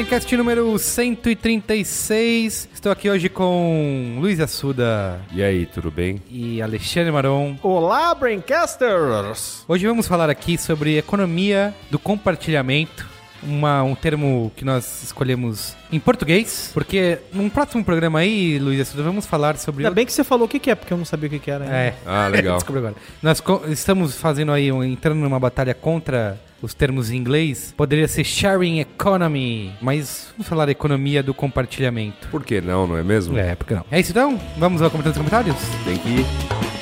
Braincast número 136. Estou aqui hoje com Luiz Assuda E aí, tudo bem? e Alexandre Maron. Olá, Braincasters! Hoje vamos falar aqui sobre economia do compartilhamento, uma- um termo que nós escolhemos em português, porque num próximo programa aí, Luiz Assuda, vamos falar sobre... Ainda bem que você falou o que, que é, porque eu não sabia o que, que era. ainda. É. Ah, legal. Descobri agora. Nós estamos fazendo aí, um, entrando numa batalha contra os termos em inglês. Poderia ser sharing economy, mas vamos falar economia do compartilhamento. Por que não, não é mesmo? É, por que não? É isso então? Vamos ao comentário dos comentários? Tem que ir.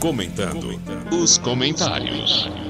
Comentando os comentários.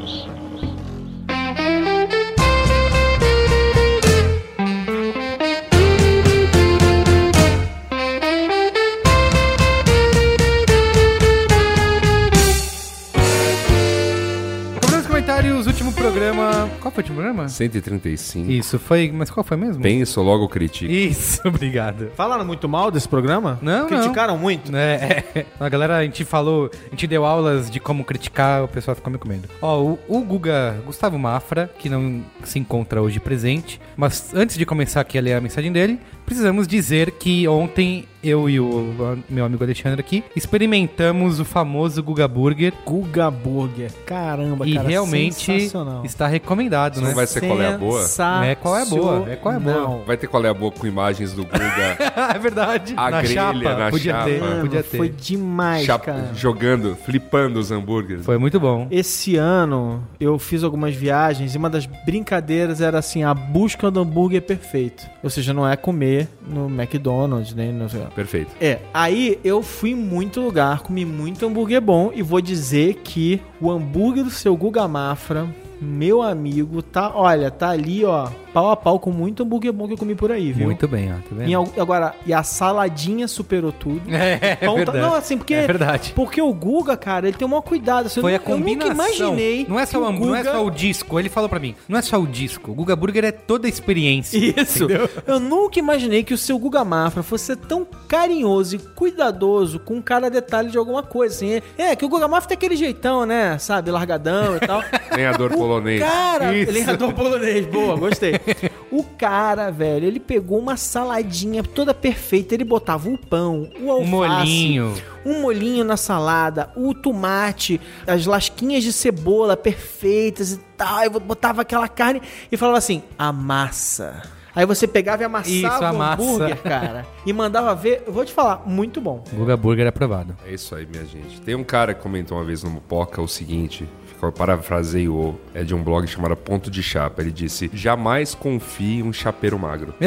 Programa. Qual foi o último programa? 135. Isso, foi. Mas qual foi mesmo? Penso, logo critico. Isso, obrigado. Falaram muito mal desse programa? Não, Criticaram muito? É, é. a galera, a gente falou, a gente deu aulas de como criticar, o pessoal ficou me comendo. Ó, o, o Guga Gustavo Mafra, que não se encontra hoje presente, mas antes de começar aqui a ler a mensagem dele, precisamos dizer que ontem eu e o meu amigo Alexandre aqui experimentamos o famoso Guga Burger Guga Burger. Caramba, e cara, realmente está recomendado, né? Não vai ser qual é a boa? É qual é a boa, é qual é a boa. Vai ter qual é a boa com imagens do Guga é verdade. A na grelha, chapa, na podia chapa. ter, Mano, podia ter. Foi demais, chapa- cara. jogando, flipando os hambúrgueres. Foi muito bom. Esse ano eu fiz algumas viagens e uma das brincadeiras era assim, a busca do hambúrguer perfeito. Ou seja, não é comer no McDonald's, nem no... Perfeito. É, aí eu fui em muito lugar, comi muito hambúrguer bom e vou dizer que o hambúrguer do seu Guga Mafra, meu amigo, tá, olha, tá ali, ó, pau a pau com muito hambúrguer bom que eu comi por aí, viu? Muito bem, ó, tá vendo? Al- agora, e a saladinha superou tudo. É, Pão tá- verdade. Não, assim, porque É verdade. porque o Guga, cara, ele tem o maior cuidado. Assim, Foi eu, a combinação. Eu nunca imaginei. Não é, só o, hambú- não é Guga- só o disco. Ele falou pra mim. Não é só o disco. O Guga Burger é toda a experiência. Isso. Eu nunca imaginei que o seu Guga Mafra fosse ser tão carinhoso e cuidadoso com cada detalhe de alguma coisa. Assim. É, que o Guga Mafra tem aquele jeitão, né? Sabe? Largadão e tal. Lenhador polonês. Cara, Isso. é polonês, boa, gostei. O cara, velho, ele pegou uma saladinha toda perfeita, ele botava o pão, o alface, Um molinho. um molinho na salada, o tomate, as lasquinhas de cebola perfeitas e tal, e botava aquela carne e falava assim, amassa. Aí você pegava e amassava Isso, o hambúrguer, cara, e mandava ver, eu vou te falar, muito bom. Guga Burger é aprovado. É isso aí, minha gente. Tem um cara que comentou uma vez no Mopoca o seguinte, ficou parafraseio, é de um blog chamado Ponto de Chapa. Ele disse: Jamais confie em um chapeiro magro.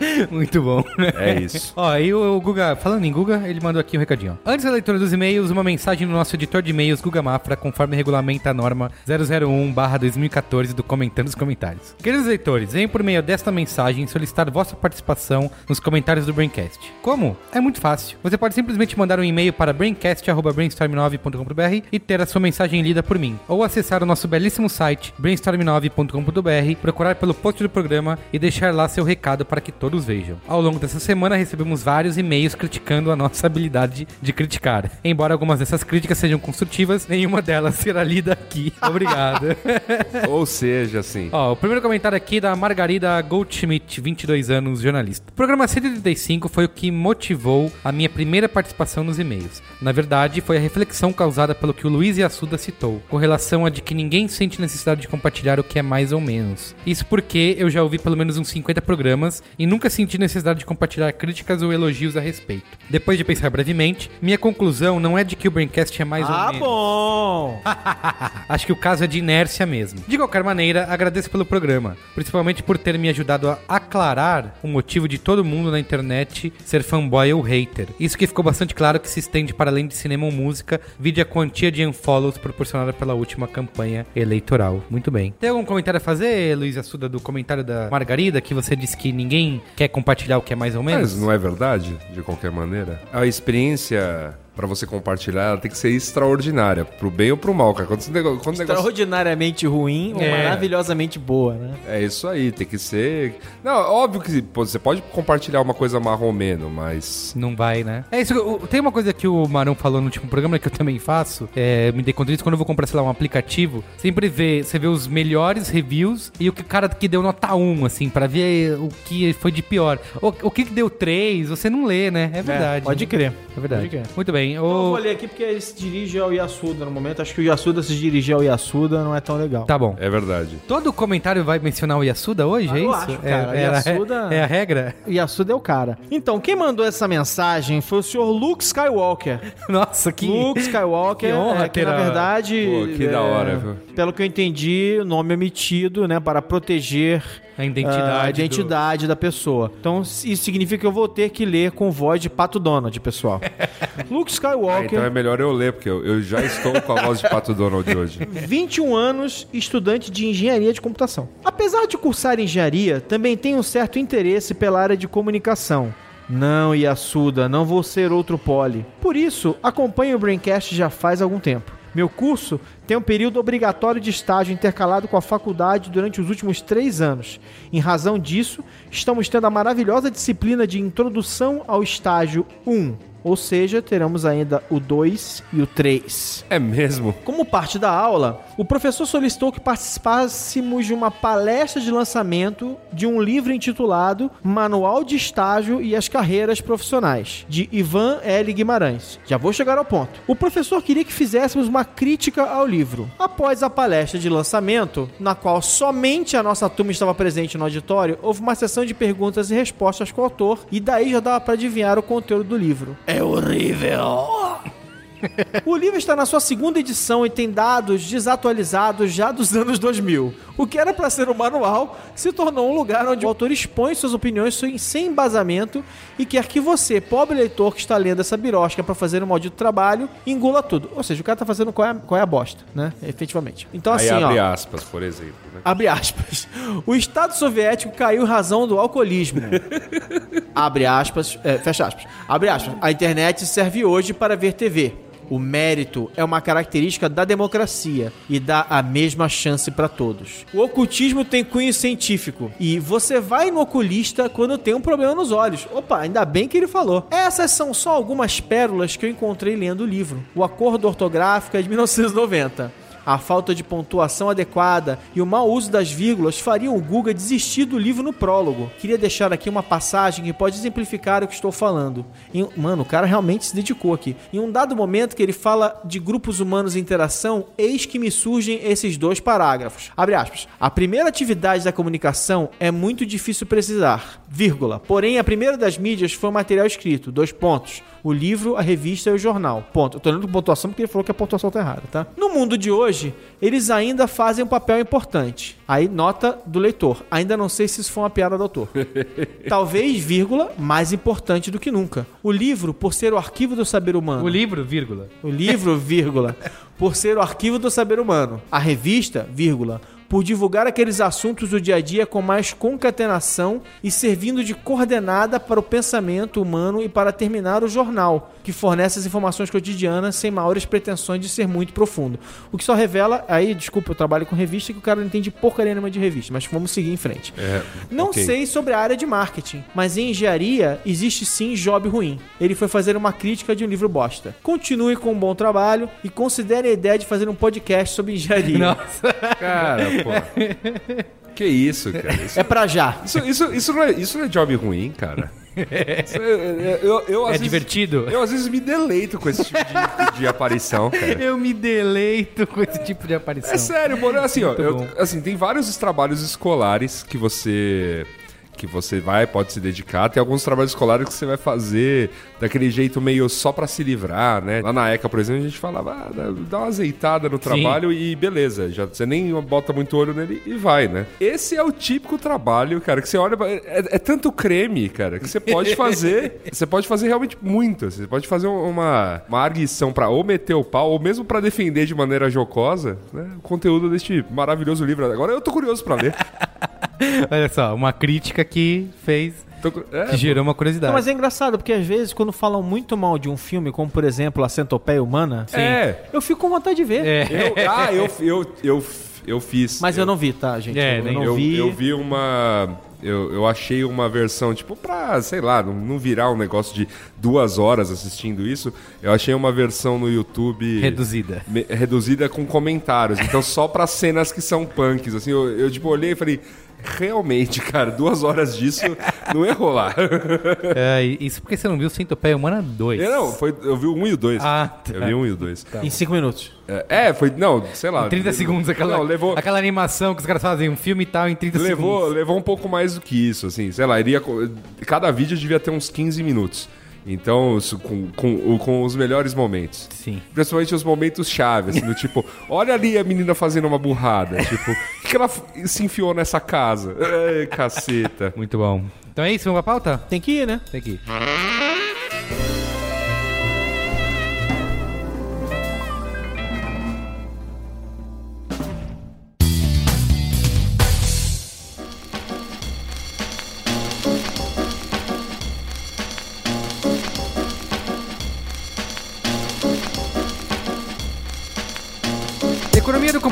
Muito bom. É isso. Ó, e o, Guga, falando em Guga, ele mandou aqui um recadinho. Antes da leitura dos e-mails, uma mensagem no nosso editor de e-mails, Guga Mafra, conforme regulamenta a norma 001-2014 do Comentando os Comentários. Queridos leitores, venham por meio desta mensagem solicitar vossa participação nos comentários do Braincast. Como? É muito fácil. Você pode simplesmente mandar um e-mail para braincast.brainstorm9.com.br e ter a sua mensagem lida por mim. Ou acessar o nosso belíssimo site brainstorm9.com.br, procurar pelo post do programa e deixar lá seu recado para que todos vejam. Ao longo dessa semana recebemos vários e-mails criticando a nossa habilidade de criticar. Embora algumas dessas críticas sejam construtivas, nenhuma delas será lida aqui. Obrigado. Ou seja, assim. Ó, o primeiro comentário aqui é da Margarida Goldschmidt, 22 anos, jornalista. O programa 135 foi o que motivou a minha primeira participação nos e-mails. Na verdade, foi a reflexão causada pelo que o Luiz Assuda citou, com relação a de que ninguém sente necessidade de compartilhar o que é mais ou menos. Isso porque eu já ouvi pelo menos uns 50 programas e nunca senti necessidade de compartilhar críticas ou elogios a respeito. Depois de pensar brevemente, minha conclusão não é de que o Braincast é mais ou ah, menos. bom! Acho que o caso é de inércia mesmo. De qualquer maneira, agradeço pelo programa, principalmente por ter me ajudado a aclarar o motivo de todo mundo na internet ser fanboy ou hater. Isso que ficou bastante claro que se estende para além de cinema ou música, vide a quantia de unfollows proporcionada pela última campanha eleitoral. Muito bem. Tem algum comentário a fazer, Luiz Assuda, do comentário da Margarida, que você disse que ninguém quer compartilhar o que é mais ou menos? Mas não é verdade, de qualquer maneira? A experiência pra você compartilhar, ela tem que ser extraordinária, pro bem ou pro mal, cara. Quando, nego- quando o negócio... Extraordinariamente ruim ou É. maravilhosamente boa, né? É isso aí, tem que ser. Não, óbvio que você pode compartilhar uma coisa marromeno, mas. Não vai, né? É isso. Tem uma coisa que o Marão falou no último programa que eu também faço. É, me dei conta disso quando eu vou comprar, sei lá, um aplicativo. Sempre vê, você vê os melhores reviews e o que o cara que deu nota 1, assim, pra ver o que foi de pior. O, o que deu 3, você não lê, né? É verdade. pode crer. É verdade. Pode crer. Bem. Então, eu O... vou ler aqui porque ele se dirige ao Yasuda no momento. Acho que o Yasuda se dirigir ao Yasuda não é tão legal. Tá bom. É verdade. Todo comentário vai mencionar o Yasuda hoje, Ah, é eu isso? acho, é, cara. é, a- Yasuda- é a regra? O Yasuda é o cara. Então, quem mandou essa mensagem foi o senhor Luke Skywalker. Nossa, que... Luke Skywalker, que honra é, que ter na a- verdade, Pô, que é, da hora, viu? pelo que eu entendi, o nome omitido, né, para proteger A identidade ah, a do- identidade da pessoa. Então, isso significa que eu vou ter que ler com voz de Pato Donald, pessoal. Luke Ah, Skywalker, então é melhor eu ler, porque eu, eu já estou com a voz de Pato Donald hoje. 21 anos, estudante de engenharia de computação. Apesar de cursar engenharia, também tem um certo interesse pela área de comunicação. Não, Yasuda, não vou ser outro poli. Por isso, acompanho o Braincast já faz algum tempo. Meu curso tem um período obrigatório de estágio intercalado com a faculdade durante os últimos três anos. Em razão disso, estamos tendo a maravilhosa disciplina de Introdução ao Estágio 1. Ou seja, teremos ainda o 2 e o 3. É mesmo? Como parte da aula, o professor solicitou que participássemos de uma palestra de lançamento de um livro intitulado Manual de Estágio e as Carreiras Profissionais, de Ivan L. Guimarães. Já vou chegar ao ponto. O professor queria que fizéssemos uma crítica ao livro. Após a palestra de lançamento, na qual somente a nossa turma estava presente no auditório, houve uma sessão de perguntas e respostas com o autor, e daí já dava para adivinhar o conteúdo do livro. É horrível! O livro está na sua segunda edição e tem dados desatualizados já dos anos 2000. O que era para ser um manual se tornou um lugar onde o autor expõe suas opiniões sem- embasamento e quer que você, pobre leitor que está lendo essa birosca para fazer um maldito trabalho, engula tudo. Ou seja, o cara tá fazendo qual é a, qual é a bosta, né? Efetivamente. Então Aí assim, abre ó. aspas, por exemplo. Né? Abre aspas. O Estado Soviético caiu em razão do alcoolismo. Abre aspas, é, fecha aspas. Abre aspas. A internet serve hoje para ver TV. O mérito é uma característica da democracia e dá a mesma chance para todos. O ocultismo tem cunho científico e você vai no oculista quando tem um problema nos olhos. Opa, ainda bem que ele falou. Essas são só algumas pérolas que eu encontrei lendo o livro. O acordo ortográfico é de 1990. A falta de pontuação adequada e o mau uso das vírgulas fariam o Guga desistir do livro no prólogo. Queria deixar aqui uma passagem que pode exemplificar o que estou falando. Em- mano, o cara realmente se dedicou aqui. Em um dado momento que ele fala de grupos humanos em interação, eis que me surgem esses dois parágrafos. Abre aspas. A primeira atividade da comunicação é muito difícil precisar, vírgula. Porém, a primeira das mídias foi o material escrito, dois pontos. O livro, a revista e o jornal. Ponto. Eu tô lendo com pontuação porque ele falou que a pontuação tá errada, tá? No mundo de hoje, eles ainda fazem um papel importante. Aí, nota do leitor. Ainda não sei se isso foi uma piada do autor. Talvez, vírgula, mais importante do que nunca. O livro, por ser o arquivo do saber humano. O livro, vírgula. O livro, vírgula, por ser o arquivo do saber humano. A revista, vírgula, por divulgar aqueles assuntos do dia a dia com mais concatenação e servindo de coordenada para o pensamento humano e para terminar o jornal, que fornece as informações cotidianas sem maiores pretensões de ser muito profundo. O que só revela, aí, desculpa, eu trabalho com revista que o cara não entende porcaria nenhuma de revista, mas vamos seguir em frente. É, Não ok. sei sobre a área de marketing, mas em engenharia existe sim job ruim. Ele foi fazer uma crítica de um livro bosta. Continue com um bom trabalho e considere a ideia de fazer um podcast sobre engenharia. Nossa. Cara, pô. Que isso, cara? Isso, É pra já. isso, isso, isso não, é, isso não é job ruim, cara. Isso é, eu, eu, às É vezes- divertido? Eu às vezes me deleito com esse tipo de, de aparição, cara. Eu me deleito com esse tipo de aparição. É sério, mano. Assim, ó, eu- assim, tem vários trabalhos escolares que você que você vai, pode se dedicar. Tem alguns trabalhos escolares que você vai fazer daquele jeito meio só pra se livrar, né? Lá na ECA, por exemplo, a gente falava, ah, dá- uma azeitada no trabalho e beleza. Já, você nem bota muito olho nele e vai, né? Esse é o típico trabalho, cara, que você olha... É, é tanto creme, cara, que você pode fazer... você pode fazer realmente muito. Você pode fazer uma, uma arguição pra ou meter o pau, ou mesmo pra defender de maneira jocosa, né? O conteúdo deste maravilhoso livro. Agora eu tô curioso pra ler. Olha só, uma crítica que fez, Tô é, que gerou uma curiosidade. Não, mas é engraçado, porque às vezes, quando falam muito mal de um filme, como por exemplo A Centopeia Humana, É. eu fico com vontade de ver. É. Eu, ah, eu, eu, eu, eu fiz. Mas eu não vi, tá, gente? É, eu nem eu, vi. eu vi uma. Eu, eu achei uma versão, tipo, pra, sei lá, não, não virar um negócio de duas horas assistindo isso. Eu achei uma versão no YouTube. Reduzida. me- reduzida com comentários. Então, só pra cenas que são punks. Assim, eu, eu tipo, olhei e falei. Realmente, cara, duas horas disso não ia rolar. É, isso porque você não viu Centopeia Humana 2. Eu, não, foi, eu vi o 1 e o 2. Ah, tá. Eu vi o 1 e o 2. Em cinco minutos. É, foi. Não, sei lá. 30 segundos, aquela, Não, levou, aquela animação que os caras fazem um filme e tal em 30 levou, segundos. levou um pouco mais do que isso, assim. Sei lá, iria. Cada vídeo devia ter uns 15 minutos. Então, isso com, com, com os melhores momentos. Sim. Principalmente os momentos chave, assim, do tipo, olha ali a menina fazendo uma burrada. Tipo, o que, que ela se enfiou nessa casa? Ai, caceta. Muito bom. Então é isso, vamos pra pauta? Tem que ir, né? Tem que ir.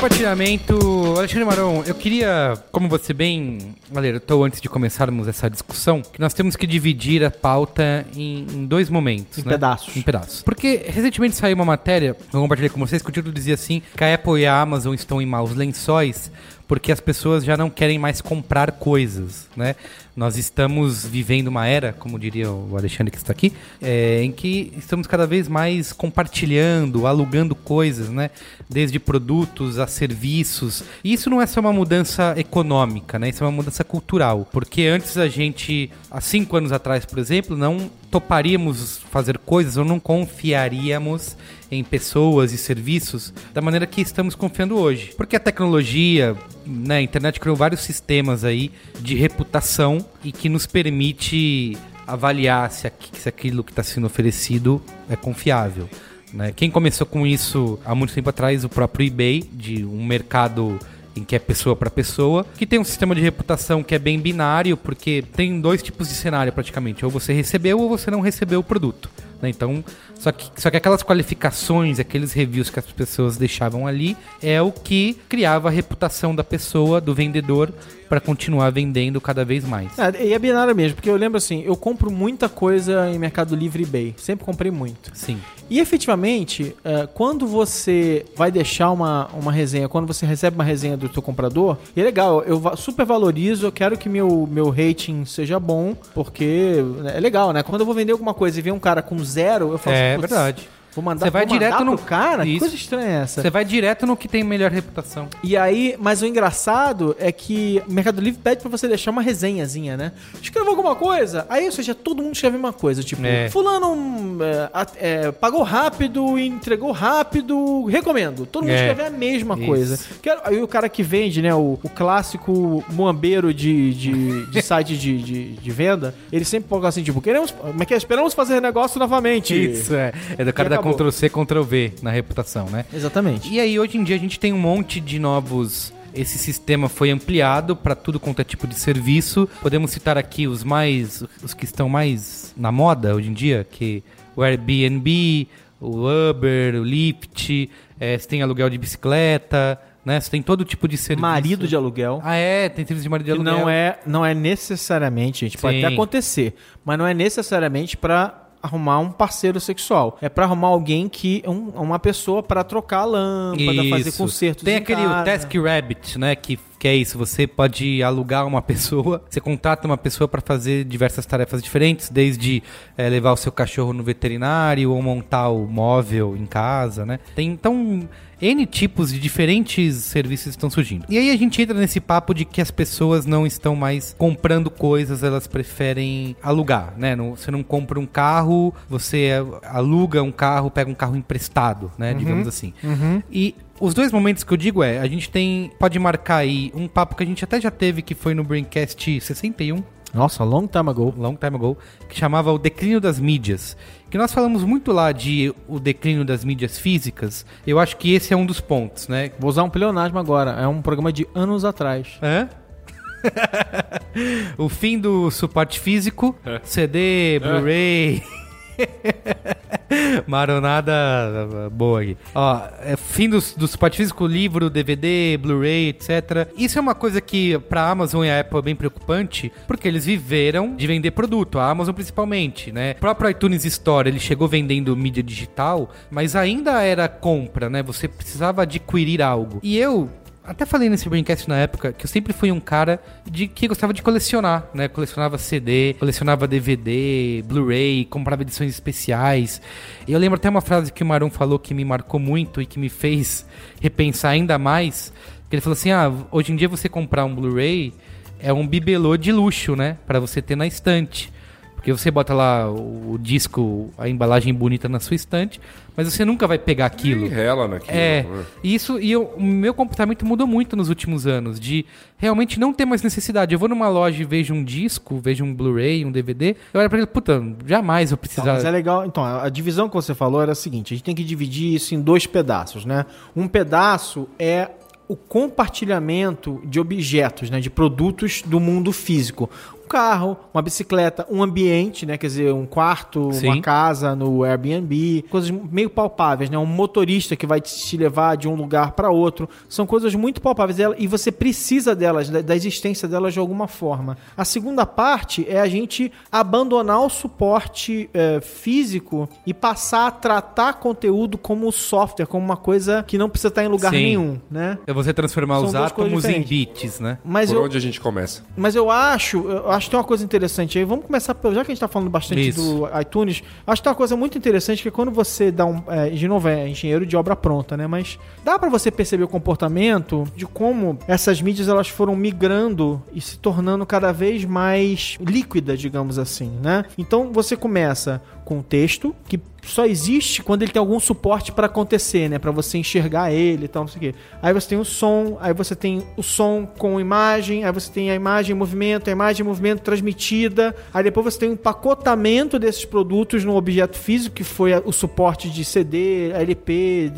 Compartilhamento. Alexandre Maron, eu queria, como você bem alertou antes de começarmos essa discussão, que nós temos que dividir a pauta em, em dois momentos. Em né? pedaços. Em pedaços. Porque recentemente saiu uma matéria, eu compartilhei com vocês, que o título dizia assim, que a Apple e a Amazon estão em maus lençóis porque as pessoas já não querem mais comprar coisas, né? Nós estamos vivendo uma era, como diria o Alexandre que está aqui, é, em que estamos cada vez mais compartilhando, alugando coisas, né? Desde produtos a serviços. E isso não é só uma mudança econômica, né? Isso é uma mudança cultural. Porque antes a gente, há cinco anos atrás, por exemplo, não toparíamos fazer coisas ou não confiaríamos em pessoas e serviços da maneira que estamos confiando hoje. Porque a tecnologia, né, a internet criou vários sistemas aí de reputação e que nos permite avaliar se, aqui- se aquilo que está sendo oferecido é confiável. né? Quem começou com isso há muito tempo atrás, o próprio eBay, de um mercado em que é pessoa para pessoa, que tem um sistema de reputação que é bem binário, porque tem dois tipos de cenário praticamente, ou você recebeu ou você não recebeu o produto. Né? Então, só que, só que aquelas qualificações, aqueles reviews que as pessoas deixavam ali, é o que criava a reputação da pessoa, do vendedor, para continuar vendendo cada vez mais. É, e é binário mesmo, porque eu lembro assim, eu compro muita coisa em Mercado Livre e eBay. Sempre comprei muito. Sim. E efetivamente, é, quando você vai deixar uma, uma resenha, quando você recebe uma resenha do seu comprador, e é legal, eu super valorizo, eu quero que meu, meu rating seja bom, porque é legal, né? Quando eu vou vender alguma coisa e vem um cara com zero, eu falo É assim, "Putz, verdade. Vou mandar, Você vai mandar direto pro no- cara? Que Isso. coisa estranha é essa? Você vai direto no que tem melhor reputação. E aí, mas o engraçado é que o Mercado Livre pede pra você deixar uma resenhazinha, né? Escreva alguma coisa. Aí, ou seja, todo mundo escreve uma coisa. Tipo, É. fulano é, pagou rápido, entregou rápido, recomendo. Todo mundo É. escreve a mesma Isso. coisa. Quero, aí o cara que vende, né, o, o clássico muambeiro de, de, de site de, de, de venda, ele sempre coloca assim, tipo, queremos, como é que é? Esperamos fazer negócio novamente. Isso, é. É do cara da. Ctrl C, Ctrl V na reputação, né? Exatamente. E aí, hoje em dia, a gente tem um monte de novos. Esse sistema foi ampliado para tudo quanto é tipo de serviço. Podemos citar aqui os mais. os que estão mais na moda hoje em dia, que o Airbnb, o Uber, o Lyft, eh, você tem aluguel de bicicleta, né? Você tem todo tipo de serviço. Marido de aluguel. Ah, é, tem serviço de marido de Que aluguel. não é, não é necessariamente, gente, pode Sim. até acontecer, mas não é necessariamente pra arrumar um parceiro sexual. É pra arrumar alguém que um- uma pessoa pra trocar a lâmpada, fazer Isso. consertos Tem em aquele o Task Rabbit, né? Que, que é isso. Você pode alugar uma pessoa, você contrata uma pessoa para fazer diversas tarefas diferentes, desde eh, levar o seu cachorro no veterinário ou montar o móvel em casa, né? Tem então N tipos de diferentes serviços estão surgindo. E aí a gente entra nesse papo de que as pessoas não estão mais comprando coisas, elas preferem alugar, né? Não- Você não compra um carro, você aluga um carro, pega um carro emprestado, né? Digamos assim. E os dois momentos que eu digo é, a gente tem, pode marcar aí um papo que a gente até já teve, que foi no Braincast 61, Nossa, long time ago. long time ago, que chamava o declínio das mídias. Que nós falamos muito lá de o declínio das mídias físicas. Eu acho que esse é um dos pontos, né? Vou usar um pleonasmo agora. É um programa de anos atrás. Hã? o fim do suporte físico, CD, Blu-ray. Maronada boa aqui. Ó, é fim do, do suporte físico, livro, DVD, Blu-ray, etc. Isso é uma coisa que pra Amazon e a Apple é bem preocupante, porque eles viveram de vender produto, a Amazon principalmente, né? O próprio iTunes Store, ele chegou vendendo mídia digital, mas ainda era compra, né? Você precisava adquirir algo. E eu, até falei nesse Braincast na época que eu sempre fui um cara de que gostava de colecionar, né? Colecionava CD, colecionava DVD, Blu-ray, comprava edições especiais. E eu lembro até uma frase que o Marum falou que me marcou muito e que me fez repensar ainda mais. Que ele falou assim: "Ah, hoje em dia você comprar um Blu-ray é um bibelô de luxo, né, para você ter na estante". Porque você bota lá o, disco, a embalagem bonita na sua estante, mas você nunca vai pegar aquilo. E rela naquilo. É, né? e isso e eu- o meu comportamento mudou muito nos últimos anos, de realmente não ter mais necessidade. Eu vou numa loja e vejo um disco, vejo um Blu-ray, um DVD, eu olho pra ele, puta, jamais eu Então, precisar. mas é legal. Então, a a divisão que você falou era a seguinte: a gente tem que dividir isso em dois pedaços, né? Um pedaço é o compartilhamento de objetos, né, de produtos do mundo físico. Um carro, uma bicicleta, um ambiente, né, quer dizer, um quarto, Sim. uma casa no Airbnb, coisas meio palpáveis, né? Um motorista que vai te levar de um lugar para outro, são coisas muito palpáveis dela e você precisa delas, da, da existência delas de alguma forma. A segunda parte é a gente abandonar o suporte eh, físico e passar a tratar conteúdo como software, como uma coisa que não precisa estar em lugar Sim. nenhum, né? É você transformar São os átomos em bits, né? Mas Por eu, onde a gente começa? mas eu acho, eu acho que tem uma coisa interessante aí. Vamos começar, pelo- já que a gente tá falando bastante Isso. do iTunes, acho que tem uma coisa muito interessante que quando você dá um. É, de novo, é engenheiro de obra pronta, né? Mas dá pra você perceber o comportamento de como essas mídias elas foram migrando e se tornando cada vez mais líquida, digamos assim, né? Então você começa com texto que só existe quando ele tem algum suporte para acontecer, né? Para você enxergar ele e tal, não sei o quê. Aí você tem o som, aí você tem o som com imagem, aí você tem a imagem em movimento, a imagem em movimento transmitida, aí depois você tem um empacotamento desses produtos no objeto físico, que foi o suporte de CD, LP,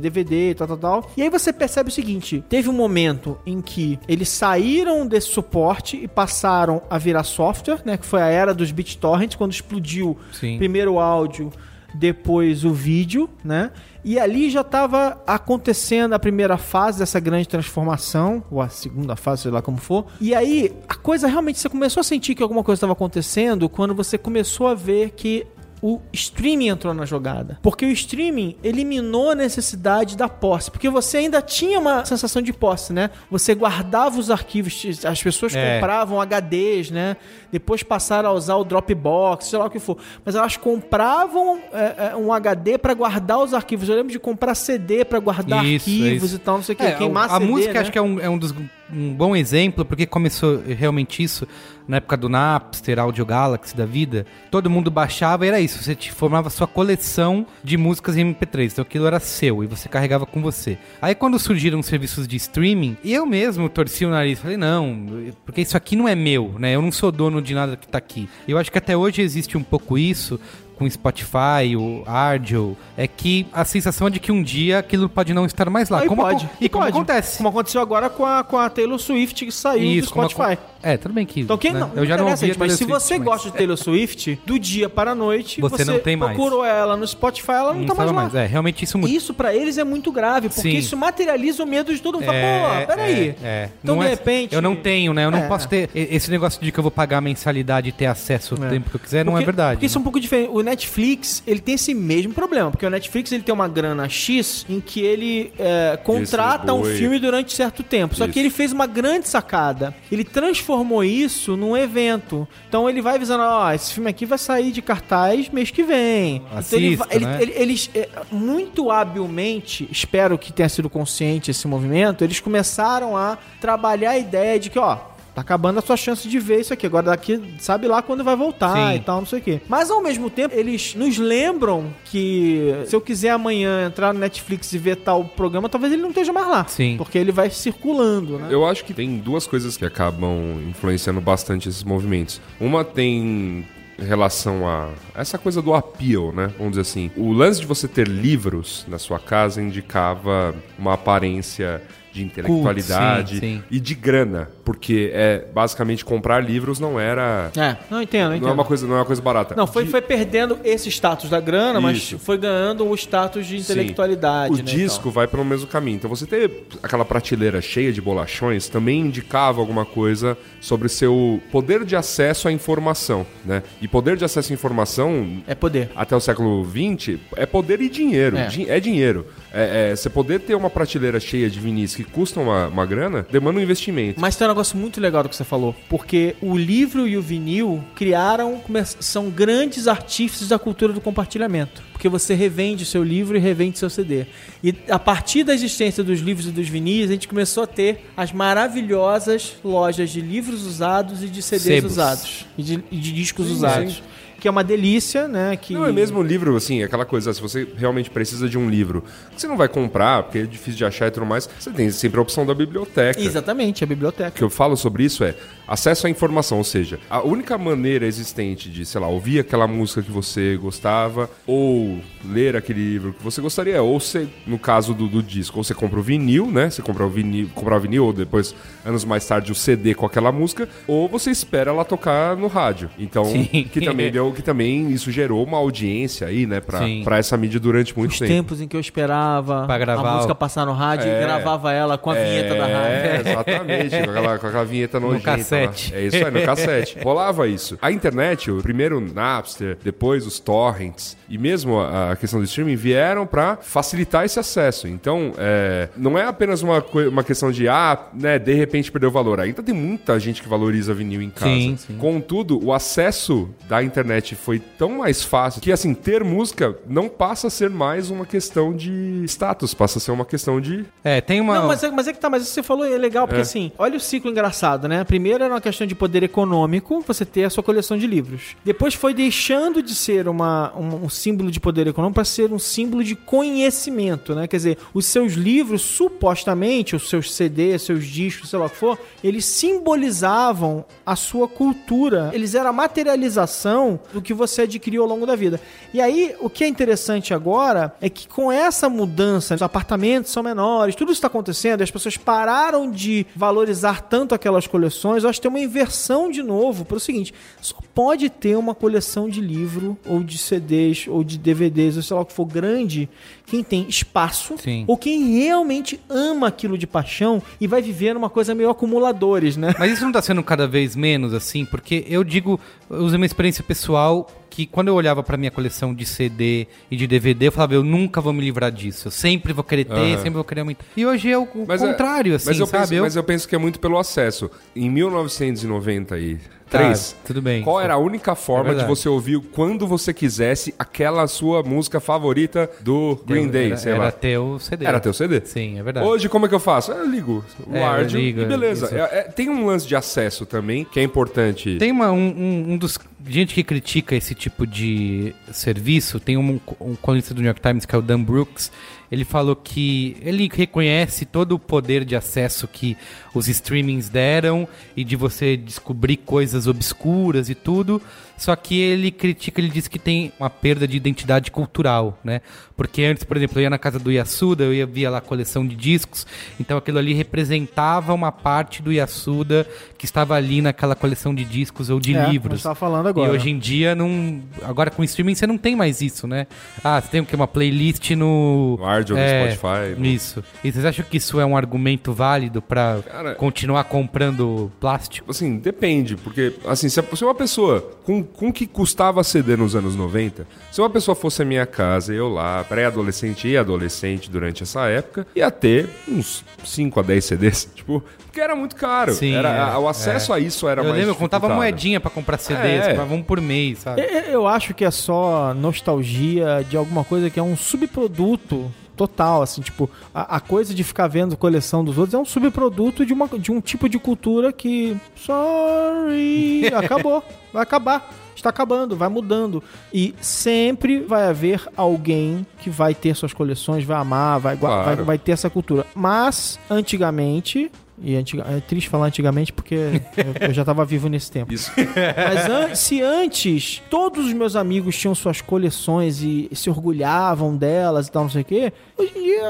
DVD, tal, tal, tal. E aí você percebe o seguinte: teve um momento em que eles saíram desse suporte e passaram a virar software, né? Que foi a era dos BitTorrent, quando explodiu Sim. primeiro o áudio, depois o vídeo, né? E ali já estava acontecendo a primeira fase dessa grande transformação, ou a segunda fase, sei lá como for. E aí, a coisa realmente, você começou a sentir que alguma coisa estava acontecendo quando você começou a ver que o streaming entrou na jogada. Porque o streaming eliminou a necessidade da posse. Porque você ainda tinha uma sensação de posse, né? Você guardava os arquivos, as pessoas É. compravam HDs, né? Depois passaram a usar o Dropbox, sei lá o que for. Mas elas compravam é, é, um HD para guardar os arquivos. Eu lembro de comprar CD para guardar Isso, arquivos isso. e tal, não sei o que. É, Queimar a CD, música né? acho que é um, é um dos um bom exemplo, porque começou realmente isso na época do Napster, Audio Galaxy da vida. Todo mundo baixava e era isso. Você te formava sua coleção de músicas em MP3. Então aquilo era seu e você carregava com você. Aí quando surgiram serviços de streaming, eu mesmo torci o nariz. Falei, não, porque isso aqui não é meu, né? Eu não sou dono de nada que tá aqui. Eu acho que até hoje existe um pouco isso com Spotify, o Ardio, é que a sensação é de que um dia aquilo pode não estar mais lá. Aí como pode. E como pode. acontece. Como aconteceu agora com a, com a Taylor Swift que saiu do como Spotify. É, tudo bem que. Então quem né? não, Eu já não ouvia gente, mas se você mas- gosta de Taylor Swift, do dia para a noite, Você não tem mais. procurou ela no Spotify, ela não, Não tá mais estava lá. mais. É, realmente isso muda. Isso pra eles é muito grave, porque Sim. isso materializa o medo de todo mundo. É, Fala, pô, peraí. é, é. Então, Não de é- repente... Eu não tenho, né? Eu não É. posso ter. Esse negócio de que eu vou pagar a mensalidade e ter acesso o É. tempo que eu quiser não é verdade. Isso é né? um pouco diferente. O Netflix, ele tem esse mesmo problema. Porque o Netflix, ele tem uma grana X em que ele é, contrata um filme durante certo tempo. Só que ele fez uma grande sacada. Ele transformou isso num evento. Então ele vai avisando, ó, esse filme aqui vai sair de cartaz mês que vem. então ele, Assista, vai- ele- né? ele- eles, é, muito habilmente, espero que tenha sido consciente esse movimento, eles começaram a trabalhar a ideia de que, ó, tá acabando a sua chance de ver isso aqui. Agora daqui, sabe lá quando vai voltar Sim. e tal, não sei o quê. Mas ao mesmo tempo, eles nos lembram que se eu quiser amanhã entrar no Netflix e ver tal programa, talvez ele não esteja mais lá. Sim. Porque ele vai circulando, né? Eu acho que tem duas coisas que acabam influenciando bastante esses movimentos. Uma tem relação a essa coisa do appeal, né? Vamos dizer assim. O lance de você ter livros na sua casa indicava uma aparência de intelectualidade sim, sim. e de grana, porque é basicamente comprar livros não era É, não entendo, não entendo. não é uma coisa não é uma coisa barata. Não, foi, De- foi perdendo esse status da grana, mas Isso. foi ganhando o status de Sim. intelectualidade. O né, disco vai pelo mesmo caminho. Então você ter aquela prateleira cheia de bolachões também indicava alguma coisa sobre seu poder de acesso à informação, né? E poder de acesso à informação então. É poder. até o século XX é poder e dinheiro. É. É, dinheiro. É, é, você poder ter uma prateleira cheia de vinis que custam uma, uma grana demanda um investimento. Mas tem um negócio muito legal do que você falou, porque o livro e o vinil criaram, são grandes artífices da cultura do compartilhamento. Porque você revende o seu livro e revende seu CD. E a partir da existência dos livros e dos vinis, a gente começou a ter as maravilhosas lojas de livros usados e de CDs Sebos. usados. E de, e de discos Sim, usados. sim. Que é uma delícia, né? Que... Não, é mesmo o livro, assim, aquela coisa, se você realmente precisa de um livro que você não vai comprar, porque é difícil de achar e tudo mais, você tem sempre a opção da biblioteca. Exatamente, a O biblioteca. que eu falo sobre isso é acesso à informação, ou seja, a única maneira existente de, sei lá, ouvir aquela música que você gostava ou ler aquele livro que você gostaria, ou você, no caso do, do disco, ou você compra o vinil, né? Você compra o vinil, comprar o vinil ou depois, anos mais tarde, o CD com aquela música, ou você espera ela tocar no rádio. Então, Sim. que também deu, que também isso gerou uma audiência aí, né, pra, Sim. pra essa mídia durante muito Os tempo. tempos em que eu esperava Pra gravar a música o- passar no rádio É. e gravava ela com a vinheta da É, rádio. exatamente. com, aquela, com aquela vinheta nojenta. cassete. lá. É isso aí, no cassete. Rolava isso. A internet, o primeiro Napster, depois os torrents e mesmo a a questão do streaming vieram pra facilitar esse acesso. Então, é, não é apenas uma, uma questão de, ah, né, de repente perdeu valor. Ainda tem muita gente que valoriza vinil em casa. Sim, sim. Contudo, o acesso da internet foi tão mais fácil que, assim, ter música não passa a ser mais uma questão de status, passa a ser uma questão de É, tem uma. Não, mas é, mas é que tá, mas isso que você falou é legal, porque É. assim, olha o ciclo engraçado, né? Primeiro era uma questão de poder econômico, você ter a sua coleção de livros. Depois foi deixando de ser uma, um, um símbolo de poder econômico para ser um símbolo de conhecimento, né? Quer dizer, os seus livros, supostamente, os seus CDs, seus discos, sei lá o que for, eles simbolizavam a sua cultura. Eles eram a materialização do que você adquiriu ao longo da vida. E aí, o que é interessante agora é que com essa mudança, os apartamentos são menores, tudo isso está acontecendo, e as pessoas pararam de valorizar tanto aquelas coleções, eu acho que tem uma inversão de novo para o seguinte: só pode ter uma coleção de livro, ou de CDs, ou de DVDs, ou sei lá o que for grande, quem tem espaço, Sim. ou quem realmente ama aquilo de paixão e vai viver numa coisa meio acumuladores, né? Mas isso não tá sendo cada vez menos assim, porque eu digo, eu usei uma experiência pessoal que quando eu olhava pra minha coleção de CD e de DVD, eu falava, eu nunca vou me livrar disso. Eu sempre vou querer ter, Aham. sempre vou querer muito. E hoje é o Mas é- contrário, assim, mas eu sabe? Penso, Eu- Mas eu penso que é muito pelo acesso. Em 1993, Tá, tudo bem. qual era a única forma É de você ouvir quando você quisesse aquela sua música favorita do Green Day, era, sei era lá? teu CD. Era teu CD? Sim, é verdade. Hoje, como é que eu faço? Eu ligo o É, áudio ligo, e beleza. É- é- tem um lance de acesso também que é importante. Tem uma, um, um- um dos. Gente que critica esse tipo de serviço, tem um, um colunista do New York Times que é o Dan Brooks. Ele falou que ele reconhece todo o poder de acesso que os streamings deram e de você descobrir coisas obscuras e tudo. Só que ele critica, ele diz que tem uma perda de identidade cultural, né? Porque antes, por exemplo, eu ia na casa do Yasuda, eu ia via lá a coleção de discos, então aquilo ali representava uma parte do Yasuda que estava ali naquela coleção de discos ou de É, livros. você tava falando agora. E hoje em dia não, agora com streaming você não tem mais isso, né? Ah, você tem o que uma playlist no No Ard ou no é, Spotify, no- Isso. E vocês acham que isso é um argumento válido pra Cara- continuar comprando plástico? Assim, depende, porque assim, se a- se uma pessoa com, com o que custava CD nos anos 90, se uma pessoa fosse à minha casa, eu lá, pré-adolescente e adolescente durante essa época, ia ter uns 5 a 10 CDs, tipo, porque era muito caro. Sim, era, é, o acesso a isso era eu mais lembro, eu contava moedinha pra comprar CDs, É. comprava um por mês, sabe? Eu, eu acho que é só nostalgia de alguma coisa que é um subproduto total, assim, tipo, a, a coisa de ficar vendo coleção dos outros é um subproduto de, uma, de um tipo de cultura que, sorry, acabou, vai acabar. Está acabando, vai mudando. E sempre vai haver alguém que vai ter suas coleções, vai amar, vai, Claro. vai, vai ter essa cultura. Mas, antigamente, E é triste falar antigamente porque eu, eu já tava vivo nesse tempo. Isso. Mas an- se antes todos os meus amigos tinham suas coleções e se orgulhavam delas e tal, não sei o quê, hoje em dia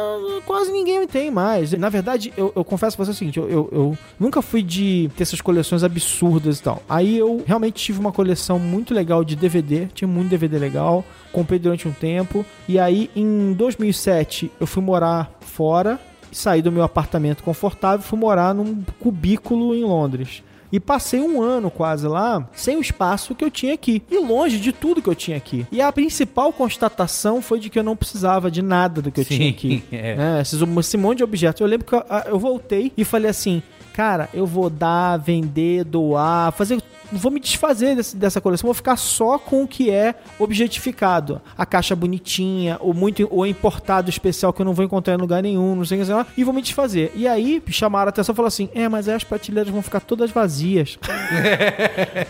quase ninguém tem mais. Na verdade, eu, eu confesso pra você o seguinte: eu, eu- eu nunca fui de ter essas coleções absurdas e tal. Aí eu realmente tive uma coleção muito legal de DVD, tinha muito DVD legal, comprei durante um tempo. E aí em 2007 eu fui morar fora. Saí do meu apartamento confortável e fui morar num cubículo em Londres. E passei um ano quase lá, sem o espaço que eu tinha aqui. E longe de tudo que eu tinha aqui. E a principal constatação foi de que eu não precisava de nada do que eu Sim, tinha aqui. é. né? Esses, esse monte de objetos. Eu lembro que eu, eu voltei e falei assim: cara, eu vou dar, vender, doar, fazer. Vou me desfazer desse- dessa coleção, vou ficar só com o que é objetificado. A caixa bonitinha, ou muito ou importado especial que eu não vou encontrar em lugar nenhum, não sei o que sei lá, e vou me desfazer. E aí chamaram a atenção e falaram assim: é, mas aí as prateleiras vão ficar todas vazias.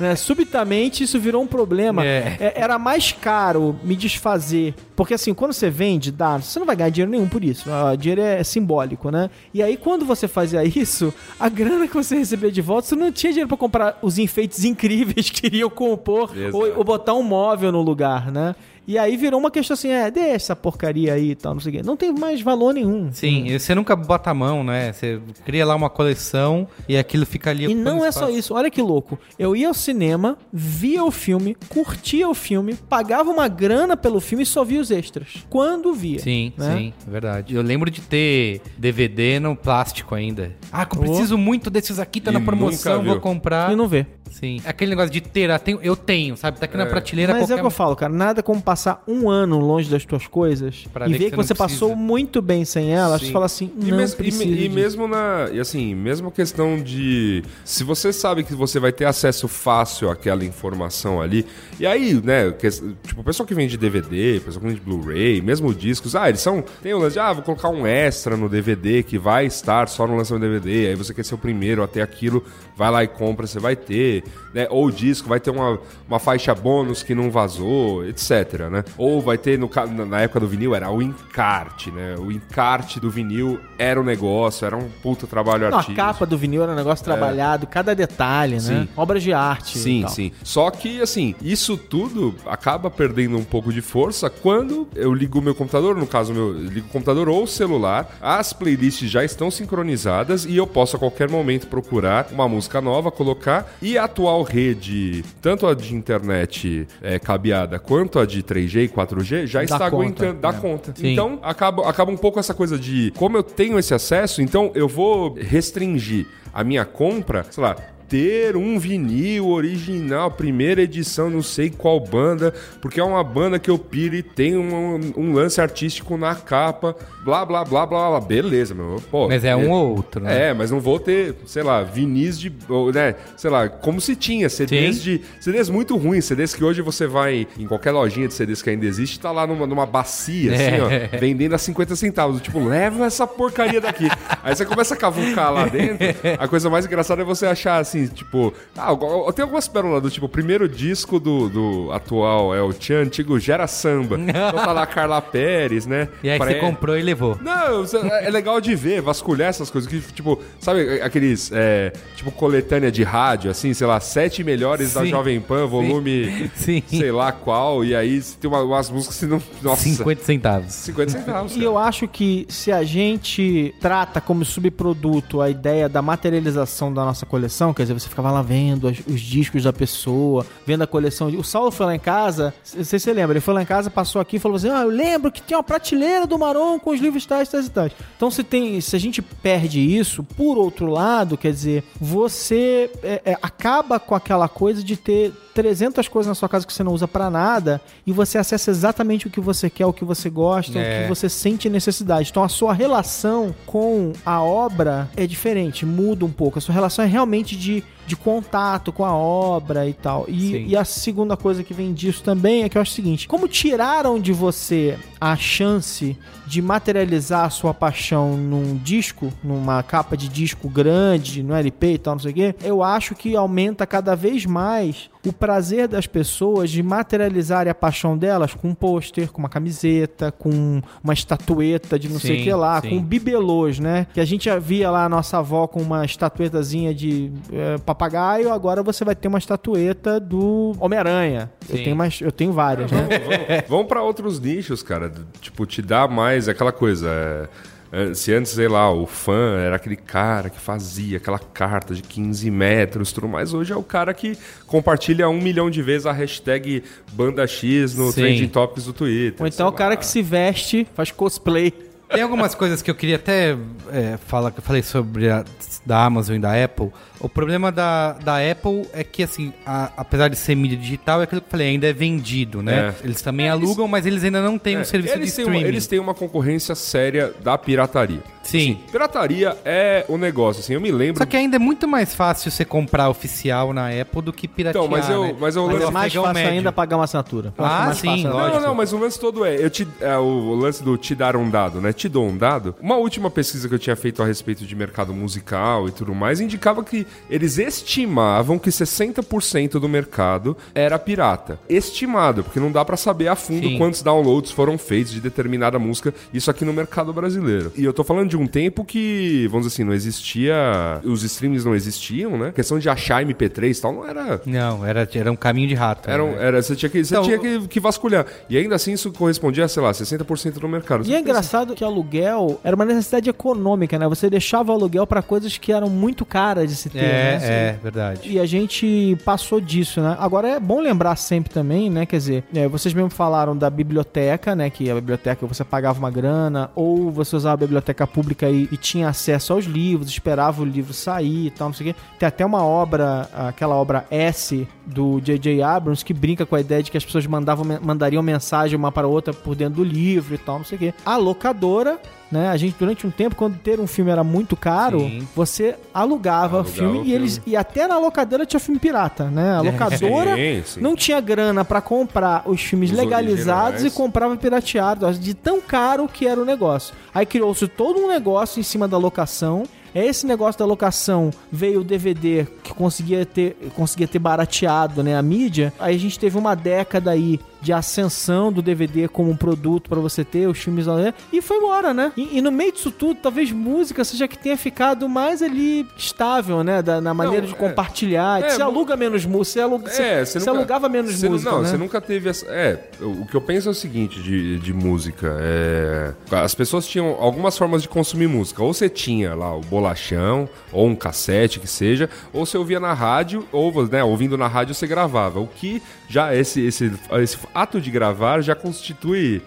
Né? Subitamente isso virou um problema. É. É, era mais caro me desfazer. Porque assim, quando você vende, dá, você não vai ganhar dinheiro nenhum por isso. Ah, dinheiro é simbólico, né? E aí, quando você fazia isso, a grana que você recebia de volta, você não tinha dinheiro pra comprar os enfeites incríveis que iriam compor ou, ou botar um móvel no lugar, né? E aí virou uma questão assim, é, deixa essa porcaria aí e tal, não sei o quê. Não tem mais valor nenhum. Sim, e você nunca bota a mão, né? Você cria lá uma coleção e aquilo fica ali. E não é só isso, olha que louco. Eu ia ao cinema, via o filme, curtia o filme, pagava uma grana pelo filme e só via os extras. Quando via. Sim, né? sim, é verdade. Eu lembro de ter DVD no plástico ainda. Ah, que eu Oh. preciso muito desses aqui, tá E na promoção, vou comprar. E não vê. Sim. Aquele negócio de ter, ah, tenho- eu tenho, sabe? Tá aqui na É. prateleira Mas é o qualquer... que eu falo, cara. Nada como passar um ano longe das tuas coisas Pra e ver que que, você precisa. passou muito bem sem elas. Sim. Você fala assim, E, não mes- e me- e mesmo na. E assim, mesmo questão de. Se você sabe que você vai ter acesso fácil àquela informação ali. E aí, né? que- tipo, o pessoal que vende DVD, o pessoal que vende Blu-ray, mesmo discos, ah, eles são. Tem o lance de, ah, vou colocar um extra no DVD que vai estar só no lançamento do DVD. Aí você quer ser o primeiro até aquilo, vai lá e compra, você vai ter. Né? Ou o disco vai ter uma, uma faixa bônus que não vazou, etc. Né? Ou vai ter, no, na época do vinil, era o encarte, né? O encarte do vinil era o negócio, era um puta trabalho Não, a artístico. capa do vinil era um negócio trabalhado, cada detalhe, né? Sim. Obras de arte. Sim, sim. Só que, assim, isso tudo acaba perdendo um pouco de força quando eu ligo o meu computador, no caso, meu, eu ligo o computador ou o celular, as playlists já estão sincronizadas e eu posso a qualquer momento procurar uma música nova, colocar e a atual rede, tanto a de internet é, cabeada quanto a de 3G e 4G, já Dá está conta, aguentando, dá é. conta. Sim. Então, acaba, acaba um pouco essa coisa de como eu tenho esse acesso, então eu vou restringir a minha compra, sei lá, ter um vinil original, primeira edição, não sei qual banda, porque é uma banda que eu piro e tem um, um lance artístico na capa, blá, blá, blá, blá, blá. Beleza, meu. Pô, Mas é um ou outro, né? É, mas não vou ter, sei lá, vinis de, né, sei lá, como se tinha, CDs Sim. de, CDs muito ruins, CDs que hoje você vai em qualquer lojinha de CDs que ainda existe, tá lá numa, numa bacia, assim, É. ó, vendendo a 50 centavos, tipo, leva essa porcaria daqui. Aí você começa a cavucar lá dentro, a coisa mais engraçada é você achar, assim, tipo, ah, tem algumas pérolas do tipo, o primeiro disco do, do atual é o Tchan, antigo Gera Samba, então tá lá Carla Pérez, né, E aí Pré- você comprou e levou. não, você- é legal de ver, vasculhar essas coisas. Que, tipo, sabe aqueles, é, tipo, coletânea de rádio, assim, sei lá, sete melhores da Sim. Jovem Pan, volume, Sim. sei lá qual, e aí tem uma- umas músicas que não. Nossa, 50 centavos. 50 centavos. E eu acho que se a gente trata como subproduto a ideia da materialização da nossa coleção, quer dizer, você ficava lá vendo as- os discos da pessoa, vendo a coleção. O Saulo foi lá em casa, não sei se você lembra, ele foi lá em casa, passou aqui e falou assim: Ah, eu lembro que tinha uma prateleira do Maron com os livros tais, tais e tais. Então, se, tem, se a gente perde isso, por outro lado, quer dizer, você é, é, acaba com aquela coisa de ter 300 coisas na sua casa que você não usa pra nada e você acessa exatamente o que você quer, o que você gosta, É. o que você sente necessidade. Então a sua relação com a obra é diferente, muda um pouco. A sua relação é realmente de, de contato com a obra e tal. Sim. E, e a segunda coisa que vem disso também é que eu acho o seguinte: como tiraram de você a chance de materializar a sua paixão num disco, numa capa de disco grande, no LP e tal, não sei o quê, eu acho que aumenta cada vez mais o prazer das pessoas de materializarem a paixão delas com um pôster, com uma camiseta, com uma estatueta de não sei o Sim, que lá, sim. com bibelôs, né? Que a gente já via lá a nossa avó com uma estatuetazinha de eh, papagaio, agora você vai ter uma estatueta do Homem-Aranha. Eu tenho, mais, eu tenho várias, né? Vão pra outros nichos, cara. Tipo, te dá mais aquela coisa. é, é, Se antes, sei lá, o fã era aquele cara que fazia aquela carta de 15 metros e tudo mais, hoje é o cara que compartilha um milhão de vezes a hashtag banda X no Sim. Trending Topics do Twitter. Ou então o sei cara lá. que se veste, faz cosplay. Tem algumas coisas que eu queria até é, falar, que eu falei sobre a da Amazon e da Apple. O problema da, da Apple é que, assim, a- apesar de ser mídia digital, é aquilo que eu falei, ainda é vendido, né? É. Eles também alugam, mas eles ainda não têm um É, serviço de eles têm, uma, streaming. eles têm uma concorrência séria da pirataria. Sim. Pirataria é o negócio, assim, eu me lembro. Só que ainda é muito mais fácil você comprar oficial na Apple do que piratear, Então, mas eu- né? mas eu- Mas Mas é mais o fácil médio. ainda pagar uma assinatura. Ah, mais sim, fácil, lógico. Não, não, mas o lance todo é, eu te, é o, lance do te dar um dado, né? Te dou um dado. Uma última pesquisa que eu tinha feito a respeito de mercado musical e tudo mais indicava que eles estimavam que 60% do mercado era pirata. Estimado, porque não dá pra saber a fundo Sim. quantos downloads foram feitos de determinada música, isso aqui no mercado brasileiro. E eu tô falando de um tempo que, vamos dizer assim, não existia, os streams não existiam, né? A questão de achar MP3 e tal não era Não, era, era um caminho de rato. era, um- né? era, você tinha, que, você Então, tinha que, que vasculhar. E ainda assim isso correspondia a, sei lá, 60% do mercado. E é pensa- engraçado que aluguel era uma necessidade econômica, né? Você deixava o aluguel pra coisas que eram muito caras de se ter. né? É, é, verdade. E a gente passou disso, né? Agora é bom lembrar sempre também, né? Quer dizer, é, vocês mesmo falaram da biblioteca, né? Que a biblioteca você pagava uma grana, ou você usava a biblioteca pública e, e tinha acesso aos livros, esperava o livro sair e tal, não sei o quê. Tem até uma obra, aquela obra S do J.J. Abrams, que brinca com a ideia de que as pessoas mandavam, mandariam mensagem uma para outra por dentro do livro e tal, não sei o quê. A locadora né? A gente, durante um tempo, quando ter um filme era muito caro, Sim. você alugava, Alugava filme o e eles e até na locadora tinha filme pirata, né? A locadora Sim, não tinha grana pra comprar os filmes Os legalizados originais. e comprava pirateado, de tão caro que era o negócio. Aí criou-se todo um negócio em cima da locação. Esse negócio da locação veio o DVD que conseguia ter, conseguia ter barateado né, a mídia. Aí a gente teve uma década aí de ascensão do DVD como um produto pra você ter, os filmes né, e foi embora, né? E, e no meio disso tudo, talvez música seja que tenha ficado mais ali estável, né? Da, na maneira de é. compartilhar. É, você aluga menos música, você, aluga, É, você você nunca- alugava menos você não- música, Não, né? você nunca teve essa. É, o que eu penso é o seguinte de, de música. É, as pessoas tinham algumas formas de consumir música. Ou você tinha lá o bolachão, ou um cassete que seja, ou você ouvia na rádio, ou né, ouvindo na rádio você gravava. O que já esse, esse, esse ato de gravar já constitui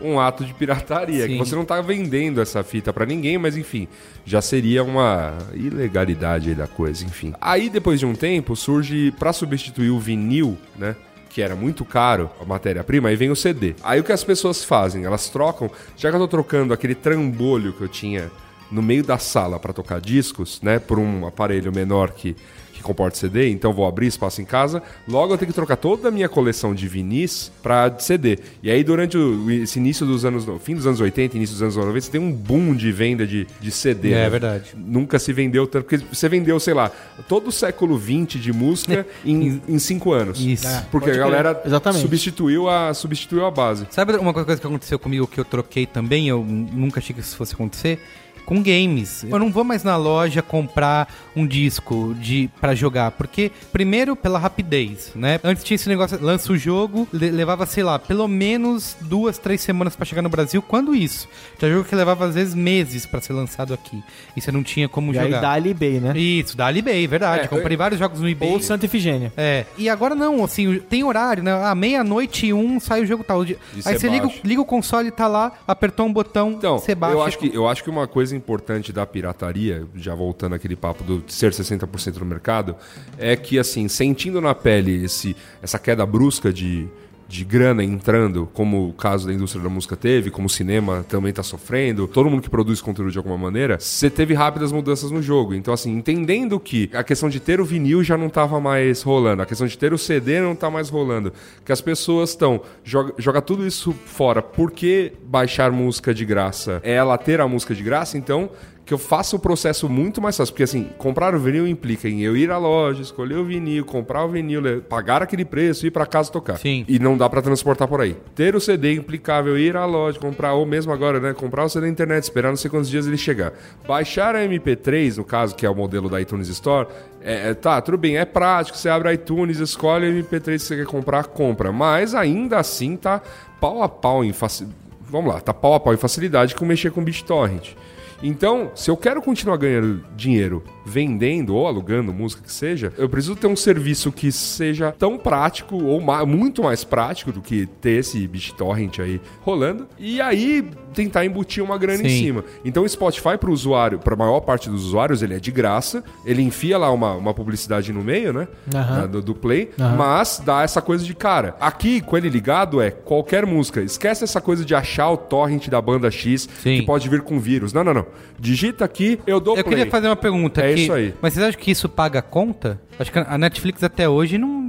um ato de pirataria, Sim. que você não tá vendendo essa fita pra ninguém, mas enfim, já seria uma ilegalidade aí da coisa, enfim. Aí depois de um tempo surge pra substituir o vinil, né? Que era muito caro a matéria-prima, aí vem o CD. Aí o que as pessoas fazem? Elas trocam, já que eu tô trocando aquele trambolho que eu tinha no meio da sala pra tocar discos, né, por um aparelho menor que que comporta CD, então vou abrir espaço em casa. Logo eu tenho que trocar toda a minha coleção de vinis pra CD. E aí durante o, esse início dos anos, no fim dos anos 80, início dos anos 90, você tem um boom de venda de, de CD. É né? verdade. Nunca se vendeu tanto, porque você vendeu, sei lá, todo o século XX de música em, em cinco anos. Isso. É. Porque a galera Exatamente. substituiu a, substituiu a base. Sabe uma coisa que aconteceu comigo que eu troquei também? Eu nunca achei que isso fosse acontecer. Com games. Eu não vou mais na loja comprar um disco de para jogar, porque primeiro pela rapidez, né? Antes tinha esse negócio, lança o jogo, le- levava, sei lá, pelo menos duas, três semanas pra chegar no Brasil. Quando isso? Tinha jogo que levava às vezes meses pra ser lançado aqui. E você não tinha como E aí jogar. dá ali eBay, né? Isso, dá eBay, verdade. É, Comprei vários jogos no eBay. Ou Santa Efigênia. É, e agora não, assim, tem horário, né? Ah, meia-noite e um sai o jogo tal. Aí você você liga, liga o console, tá lá, apertou um botão, Então, você baixa. eu acho, que, eu acho que uma coisa importante da pirataria, já voltando àquele papo do ser 60% no mercado, é que, assim, sentindo na pele esse, essa queda brusca de, de grana entrando, como o caso da indústria da música teve, como o cinema também tá sofrendo, todo mundo que produz conteúdo de alguma maneira, você teve rápidas mudanças no jogo. Então, assim, entendendo que a questão de ter o vinil já não tava mais rolando, a questão de ter o CD não tá mais rolando, que as pessoas estão, joga, joga tudo isso fora, por que baixar música de graça? É ela ter a música de graça, então que eu faça o processo muito mais fácil. Porque assim, comprar o vinil implica em eu ir à loja, escolher o vinil, comprar o vinil, pagar aquele preço e ir pra casa tocar. Sim. E não dá pra transportar por aí. Ter o CD implicava eu ir à loja, comprar, ou mesmo agora, né? Comprar o CD na internet, esperar não sei quantos dias ele chegar. Baixar a MP3, no caso, que é o modelo da iTunes Store, é, é, tá, tudo bem, é prático, você abre a iTunes, escolhe a MP3 que você quer comprar, compra. Mas ainda assim tá pau a pau em faci... Vamos lá, tá pau a pau em facilidade com mexer com BitTorrent. Então, se eu quero continuar ganhando dinheiro vendendo ou alugando música que seja, eu preciso ter um serviço que seja tão prático ou ma- muito mais prático do que ter esse BitTorrent aí rolando. E aí tentar embutir uma grana em Sim. cima. Então o Spotify para o usuário, para a maior parte dos usuários, ele é de graça. Ele enfia lá uma, uma publicidade no meio, né? Do, do Play. Mas dá essa coisa de cara. Aqui, com ele ligado, é qualquer música. Esquece essa coisa de achar o torrent da banda X Sim. que pode vir com vírus. Não, não, não. Digita aqui, eu dou Eu play. queria fazer uma pergunta É aqui. isso aí. Mas vocês acham que isso paga a conta? Acho que a Netflix até hoje não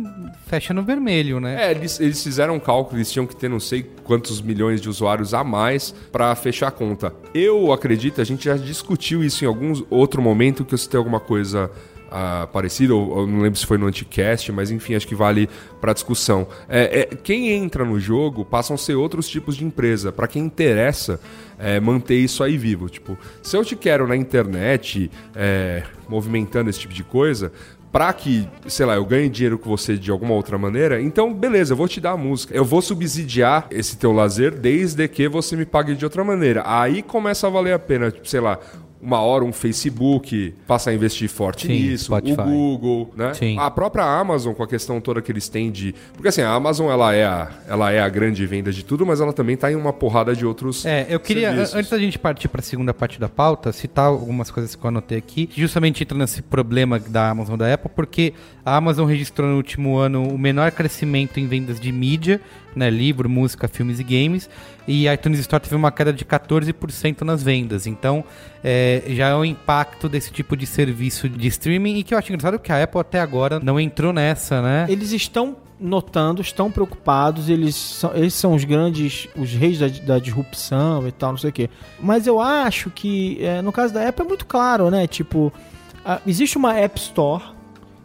fecha no vermelho, né? É, eles, eles fizeram um cálculo, eles tinham que ter não sei quantos milhões de usuários a mais para fechar a conta. Eu acredito, a gente já discutiu isso em algum outro momento que eu citei alguma coisa ah, parecida, ou, ou não lembro se foi no Anticast, mas enfim, acho que vale para discussão. É, é, quem entra no jogo passam a ser outros tipos de empresa. Para quem interessa é, manter isso aí vivo. Tipo, se eu te quero na internet é, movimentando esse tipo de coisa, pra que, sei lá, eu ganhe dinheiro com você de alguma outra maneira, então beleza, eu vou te dar a música. Eu vou subsidiar esse teu lazer desde que você me pague de outra maneira. Aí começa a valer a pena, tipo, sei lá, uma hora um Facebook passa a investir forte Sim, nisso, Spotify. o Google, né? Sim. A própria Amazon com a questão toda que eles têm de, porque assim, a Amazon ela é a, ela é a grande venda de tudo, mas ela também tá em uma porrada de outros É, eu queria, serviços. antes da gente partir para a segunda parte da pauta, citar algumas coisas que eu anotei aqui, que justamente entra nesse problema da Amazon da Apple, porque a Amazon registrou no último ano o menor crescimento em vendas de mídia, né, livro, música, filmes e games, e a iTunes Store teve uma queda de 14% nas vendas. Então, é, já é o impacto desse tipo de serviço de streaming, e que eu acho engraçado que a Apple até agora não entrou nessa, né? Eles estão notando, estão preocupados, eles são, eles são os grandes, os reis da, da disrupção e tal, não sei o quê. Mas eu acho que, é, no caso da Apple, é muito claro, né? Tipo, a- existe uma App Store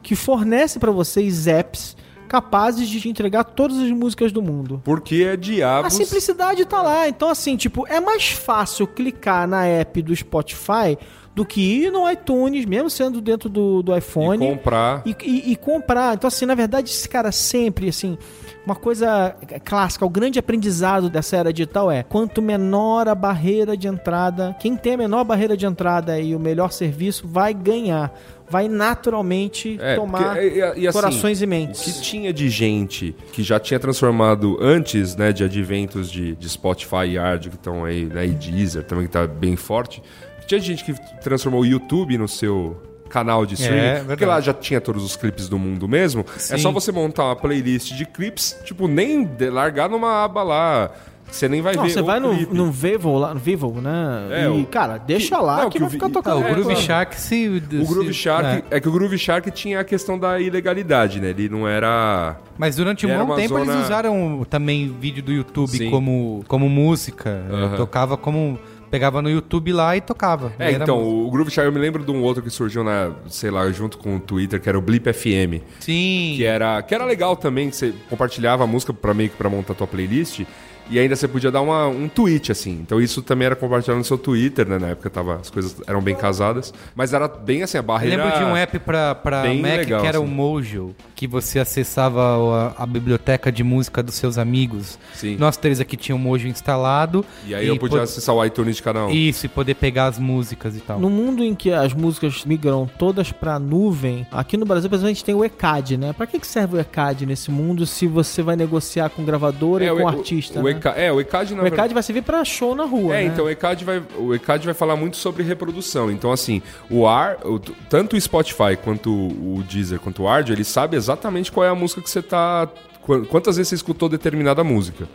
que fornece para vocês apps capazes de te entregar todas as músicas do mundo. Porque é A diabos. simplicidade tá lá. Então, assim, tipo, é mais fácil clicar na app do Spotify do que ir no iTunes, mesmo sendo dentro do, do e iPhone comprar. e, e- e comprar. Então, assim, na verdade, esse cara sempre, assim, uma coisa clássica, o grande aprendizado dessa era digital é quanto menor a barreira de entrada, quem tem a menor barreira de entrada e o melhor serviço vai ganhar. Vai naturalmente É, tomar porque- e- e- e assim, corações e O mentes. que tinha de gente que já tinha transformado antes, né, de adventos de, de Spotify e Yard, que estão aí, né, e Deezer também que tá bem forte. Tinha gente que transformou o YouTube no seu canal de streaming, É, porque lá já tinha todos os clipes do mundo mesmo. É Sim. só você montar uma playlist de clipes, tipo, nem de- largar numa aba lá, você nem vai Não, ver você vai no, clipe. no Vivo, lá, no Vivo, né? É, e, o- cara, deixa que- lá não, que, que vai o ficar tocando. Ah, o É, Groove. Shark se... O Groove Shark, é. é. que o Groove Shark tinha a questão da ilegalidade, né? Ele não era Mas durante um bom tempo eles zona- usaram também vídeo do YouTube Sim. como, como música. Aham. Tocava como. Pegava no YouTube lá e tocava. É, E então, música. o Groove Shark, eu me lembro de um outro que surgiu na, sei lá, junto com o Twitter, que era o Blip FM. Sim. Que era, que era legal também, que você compartilhava a música pra meio que pra montar a tua playlist. E ainda você podia dar uma, um tweet, assim. Então isso também era compartilhado no seu Twitter, né? Na época tava, as coisas eram bem casadas. Mas era bem assim, a Eu barreira... lembro de um app pra, pra Mac legal, que era o assim. Mojo, que você acessava a, a biblioteca de música dos seus amigos. Sim. Nós três aqui tinha o Mojo instalado. E aí eu podia po- acessar o iTunes de cada um. Isso, e poder pegar as músicas e tal. No mundo em que as músicas migram todas pra nuvem, aqui no Brasil, por exemplo, a gente tem o ECAD, né? Pra que, que serve o ECAD nesse mundo se você vai negociar com gravadora e o- com o- artista? O, né? ECA, é, o ECAD, na O ECAD vai servir pra show na rua. É, né? então o ECAD, vai, o ECAD vai falar muito sobre reprodução. Então, assim, o ar, o- tanto o Spotify quanto o Deezer, quanto o Ardio, ele sabe exatamente qual é a música que você tá. qu- Quantas vezes você escutou determinada música.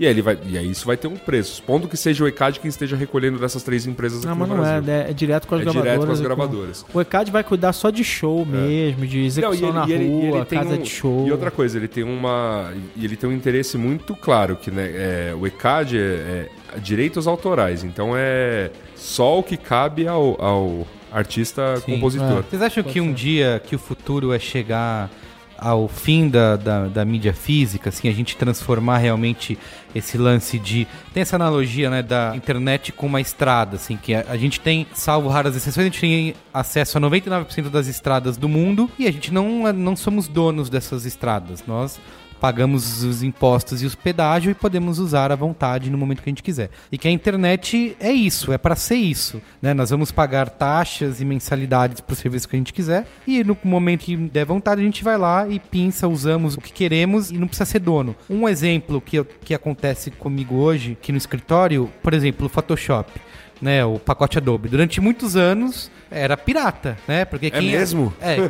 E aí, ele vai, e aí isso vai ter um preço. Supondo que seja o ECAD quem esteja recolhendo dessas três empresas Não, aqui mas no não é, Brasil. é, é direto com as É gravadoras. direto com as e gravadoras. O ECAD vai cuidar só de show mesmo, de Não, execução na rua, tem casa um- de show. E outra coisa, ele tem uma. E ele tem um interesse muito claro, que né, é, o ECAD é, é direitos autorais. Então é. só o que cabe ao, ao artista Sim. compositor. Vocês acham que um dia que o futuro é chegar ao fim da, da, da mídia física, assim, a gente transformar realmente esse lance de... Tem essa analogia, né, da internet com uma estrada, assim, que a, a gente tem, salvo raras exceções, a gente tem acesso a 99% das estradas do mundo e a gente não, não somos donos dessas estradas. Nós pagamos os impostos e os pedágios e podemos usar à vontade no momento que a gente quiser. E que a internet é isso, é para ser isso. Né? Nós vamos pagar taxas e mensalidades para o serviço que a gente quiser e no momento que der vontade a gente vai lá e pinça, usamos o que queremos e não precisa ser dono. Um exemplo que, que acontece comigo hoje aqui no escritório, por exemplo, o Photoshop. Né, o pacote Adobe. Durante muitos anos era pirata, né? Porque quem mesmo? É, quem,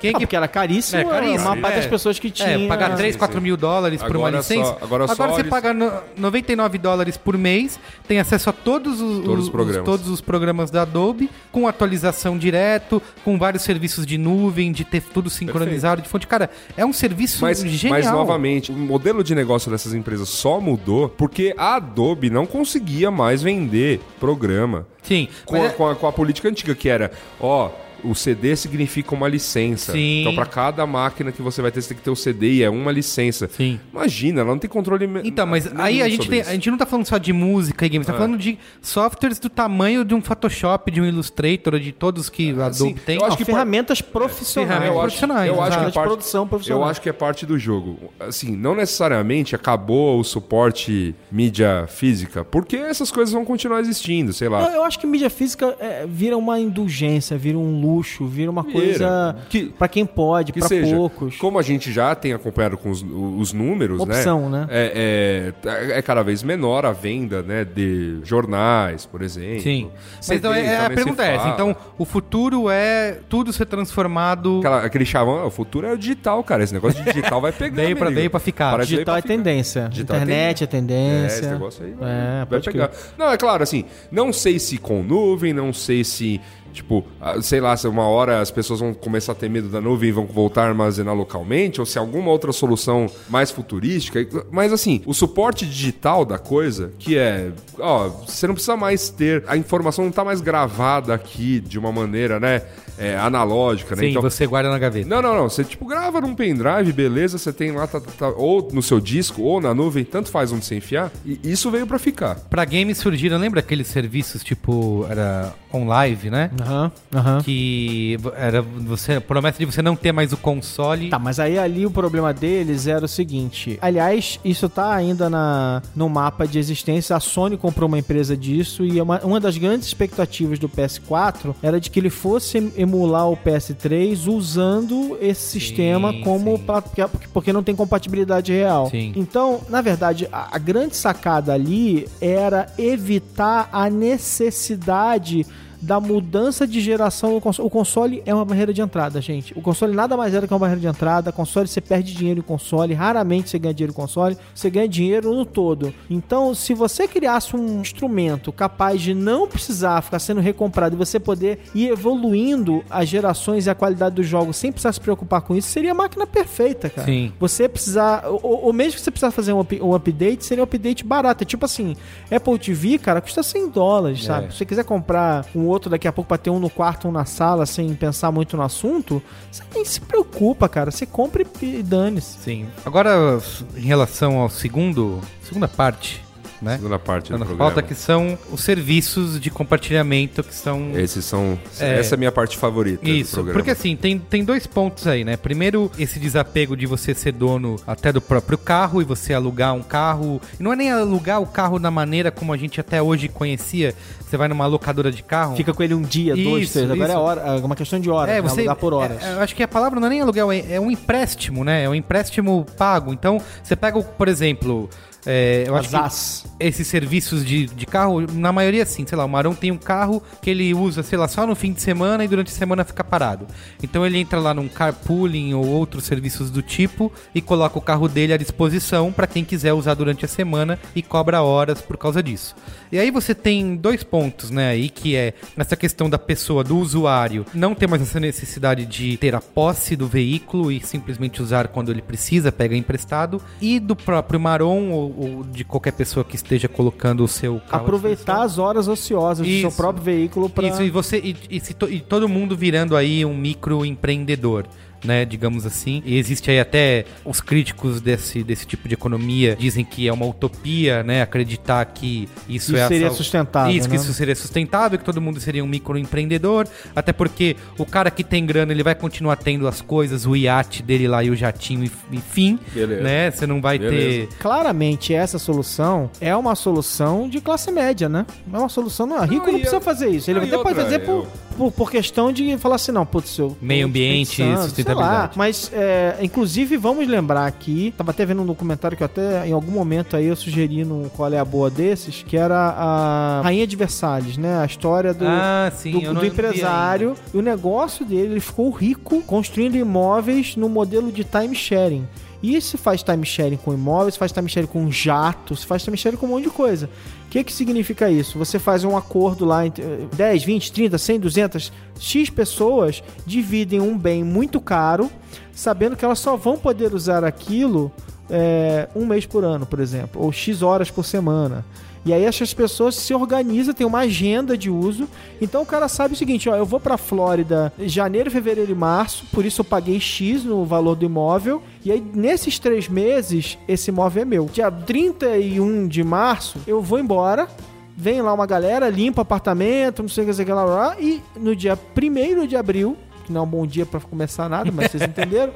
quem Ah, que porque era caríssimo, É, caríssimo, uma parte é. das pessoas que tinham. é, pagar 3, sim, 4 sim. mil dólares por uma Agora licença. só- agora só você eles- paga no, 99 dólares por mês, tem acesso a todos os, Todos os os- programas. todos os programas da Adobe, com atualização direto, com vários serviços de nuvem, de ter tudo sincronizado de fonte. Cara, é um serviço Mas, genial. mas, novamente, o modelo de negócio dessas empresas só mudou porque a Adobe não conseguia mais vender programa Sim, com, mas a, é- com a- com a política antiga, que era, ó, o CD significa uma licença. Sim. Então, pra cada máquina que você vai ter, você tem que ter o CD e é uma licença. Sim. Imagina, ela não tem controle Então, mas aí a gente, tem, a gente não tá falando só de música e games, tá falando de softwares do tamanho de um Photoshop, de um Illustrator, de todos que a Adobe sim, tem. eu acho Não, que ferramentas profissionais. ferramentas eu acho, profissionais, eu acho que é parte, produção profissional. Eu acho que é parte do jogo. Assim, não necessariamente acabou o suporte mídia física, porque essas coisas vão continuar existindo, sei lá. Eu, eu acho que mídia física é, vira uma indulgência, vira um luxo, vira uma coisa Que- pra quem pode, Que pra seja, poucos. como a gente já tem acompanhado com os, os números, Opção, né? É, é, é cada vez menor a venda né, de jornais, por exemplo. Sim. CD então, é- a também se pergunta é essa. Então, o futuro é tudo ser transformado. Aquela- aquele chavão, "Ah, o futuro é o digital, cara. Esse negócio de digital vai pegar. Amigo. veio pra ficar. Que Digital é ficar. tendência. Digital é Internet é É, tendência. esse negócio aí vai, É, vai pegar. crer. Não, é claro, assim, não sei se com nuvem, não sei se, tipo, ah, sei lá, se uma hora as pessoas vão começar a ter medo da nuvem e vão voltar a armazenar localmente, ou se alguma outra solução mais futurística. Mas, assim, o suporte digital da coisa, que é, ó, você não precisa mais ter, a informação não tá mais gravada aqui de uma maneira, né, é, analógica, né? Sim, você guarda na gaveta. Não, não, não. Você tipo grava num pendrive, beleza, você tem lá, tá- tá- ou no seu disco, ou na nuvem, tanto faz onde você enfiar. E isso veio pra ficar. Pra games surgiram, lembra aqueles serviços tipo, era on live, né? Aham, aham. Que era você, promessa de você não ter mais o console. Tá, mas aí ali o problema deles era o seguinte. Aliás, isso tá ainda na, no mapa de existência. A Sony comprou uma empresa disso e uma, uma das grandes expectativas do PS4 era de que ele fosse em- emular o PS3 usando esse sistema como sim. pra- porque, porque não tem compatibilidade real. Sim. Então, na verdade, a, a grande sacada ali era evitar a necessidade da mudança de geração do console. O console é uma barreira de entrada, gente. O console nada mais era que uma barreira de entrada. Console você perde dinheiro em console, raramente você ganha dinheiro em console, você ganha dinheiro no todo. Então, se você criasse um instrumento capaz de não precisar ficar sendo recomprado e você poder ir evoluindo as gerações e a qualidade dos jogos sem precisar se preocupar com isso, seria a máquina perfeita, cara. Sim. Você precisar, ou, ou mesmo que você precisar fazer um, up- um update, seria um update barato. É tipo assim, Apple TV, cara, custa 100 dólares, sabe? Se você quiser comprar um outro daqui a pouco pra ter um no quarto, um na sala, sem pensar muito no assunto, você nem se preocupa, cara. Você compra e dane-se. Sim. Agora, em relação ao segundo, segunda parte, né? Segunda parte do programa. pauta, que são os serviços de compartilhamento que são Esses são. É. Essa é a minha parte favorita do Isso, programa. porque assim, tem, tem dois pontos aí, né? Primeiro, esse desapego de você ser dono até do próprio carro e você alugar um carro. E não é nem alugar o carro da maneira como a gente até hoje conhecia. Você vai numa locadora de carro. Fica com ele um dia, dois, Isso, três. Agora é, isso. hora, é uma questão de horas, É, né? você. alugar por horas. é, eu acho que a palavra não é nem aluguel, é, é um empréstimo, né? É um empréstimo pago. Então, você pega, por exemplo. É, eu acho As as. esses serviços de, de carro, na maioria sim, sei lá, o Marão tem um carro que ele usa, sei lá, só no fim de semana e durante a semana fica parado. Então ele entra lá num carpooling ou outros serviços do tipo e coloca o carro dele à disposição para quem quiser usar durante a semana e cobra horas por causa disso. E aí você tem dois pontos, né, aí que é essa questão da pessoa, do usuário, não ter mais essa necessidade de ter a posse do veículo e simplesmente usar quando ele precisa, pega emprestado, e do próprio Maron ou ou de qualquer pessoa que esteja colocando o seu carro Aproveitar as horas ociosas do seu Isso. próprio veículo para Isso, e você e, e se to- e todo mundo virando aí um microempreendedor. Né, digamos assim. E existe aí até os críticos desse, desse tipo de economia dizem que é uma utopia, né? Acreditar que isso, Isso é a seria sal- sustentável, Isso, que né? isso seria sustentável, que todo mundo seria um microempreendedor. Até porque o cara que tem grana, ele vai continuar tendo as coisas, o iate dele lá e o jatinho, e- enfim. Beleza. Né? Você não vai Beleza. ter. Claramente, essa solução é uma solução de classe média, né? É uma solução. Não, rico Não, não, precisa eu- fazer isso. Ele Não, e até pode fazer por, eu- por, por questão de falar assim, não, putz, eu. tô Meio ambiente, sei sustentabilidade. lá. Mas, é, inclusive, vamos lembrar aqui. Tava até vendo um documentário que eu até, em algum momento aí, eu sugeri no Qual é a Boa desses, que era a Rainha de Versalhes, né? A história do. ah, sim, do, do empresário e o negócio dele, ele ficou rico construindo imóveis no modelo de time sharing. E se faz time sharing com imóveis, se faz time sharing com jato, se faz time sharing com um monte de coisa. O que que significa isso? Você faz um acordo lá entre eh, 10, 20, 30, 100, 200, X pessoas dividem um bem muito caro, sabendo que elas só vão poder usar aquilo é, um mês por ano, por exemplo, ou X horas por semana. E aí essas pessoas se organizam, tem uma agenda de uso. Então o cara sabe o seguinte, ó, eu vou pra Flórida janeiro, fevereiro e março, por isso eu paguei X no valor do imóvel. E aí nesses três meses, esse imóvel é meu. Dia 31 de março, eu vou embora. Vem lá uma galera, limpa o apartamento, não sei o que, sei lá, lá, e no dia 1 de abril, que não é um bom dia pra começar nada, mas vocês entenderam,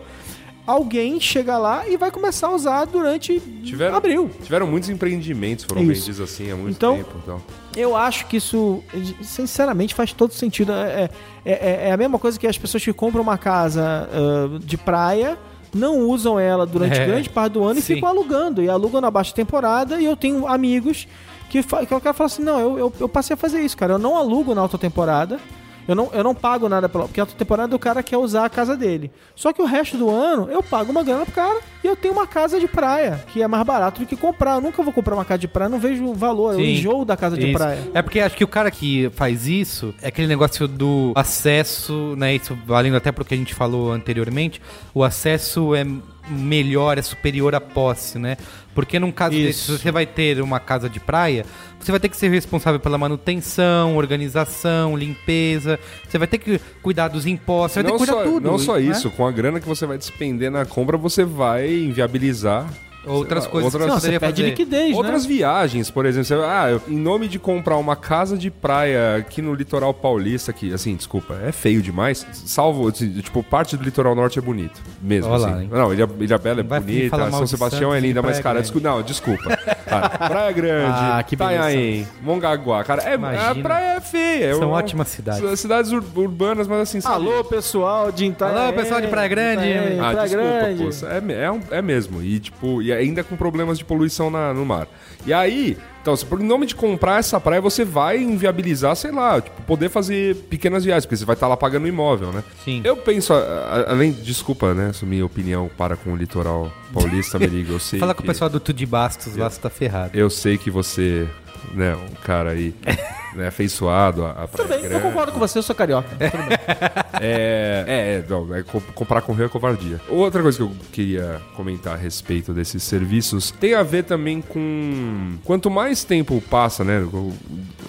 alguém chega lá e vai começar a usar durante Tiveram- abril. Tiveram muitos empreendimentos, foram vendidos assim há muito Então- tempo. Então. Eu acho que isso, sinceramente, faz todo sentido. É, é, é- é a mesma coisa que as pessoas que compram uma casa ah, de praia não usam ela durante É, grande parte do ano e sim. ficam alugando. E alugam na baixa temporada. E eu tenho amigos que, que o cara fala assim: não, eu, eu, eu passei a fazer isso, cara. Eu não alugo na alta temporada. Eu não, eu não pago nada pela. Porque a alta temporada o cara quer usar a casa dele. Só que o resto do ano eu pago uma grana pro cara e eu tenho uma casa de praia, que é mais barato do que comprar. Eu nunca vou comprar uma casa de praia, eu não vejo o valor, eu Sim. enjoo da casa de Isso. praia. É porque acho que o cara que faz isso é aquele negócio do acesso, né? Isso valendo até pro que a gente falou anteriormente. O acesso é melhor, é superior à posse, né? Porque num caso Isso. desse, se você vai ter uma casa de praia, você vai ter que ser responsável pela manutenção, organização, limpeza. Você vai ter que cuidar dos impostos, você vai ter não que cuidar só, tudo. não só né? isso, com a grana que você vai despender na compra, você vai inviabilizar Outras lá, coisas outras- que Não, você você poderia perde fazer. liquidez, Outras né? viagens, por exemplo, você, ah, eu- em nome de comprar uma casa de praia aqui no litoral paulista, que, assim, desculpa, é feio demais, salvo, assim, tipo, parte do litoral norte é bonito, mesmo, Olha lá, assim. hein? Não, Ilha, Ilha Bela é Vai bonita, São de Sebastião Santos é linda, mas, cara, desculpa, não, desculpa. Cara, praia Grande, Ah. Itanhaém, Mongaguá, cara, é, Imagina. a praia é feia. é São uma- ótimas cidades. Cidades ur- urbanas, mas assim, sabe? Alô, pessoal de Itanhaém. Alô, pessoal de Praia Grande. Itanhaém, Ah, Praia desculpa, Grande. pô. É, é, um- é mesmo. E, tipo, e ainda com problemas de poluição na- no mar. E aí, então, se por em nome de comprar essa praia, você vai inviabilizar, sei lá, tipo, poder fazer pequenas viagens, porque você vai estar lá pagando imóvel, né? Sim. Eu penso, a- a- além, desculpa, né, minha opinião para com o litoral paulista, Merigo, eu sei Fala com o que- pessoal do Tudo de Bastos lá, você tá ferrado. Eu sei que você, né, um cara aí, né, afeiçoado a, a Tudo bem, eu Grande. concordo com você, eu sou carioca. Tudo bem. É, é, é, não, é co- comprar com rio é covardia. Outra coisa que eu queria comentar a respeito desses serviços tem a ver também com quanto mais tempo passa, né, o-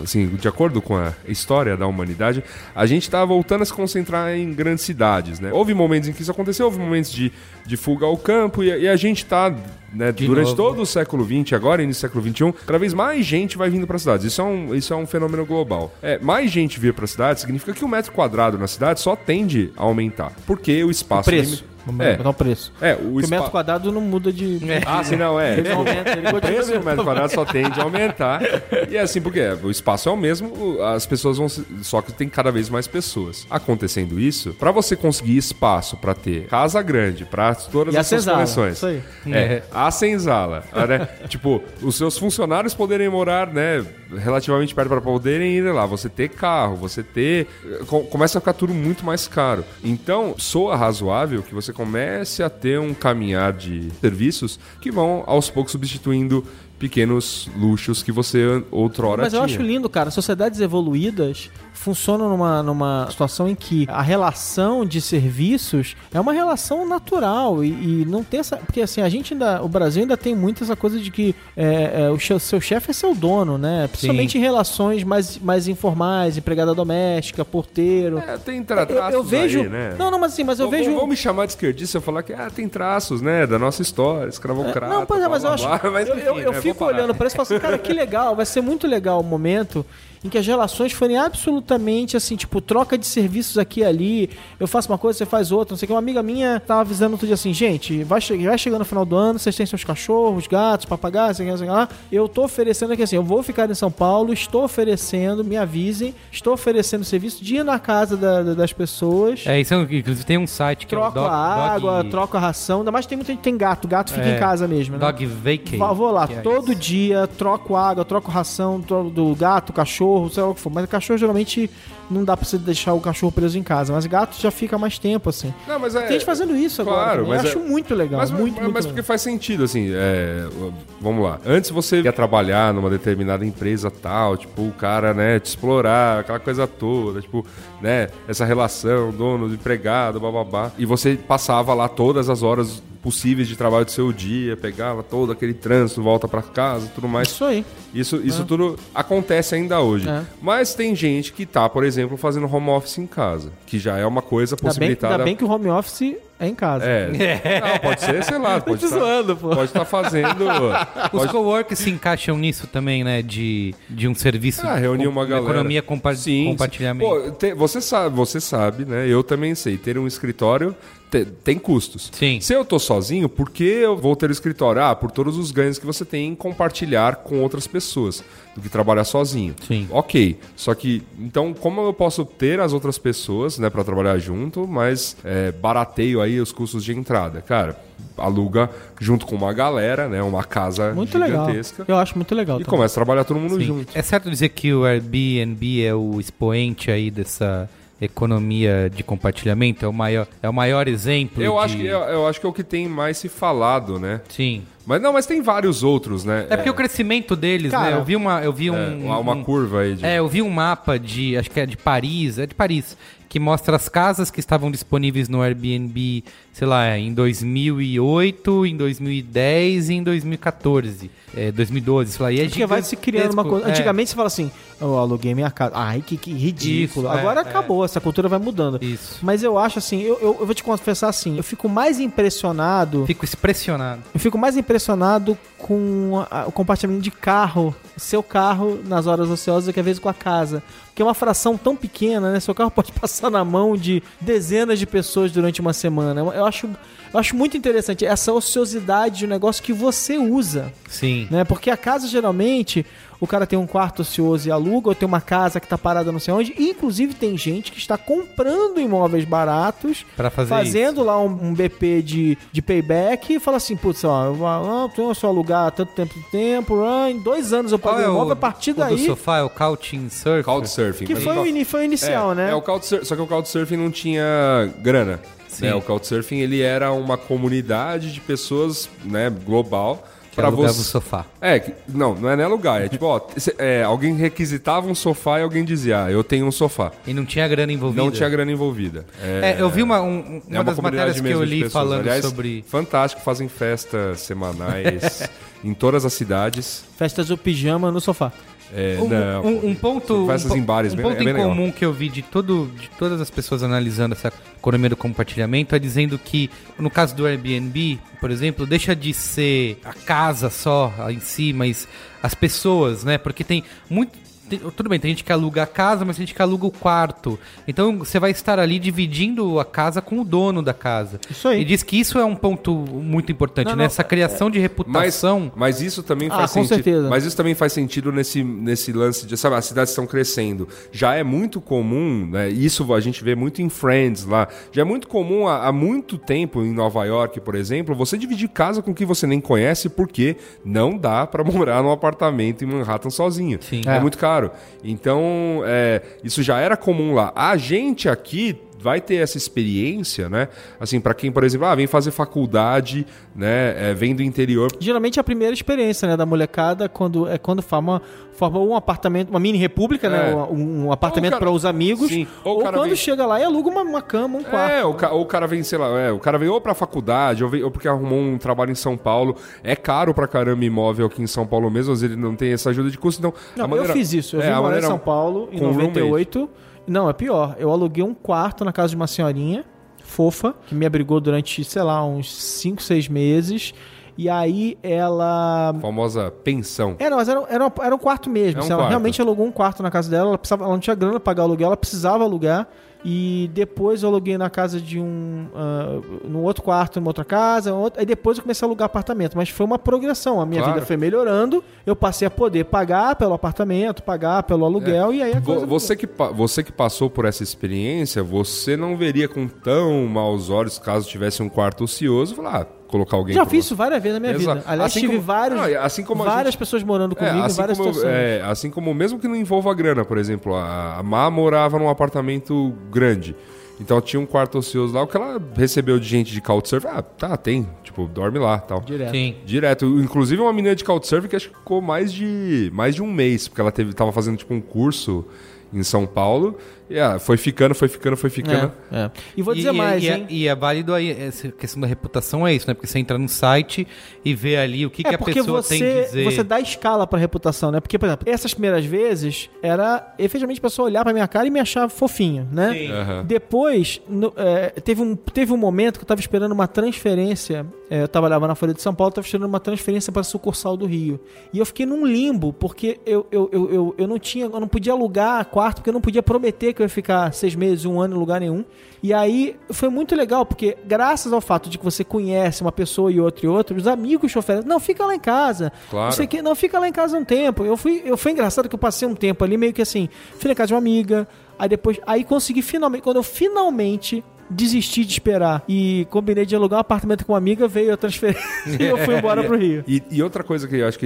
assim, de acordo com a história da humanidade, a gente tá voltando a se concentrar em grandes cidades, né? Houve momentos em que isso aconteceu, houve momentos de, de fuga ao campo e, e a gente tá né, durante novo. todo o século XX, agora início do século XXI, cada vez mais gente vai vindo para cidades. Isso é um, isso é um fenômeno global. É, mais gente vir para cidade significa que o metro quadrado na cidade só tende a aumentar, porque o espaço preço. Vamos É. botar o preço. É, o Porque o metro quadrado não muda de. Ah, sim, não, é. Ele aumenta, ele O preço do metro quadrado só tende a aumentar. E é assim, porque o espaço é o mesmo, as pessoas vão. se- Só que tem cada vez mais pessoas. Acontecendo isso, pra você conseguir espaço pra ter casa grande, pra todas E a as suas senzala, conexões. isso aí. É, a senzala. né? tipo, os seus funcionários poderem morar, né, relativamente perto para poderem ir lá. Você ter carro, você ter. co- Começa a ficar tudo muito mais caro. Então, soa razoável que você comece a ter um caminhar de serviços que vão aos poucos substituindo pequenos luxos que você outrora Mas eu tinha. acho lindo, cara. Sociedades evoluídas funcionam numa, numa situação em que a relação de serviços é uma relação natural e, e não tem essa. Porque assim, a gente ainda. O Brasil ainda tem muito essa coisa de que é, é, o seu chefe é seu dono, né? Principalmente em relações mais, mais informais, empregada doméstica, porteiro. É, tem tra eu, traços eu vejo. aí, né? Não, não, mas assim, mas eu Vão- vejo. Vão me chamar de esquerdista eu falar que ah, tem traços, né? Da nossa história, escravocrata. Não, pois é, blá, mas eu blá, acho. blá, mas, eu, eu, enfim, eu né, fico olhando para isso e falo assim, cara, que legal, vai ser muito legal o momento em que as relações forem absolutamente assim, tipo, troca de serviços aqui e ali. Eu faço uma coisa, você faz outra, não sei o que. Uma amiga minha tava avisando outro dia assim, gente, vai, che vai chegando no final do ano, vocês têm seus cachorros, gatos, papagaios, sei lá. Eu tô oferecendo aqui assim, eu vou ficar em São Paulo, estou oferecendo, me avisem, estou oferecendo serviço de ir na casa da- da- das pessoas. É, isso é, inclusive tem um site que Troco é o Dog, a água, Dog, troco a ração. Ainda mais tem muita gente que tem gato. Gato fica É, em casa mesmo, né? Dog Vacay. Vou lá é todo isso. dia, troco água, troco ração do gato, cachorro, sei lá o que for. Mas o cachorro geralmente não dá pra você deixar o cachorro preso em casa. Mas gato já fica mais tempo, assim. Não, mas é, Tem gente fazendo isso agora. claro. Eu mas acho é- muito legal. Mas, muito, mas, muito mas porque faz sentido, assim, é, vamos lá. Antes você ia trabalhar numa determinada empresa tal, tipo, o cara, né, te explorar, aquela coisa toda, tipo, né, essa relação, dono, empregado, bababá. E você passava lá todas as horas possíveis de trabalho do seu dia, pegava todo aquele trânsito, volta pra casa, tudo mais. Isso aí. Isso, isso tudo acontece ainda hoje. É. Mas tem gente que tá, por exemplo, fazendo home office em casa, que já é uma coisa Ainda bem, possibilitada. ainda bem que o home office é em casa. É. Não, pode ser, sei lá, pode te estar zoando, pô. pode estar fazendo. Os Pode, coworkers se encaixam nisso também, né? De, de um serviço. ah, reunir uma galera. Economia compa Sim, compartilhamento. Pô, te- você sabe, você sabe, né? Eu também sei. Ter um escritório te- tem custos. Sim. Se eu tô sozinho, por que eu vou ter o escritório? Ah, por todos os ganhos que você tem em compartilhar com outras pessoas do que trabalhar sozinho. Sim. Ok. Só que, então, como eu posso ter as outras pessoas, né, para trabalhar junto, mas é, barateio aí os custos de entrada? Cara, aluga junto com uma galera, né? Uma casa Muito legal. gigantesca. Eu acho muito legal. E também. começa a trabalhar todo mundo Sim. junto. É certo dizer que o Airbnb é o expoente aí dessa economia de compartilhamento? É o maior, é o maior exemplo Eu de... acho, que, eu, eu acho que é o que tem mais se falado, né? Sim. Mas não, mas tem vários outros, né? É porque o crescimento deles, Cara, né? Eu vi uma, eu vi É, um, uma, uma um- curva aí de. É, eu vi um mapa de, acho que é de Paris, é de Paris, que mostra as casas que estavam disponíveis no Airbnb, sei lá, em 2008, em 2010 e em 2014, é, 2012, sei lá. E é Porque vai se criando uma coisa. é. Antigamente você fala assim, eu aluguei minha casa. Ai, que, que ridículo. Isso, é, Agora é. acabou, essa cultura vai mudando. Isso. Mas eu acho assim, eu, eu, eu vou te confessar assim, eu fico mais impressionado. Fico expressionado. Eu fico mais impressionado com a- o compartilhamento de carro, seu carro nas horas ociosas do que às vezes com a casa. Porque é uma fração tão pequena, né? Seu carro pode passar na mão de dezenas de pessoas durante uma semana. Eu- Eu acho, eu acho muito interessante essa ociosidade de um negócio que você usa Sim. né? Porque a casa geralmente o cara tem um quarto ocioso e aluga, ou tem uma casa que tá parada não sei onde. E, inclusive tem gente que está comprando imóveis baratos, Pra fazer fazendo lá um, um BP de, de payback e fala assim, putz, ó, eu vou ah, tenho só alugar tanto tempo de tempo, ah, em dois anos eu paguei é o o, imóvel, a partir o do daí. sofá, é o Couching Surf? Couchsurfing. Que foi o o, foi o inicial, é, né? É o Couchsurfing, só que o Couchsurfing não tinha grana. Sim. Né? O Couchsurfing ele era uma comunidade de pessoas, né, global. Que Pra alugava o você... sofá. É, não, não é nem alugar. É tipo, ó, é, alguém requisitava um sofá e alguém dizia, ah, eu tenho um sofá. E não tinha grana envolvida. Não tinha grana envolvida. É, eu vi uma, um- É uma das matérias que eu li falando Aliás, sobre... Fantástico, fazem festas semanais em todas as cidades. Festas do pijama no sofá. É, Um, não, um- um ponto, um, po- em bares, um bem- ponto é em comum que eu vi de, todo, de todas as pessoas analisando essa economia do compartilhamento é dizendo que, no caso do Airbnb, por exemplo, deixa de ser a casa só em si, mas as pessoas, né? Porque tem muito. Tem- tudo bem, tem gente que aluga a casa, mas tem gente que aluga o quarto. Então você vai estar ali dividindo a casa com o dono da casa. Isso aí. E diz que isso é um ponto muito importante, Não, né? não, Essa criação de Mas, reputação. mas isso também Ah, faz com sentido. certeza. Mas isso também faz sentido nesse, nesse lance de, sabe, as cidades estão crescendo. Já é muito comum, né? Isso a gente vê muito em Friends lá. Já é muito comum há, há muito tempo em Nova York, por exemplo, você dividir casa com quem você nem conhece, porque não dá pra morar num apartamento em Manhattan sozinho. Sim. É, É. muito caro. Então, é, isso já era comum lá. A gente aqui vai ter essa experiência, né? Assim, para quem, por exemplo, ah, vem fazer faculdade, né? É, vem do interior. Geralmente é a primeira experiência, né, da molecada quando é quando forma, forma um apartamento, uma mini república, É. né, um, um apartamento para os amigos, Sim. Ou ou, quando vem- chega lá e aluga uma, uma cama, um quarto. É, o, ca- ou o cara vem, sei lá, é, o cara vem ou pra faculdade, ou, vem- ou porque arrumou um trabalho em São Paulo. É caro pra caramba imóvel aqui em São Paulo mesmo, vezes ele não tem essa ajuda de custo, então... Não, a maneira- eu fiz isso. Eu é, vim morar maneira- em São Paulo em com roommate. 98. Não, é pior. Eu aluguei um quarto na casa de uma senhorinha fofa, que me abrigou durante, sei lá, uns 5, 6 meses. E aí ela. Famosa pensão. É, não, mas era, era, era um quarto mesmo. É um Se ela quarto. realmente alugou um quarto na casa dela, ela, precisava, ela não tinha grana pra pagar aluguel, ela precisava alugar. E depois eu aluguei na casa de um. Uh, num outro quarto, numa outra casa. Outra, aí depois eu comecei a alugar apartamento. Mas foi uma progressão. A minha Claro. vida foi melhorando. Eu passei a poder pagar pelo apartamento, pagar pelo aluguel. E aí a coisa. Você que, você que passou por essa experiência, você não veria com tão maus olhos caso tivesse um quarto ocioso, falar, ah, colocar alguém Já fiz isso várias vezes na minha Exato. vida. Aliás, Assim tive como- vários, Não, e assim como a várias gente- pessoas morando É, comigo em assim, várias como, situações. é, assim como mesmo que não envolva grana, por exemplo, a, a Má morava num apartamento grande. Então tinha um quarto ocioso lá, o que ela recebeu de gente de couchsurfing, ah, tá, tem, tipo, dorme lá, tal. Direto. Sim. Direto, inclusive uma menina de couchsurfing que acho que ficou mais de mais de um mês, porque ela teve tava fazendo tipo um curso em São Paulo, e ah, foi ficando, foi ficando, foi ficando. É, é. E vou dizer e, mais, e, hein? É, e é válido aí, essa questão da reputação é isso, né? Porque você entra no site e vê ali o que, que É a porque pessoa você, tem que dizer. você dá escala pra reputação, né? Porque, por exemplo, essas primeiras vezes era efetivamente a pessoa olhar pra minha cara e me achar fofinho, né? Sim. Aham. Depois, no- é, teve, um, teve um momento que eu tava esperando uma transferência. é, eu trabalhava na Folha de São Paulo, tava esperando uma transferência para sucursal do Rio. E eu fiquei num limbo, porque eu, eu, eu, eu, eu não tinha, eu não podia alugar quarto, porque eu não podia prometer que eu ia ficar seis meses, um ano em lugar nenhum. E aí foi muito legal, porque graças ao fato de que você conhece uma pessoa e outra e outra, os amigos te oferecem, não, fica lá em casa. Claro. Não sei o quê. Não, fica lá em casa um tempo. Eu fui, eu foi engraçado que eu passei um tempo ali meio que assim, fui na casa de uma amiga, aí depois, aí consegui finalmente, quando eu finalmente desisti de esperar e combinei de alugar um apartamento com uma amiga, veio a transferência e eu fui embora pro Rio. E, e outra coisa que eu acho que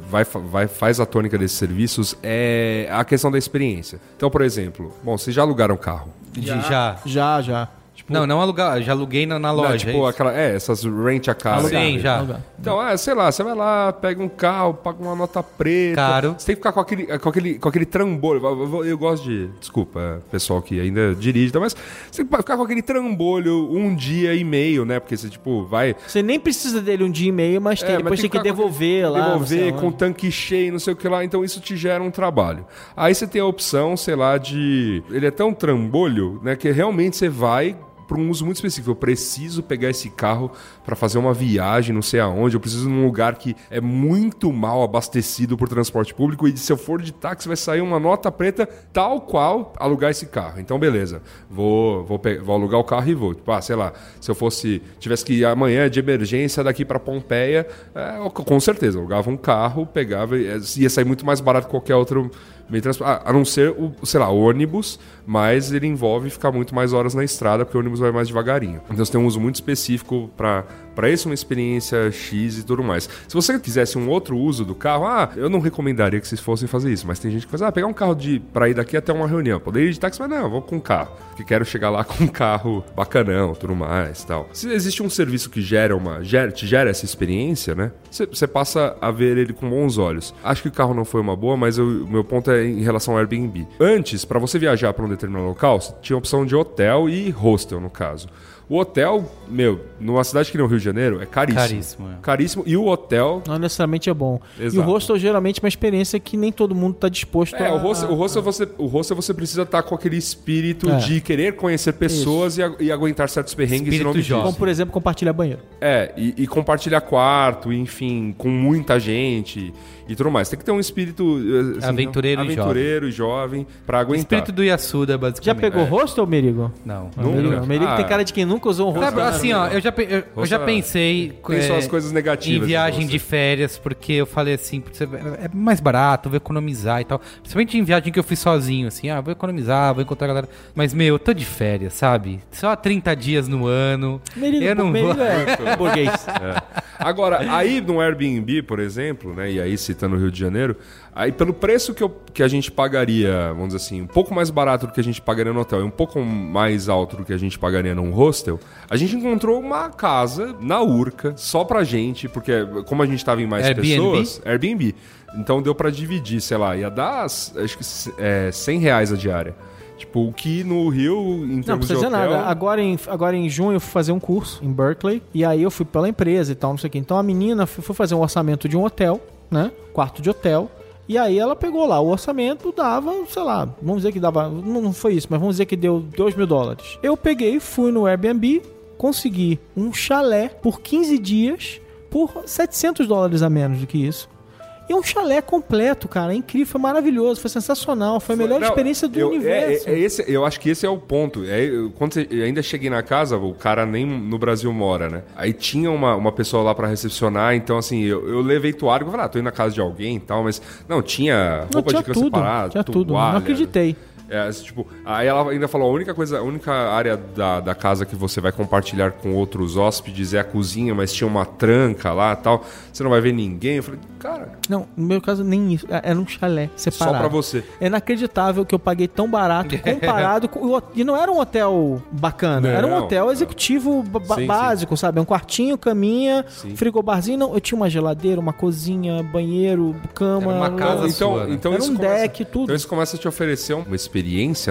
eh, vai, vai, faz a tônica desses serviços é a questão da experiência. Então, por exemplo, bom, vocês já alugaram carro. De- já. Já, já. Não, não alugar, já aluguei na, na loja. É tipo, isso? aquela, é, essas rent a car. Sim, já. Alugar. Então, é, sei lá, você vai lá, pega um carro, paga uma nota preta. Caro. Você tem que ficar com aquele, com aquele, com aquele trambolho. Eu, eu- gosto de. Desculpa, é, pessoal que ainda dirige, mas você tem que ficar com aquele trambolho um dia e meio, né? Porque você, tipo, vai. Você nem precisa dele um dia e meio, mas tem, É, mas depois tem que, com devolver aquele- lá. Devolver com o tanque cheio, não sei o que lá. Então isso te gera um trabalho. Aí você tem a opção, sei lá, de. Ele é tão trambolho, né? Que realmente você vai para um uso muito específico. Eu preciso pegar esse carro para fazer uma viagem, não sei aonde. Eu preciso num lugar que é muito mal abastecido por transporte público. E se eu for de táxi, vai sair uma nota preta tal qual alugar esse carro. Então, beleza. Vou, vou, vou alugar o carro e vou. Tipo, ah, sei lá, se eu fosse. Tivesse que ir amanhã de emergência daqui para Pompeia, é, com certeza, alugava um carro, pegava. e Ia sair muito mais barato que qualquer outro meio de transporte. A, a não ser o, sei lá, ônibus, mas ele envolve ficar muito mais horas na estrada, porque o ônibus vai mais devagarinho. Então você tem um uso muito específico para para isso, uma experiência X e tudo mais. Se você quisesse um outro uso do carro, ah, eu não recomendaria que vocês fossem fazer isso, mas tem gente que faz, ah, pegar um carro de para ir daqui até uma reunião. Poderia ir de táxi, mas não, vou com carro. Porque quero chegar lá com um carro bacanão, tudo mais, tal. Se existe um serviço que gera uma, gera, te gera essa experiência, né? Você passa a ver ele com bons olhos. Acho que o carro não foi uma boa, mas o meu ponto é em relação ao Airbnb. Antes, para você viajar para um determinado local, você tinha a opção de hotel e hostel, no caso. O hotel, meu, numa cidade que nem o Rio de Janeiro, é caríssimo. Caríssimo, é. Caríssimo. E o hotel. Não necessariamente é bom. E Exato. o hostel geralmente é uma experiência que nem todo mundo está disposto É, a... o hostel, o hostel você, o hostel você precisa estar com aquele espírito É. de querer conhecer pessoas e, e aguentar certos perrengues Espírito em nome disso. Como, por exemplo, compartilhar banheiro. É, e, e compartilhar quarto, enfim, com muita gente e tudo mais. Tem que ter um espírito eh, assim, Aventureiro e aventureiro e jovem pra O aguentar. espírito do Yasuda, basicamente. Já pegou hostel, Merigo? Não. Nunca. Merigo, Merigo Ah. tem cara de quem nunca usou um hostel. Sabe, assim, ó, eu já, eu, eu já Roça- pensei é, suas coisas negativas em viagem de de férias, porque eu falei assim, putz, é mais barato, vou economizar e tal. Principalmente em viagem que eu fui sozinho, assim, ah, vou economizar, vou encontrar a galera. Mas, meu, eu tô de férias, sabe? Só 30 dias no ano. Merigo, eu não Merigo vou. é burguês. Agora, aí no Airbnb, por exemplo, né? E aí citando o Rio de Janeiro, aí pelo preço que, eu, que a gente pagaria, vamos dizer assim, um pouco mais barato do que a gente pagaria no hotel e um pouco mais alto do que a gente pagaria num hostel, a gente encontrou uma casa na Urca, só pra gente, porque como a gente tava em mais Airbnb? pessoas, Airbnb. Então deu pra dividir, sei lá, ia dar acho que é, 100 reais a diária. Tipo, o que no Rio, em Não, termos precisa de dizer hotel... nada. Agora em, agora em junho eu fui fazer um curso em Berkeley. E aí eu fui pela empresa e tal, não sei o quê. Então a menina foi fazer um orçamento de um hotel, né? Quarto de hotel. E aí ela pegou lá, o orçamento dava, sei lá, vamos dizer que dava. Não, não foi isso, mas vamos dizer que deu 2 mil dólares. Eu peguei, fui no Airbnb, consegui um chalé por 15 dias por 700 dólares a menos do que isso. E um chalé completo, cara. Incrível, foi maravilhoso, foi sensacional, foi a melhor Não, experiência do eu, universo. É, é esse, eu acho que esse é o ponto. É, eu- quando você- eu ainda cheguei na casa, o cara nem no Brasil mora, né? Aí tinha uma, uma pessoa lá pra recepcionar, então assim, eu, eu levei toalha, eu falei, ah, tô indo na casa de alguém e tal, mas não, tinha Não, roupa tinha de cama tudo, separada, tinha tudo. Não acreditei. É, assim, tipo, aí ela ainda falou, a única coisa, a única área da, da casa que você vai compartilhar com outros hóspedes é a cozinha, mas tinha uma tranca lá e tal, você não vai ver ninguém. Eu falei, cara, Não, no meu caso nem isso. É- Era um chalé separado. só pra você. É inacreditável que eu paguei tão barato comparado com. E não era um hotel bacana, era um Não, hotel não. executivo Sim, sim. básico, sabe? Um quartinho, caminha, Sim. frigobarzinho. Não, eu tinha uma geladeira, uma cozinha, banheiro, cama. Era uma casa então, sua, né? então Era isso um começa, deck, tudo. Então isso começa a te oferecer uma experiência,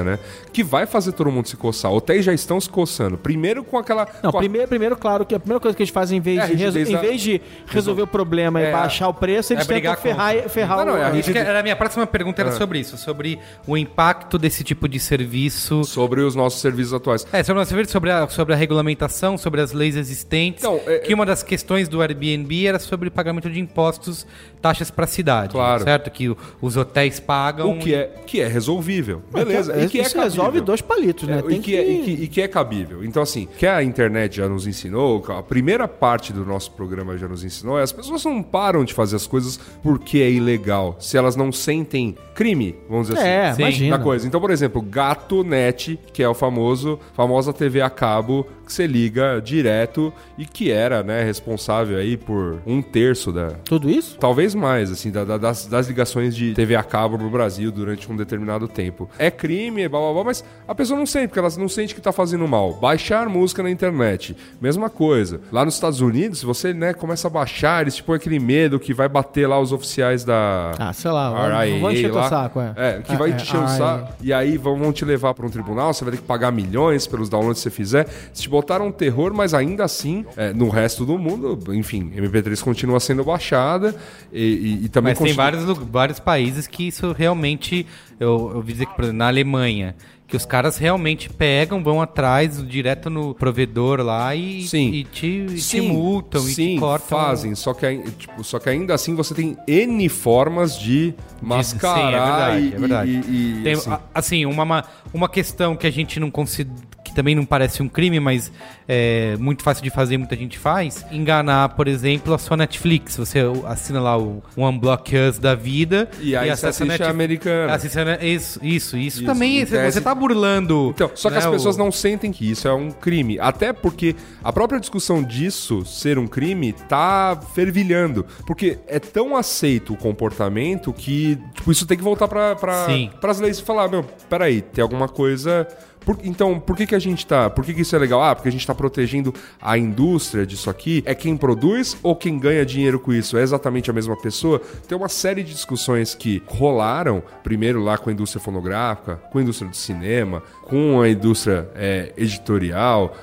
né? Que vai fazer todo mundo se coçar. Hotéis já estão se coçando. Primeiro com aquela. Não, com a- primeiro, primeiro, claro que a primeira coisa que eles fazem em vez, É, a de, reso- em vez de resolver o problema É, e baixar o preço, eles é tentam ferrar, contra. ferrar Não, não, o. é a era a minha próxima pergunta Ah. era sobre isso, sobre o impacto desse tipo de serviço. Sobre os nossos serviços atuais. É, sobre, o nosso serviço, sobre, a, sobre a regulamentação, sobre as leis existentes. Então, é- que uma das questões do Airbnb era sobre pagamento de impostos, taxas para a cidade. Claro. Certo? Que os hotéis pagam. O que é, que é resolvível. Beleza. É, e que é resolve dois palitos, né? É, Tem e, que, é- e, que, e que é cabível. Então, assim, que a internet já nos ensinou, a primeira parte do nosso programa já nos ensinou, é as pessoas não param de fazer as coisas porque é ilegal. Se elas não sentem crime, vamos dizer É, assim. Sim. imagina. Da coisa. Então, por exemplo, Gato Net, que é o famoso, famosa TV a cabo, que você liga direto e que era, né, responsável aí por um terço da, Tudo isso? Talvez mais, assim, da- da- das, das ligações de TV a cabo no Brasil durante um determinado tempo. É crime, blá blá blá, mas a pessoa não sente, porque ela não sente que tá fazendo mal. Baixar música na internet, mesma coisa. Lá nos Estados Unidos, você, né, começa a baixar, eles te põem aquele medo que vai bater lá os oficiais da. Ah, sei lá, RIA vou encher teu lá. saco, é. É, que Ah, vai é, te encher o saco. E aí vão, vão te levar para um tribunal, você vai ter que pagar milhões pelos downloads que você fizer. Se te botaram um terror, mas ainda assim, é, no resto do mundo, enfim, MP3 continua sendo baixada e, e- e também Mas tem continua- vários, lu- vários países que isso realmente. Eu, eu ouvi dizer que, por exemplo, na Alemanha, que os caras realmente pegam, vão atrás, direto no provedor lá e, Sim. e te, e te Sim, multam e sim, te cortam. fazem, só que, tipo, só que ainda assim você tem N formas de mascarar Sim, é verdade, e, é verdade. e- e- Tem, assim, a- assim, uma, uma questão que a gente não considera. Que também não parece um crime, mas é muito fácil de fazer, muita gente faz. Enganar, por exemplo, a sua Netflix. Você assina lá o o Unblock Us da vida E aí acessa assiste a americana. Assiste a- isso, isso, isso, Isso, também. Você, você tá burlando. Então, só que né, as pessoas o- não sentem que isso é um crime. Até porque a própria discussão disso ser um crime tá fervilhando. Porque é tão aceito o comportamento que tipo, isso tem que voltar para Sim. as leis e falar, meu, peraí, tem alguma coisa... Por- então, por que, que a gente tá... Por que, que isso é legal? Ah, porque a gente tá protegendo a indústria disso aqui. É quem produz ou quem ganha dinheiro com isso? É exatamente a mesma pessoa? Tem uma série de discussões que rolaram, primeiro lá com a indústria fonográfica, com a indústria do cinema, com a indústria é, editorial,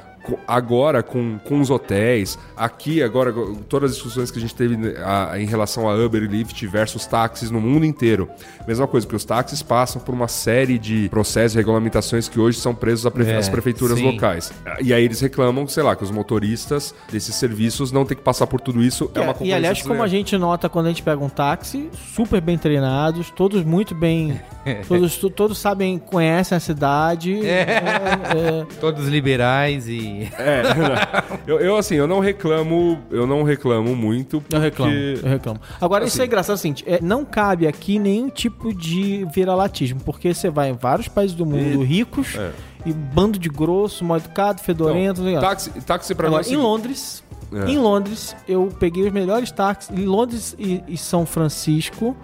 agora com, com os hotéis, aqui agora go- todas as discussões que a gente teve né, a- em relação a Uber e Lyft versus táxis no mundo inteiro. Mesma coisa, porque os táxis passam por uma série de processos e regulamentações que hoje são presos às É, prefeituras sim. locais. E aí eles reclamam, sei lá, que os motoristas desses serviços não têm que passar por tudo isso. É, uma e aliás, como a gente nota quando a gente pega um táxi, super bem treinados, todos muito bem. todos, to- todos sabem, conhecem a cidade. É, é, Todos liberais e. É, eu, eu, assim, eu não reclamo, eu não reclamo muito. eu reclamo, porque- eu reclamo. Agora, isso é Assim. engraçado, é seguinte, é, não cabe aqui nenhum tipo de viralatismo, porque você vai em vários países do mundo ricos É. e bando de grosso, mal educado, fedorento, Então, legal. táxi, táxi pra Agora, nós. em Londres, É. Em Londres, eu peguei os melhores táxis. Em Londres e, e São Francisco.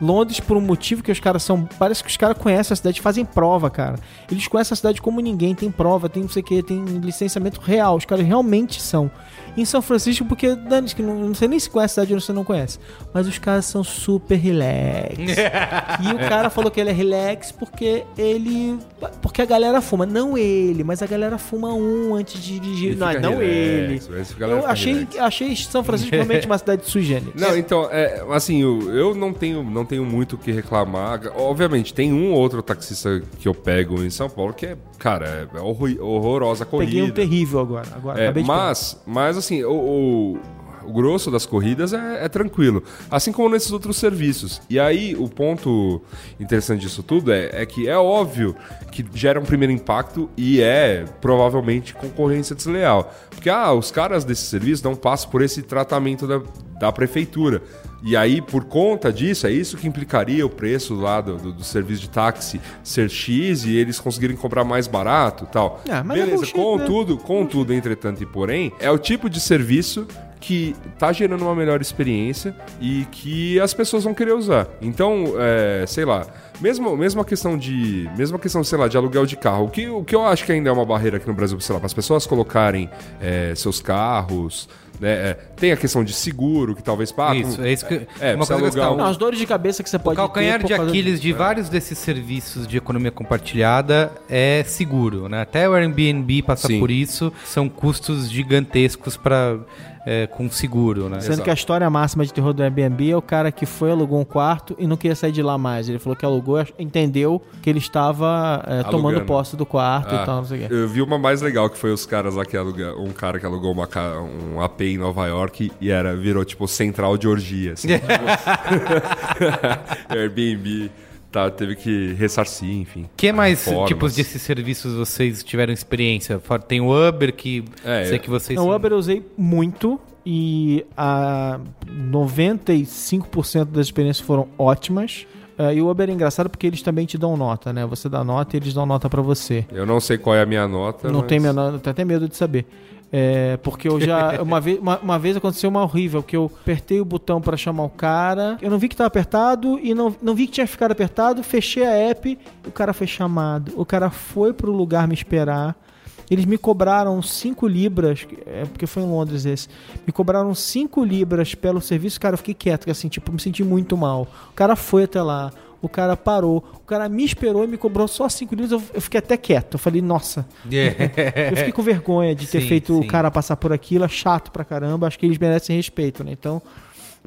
Londres, por um motivo que os caras são. Parece que os caras conhecem a cidade, fazem prova, cara. Eles conhecem a cidade como ninguém, tem prova, tem não sei o que, tem licenciamento real. Os caras realmente são. Em São Francisco, porque, Dani, que não, sei nem se conhece a cidade ou você não conhece. Mas os caras são super relax. e o cara falou que ele é relax porque ele. Porque a galera fuma. Não ele, mas a galera fuma um antes de dirigir. Não, não ele. relax, Eu achei, relax. achei São Francisco realmente uma cidade sui generis. Não, então, é, assim, eu, eu não tenho, não tenho muito o que reclamar. Obviamente, tem um ou outro taxista que eu pego em São Paulo que é, cara, é horror- horrorosa a corrida. Peguei um terrível agora. agora É, mas, mas assim, o, o, o grosso das corridas é, é tranquilo. Assim como nesses outros serviços. E aí, o ponto interessante disso tudo é, é que é óbvio que gera um primeiro impacto e é provavelmente concorrência desleal. Porque, ah, os caras desse serviço não passam por esse tratamento da, da prefeitura. E aí, por conta disso, é isso que implicaria o preço lá do, do, do serviço de táxi ser X e eles conseguirem comprar mais barato tal. Ah, é Beleza, bullshit, né? contudo, contudo, entretanto e porém, é o tipo de serviço que tá gerando uma melhor experiência e que as pessoas vão querer usar. Então, é, sei lá, mesmo, mesmo a questão de. Mesmo a questão, sei lá, de aluguel de carro, o que, o que eu acho que ainda é uma barreira aqui no Brasil, sei lá, para as pessoas colocarem é, seus carros. Né, é, tem a questão de seguro, que talvez pague. Isso, é isso que. É, uma coisa que alugar tá- um- Não, as dores de cabeça que você O pode calcanhar ter de Aquiles de vários desses serviços de economia compartilhada é seguro, né? Até o Airbnb passa Sim. por isso, são custos gigantescos para com seguro, né? Sendo Exato. que a história máxima de terror do Airbnb é o cara que foi, alugou um quarto e não queria sair de lá mais. Ele falou que alugou, entendeu que ele estava é, tomando posse do quarto Ah, e tal, não sei o quê. Eu vi uma mais legal que foi os caras lá que alugam, um cara que alugou uma, um AP em Nova York e era, virou tipo central de orgia. Assim, Airbnb tá, teve que ressarcir, enfim. que mais Reformas. tipos desses serviços vocês tiveram experiência? Tem o Uber, que É, sei que vocês... Não, o Uber eu usei muito e a 95% das experiências foram ótimas. É, e o Uber é engraçado porque eles também te dão nota, né? Você dá nota e eles dão nota pra você. Eu não sei qual é a minha nota. Não mas- tem menor, eu tenho até medo de saber. É, porque eu já. Uma vez, uma, uma vez aconteceu uma horrível, que eu apertei o botão pra chamar o cara. Eu não vi que tava apertado e não, não vi que tinha ficado apertado. Fechei a app o cara foi chamado. O cara foi pro lugar me esperar. Eles me cobraram 5 libras, é porque foi em Londres esse. Me cobraram 5 libras pelo serviço, cara, eu fiquei quieto, assim, tipo, me senti muito mal. O cara foi até lá, o cara parou, o cara me esperou e me cobrou só 5 libras, eu, eu fiquei até quieto. Eu falei, nossa, eu fiquei com vergonha de ter Sim, feito sim. o cara passar por aquilo, é chato pra caramba, acho que eles merecem respeito, né? Então,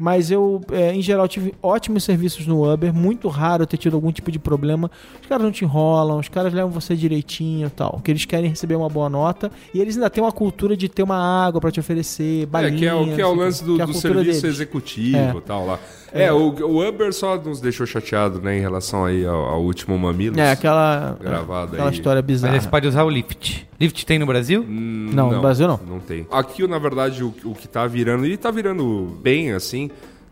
mas eu, é, em geral, tive ótimos serviços no Uber, muito raro eu ter tido algum tipo de problema. Os caras não te enrolam, os caras levam você direitinho e tal, que eles querem receber uma boa nota, e eles ainda têm uma cultura de ter uma água pra te oferecer, É, balinha, que é, o, que é o lance do, é do serviço deles. executivo É. e tal lá. É, o, o Uber só nos deixou chateado, né, em relação aí ao, ao último Mamilos. É, aquela, Gravado aquela aí. história Mas bizarra. aí você pode usar o Lyft. Lyft tem no Brasil? Hum, Não, no Brasil não. Não tem. Aqui, na verdade, o, o que tá virando, e tá virando bem, assim,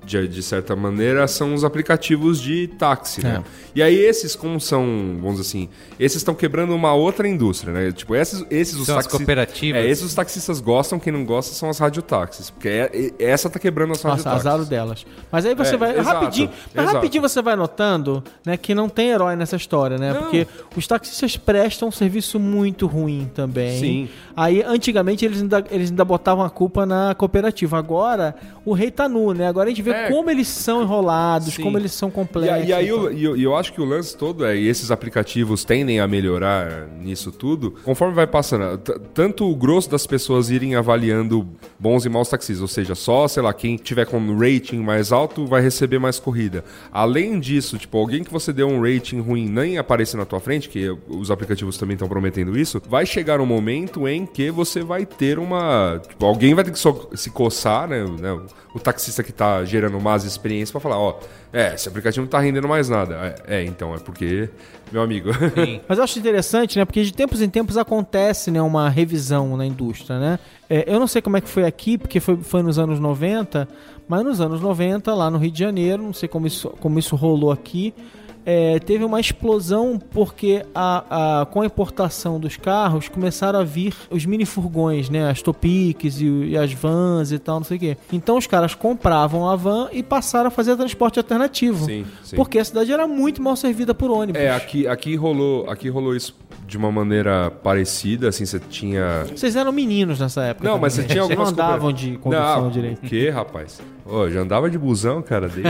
de, de certa maneira, são os aplicativos de táxi, né? É. E aí esses, como são, vamos dizer assim, esses estão quebrando uma outra indústria, né? Tipo, esses, esses os São as taxi- cooperativas. É, esses os taxistas gostam, quem não gosta são as radiotáxis. Porque é- é- essa tá quebrando as Nossa, radiotáxis. azar delas. Mas aí você É, vai. exato, rapidinho, exato. rapidinho você vai notando né, que não tem herói nessa história, né? Não. Porque os taxistas prestam um serviço muito ruim também. Sim. Aí, antigamente, eles ainda, eles ainda botavam a culpa na cooperativa. Agora, o rei tá nu, né? Agora a gente vê É. como eles são enrolados, Sim. como eles são E, complexos. a- e aí e tal. eu, e eu, e eu acho que o lance todo é, e esses aplicativos tendem a melhorar nisso tudo, conforme vai passando. Tanto o grosso das pessoas irem avaliando bons e maus taxistas, ou seja, só, sei lá, quem tiver com um rating mais alto vai receber mais corrida. Além disso, tipo, alguém que você deu um rating ruim nem aparecer na tua frente, que os aplicativos também estão prometendo isso, vai chegar um momento em que você vai ter uma. Tipo, alguém vai ter que se coçar, né? né, O taxista que tá gerando más experiências pra falar, ó, é, esse aplicativo não tá rendendo mais nada. É, é, então, é porque, meu amigo. Mas eu acho interessante, né? Porque de tempos em tempos acontece né, uma revisão na indústria, né? É, eu não sei como é que foi aqui, porque foi, foi nos anos 90, mas nos anos 90, lá no Rio de Janeiro, não sei como isso, como isso rolou aqui, é, teve uma explosão porque a, a- com a importação dos carros começaram a vir os mini furgões, né? As Topics e, e as vans e tal, não sei o quê. Então os caras compravam a van e passaram a fazer transporte alternativo. Sim, sim. Porque a cidade era muito mal servida por ônibus. É, aqui, aqui, rolou, aqui rolou isso de uma maneira parecida, assim, você tinha... Vocês eram meninos nessa época. Não, mas você também. tinha Vocês algumas... não andavam de condução não, direito. o quê, rapaz? Eu já andava de busão, cara, desde...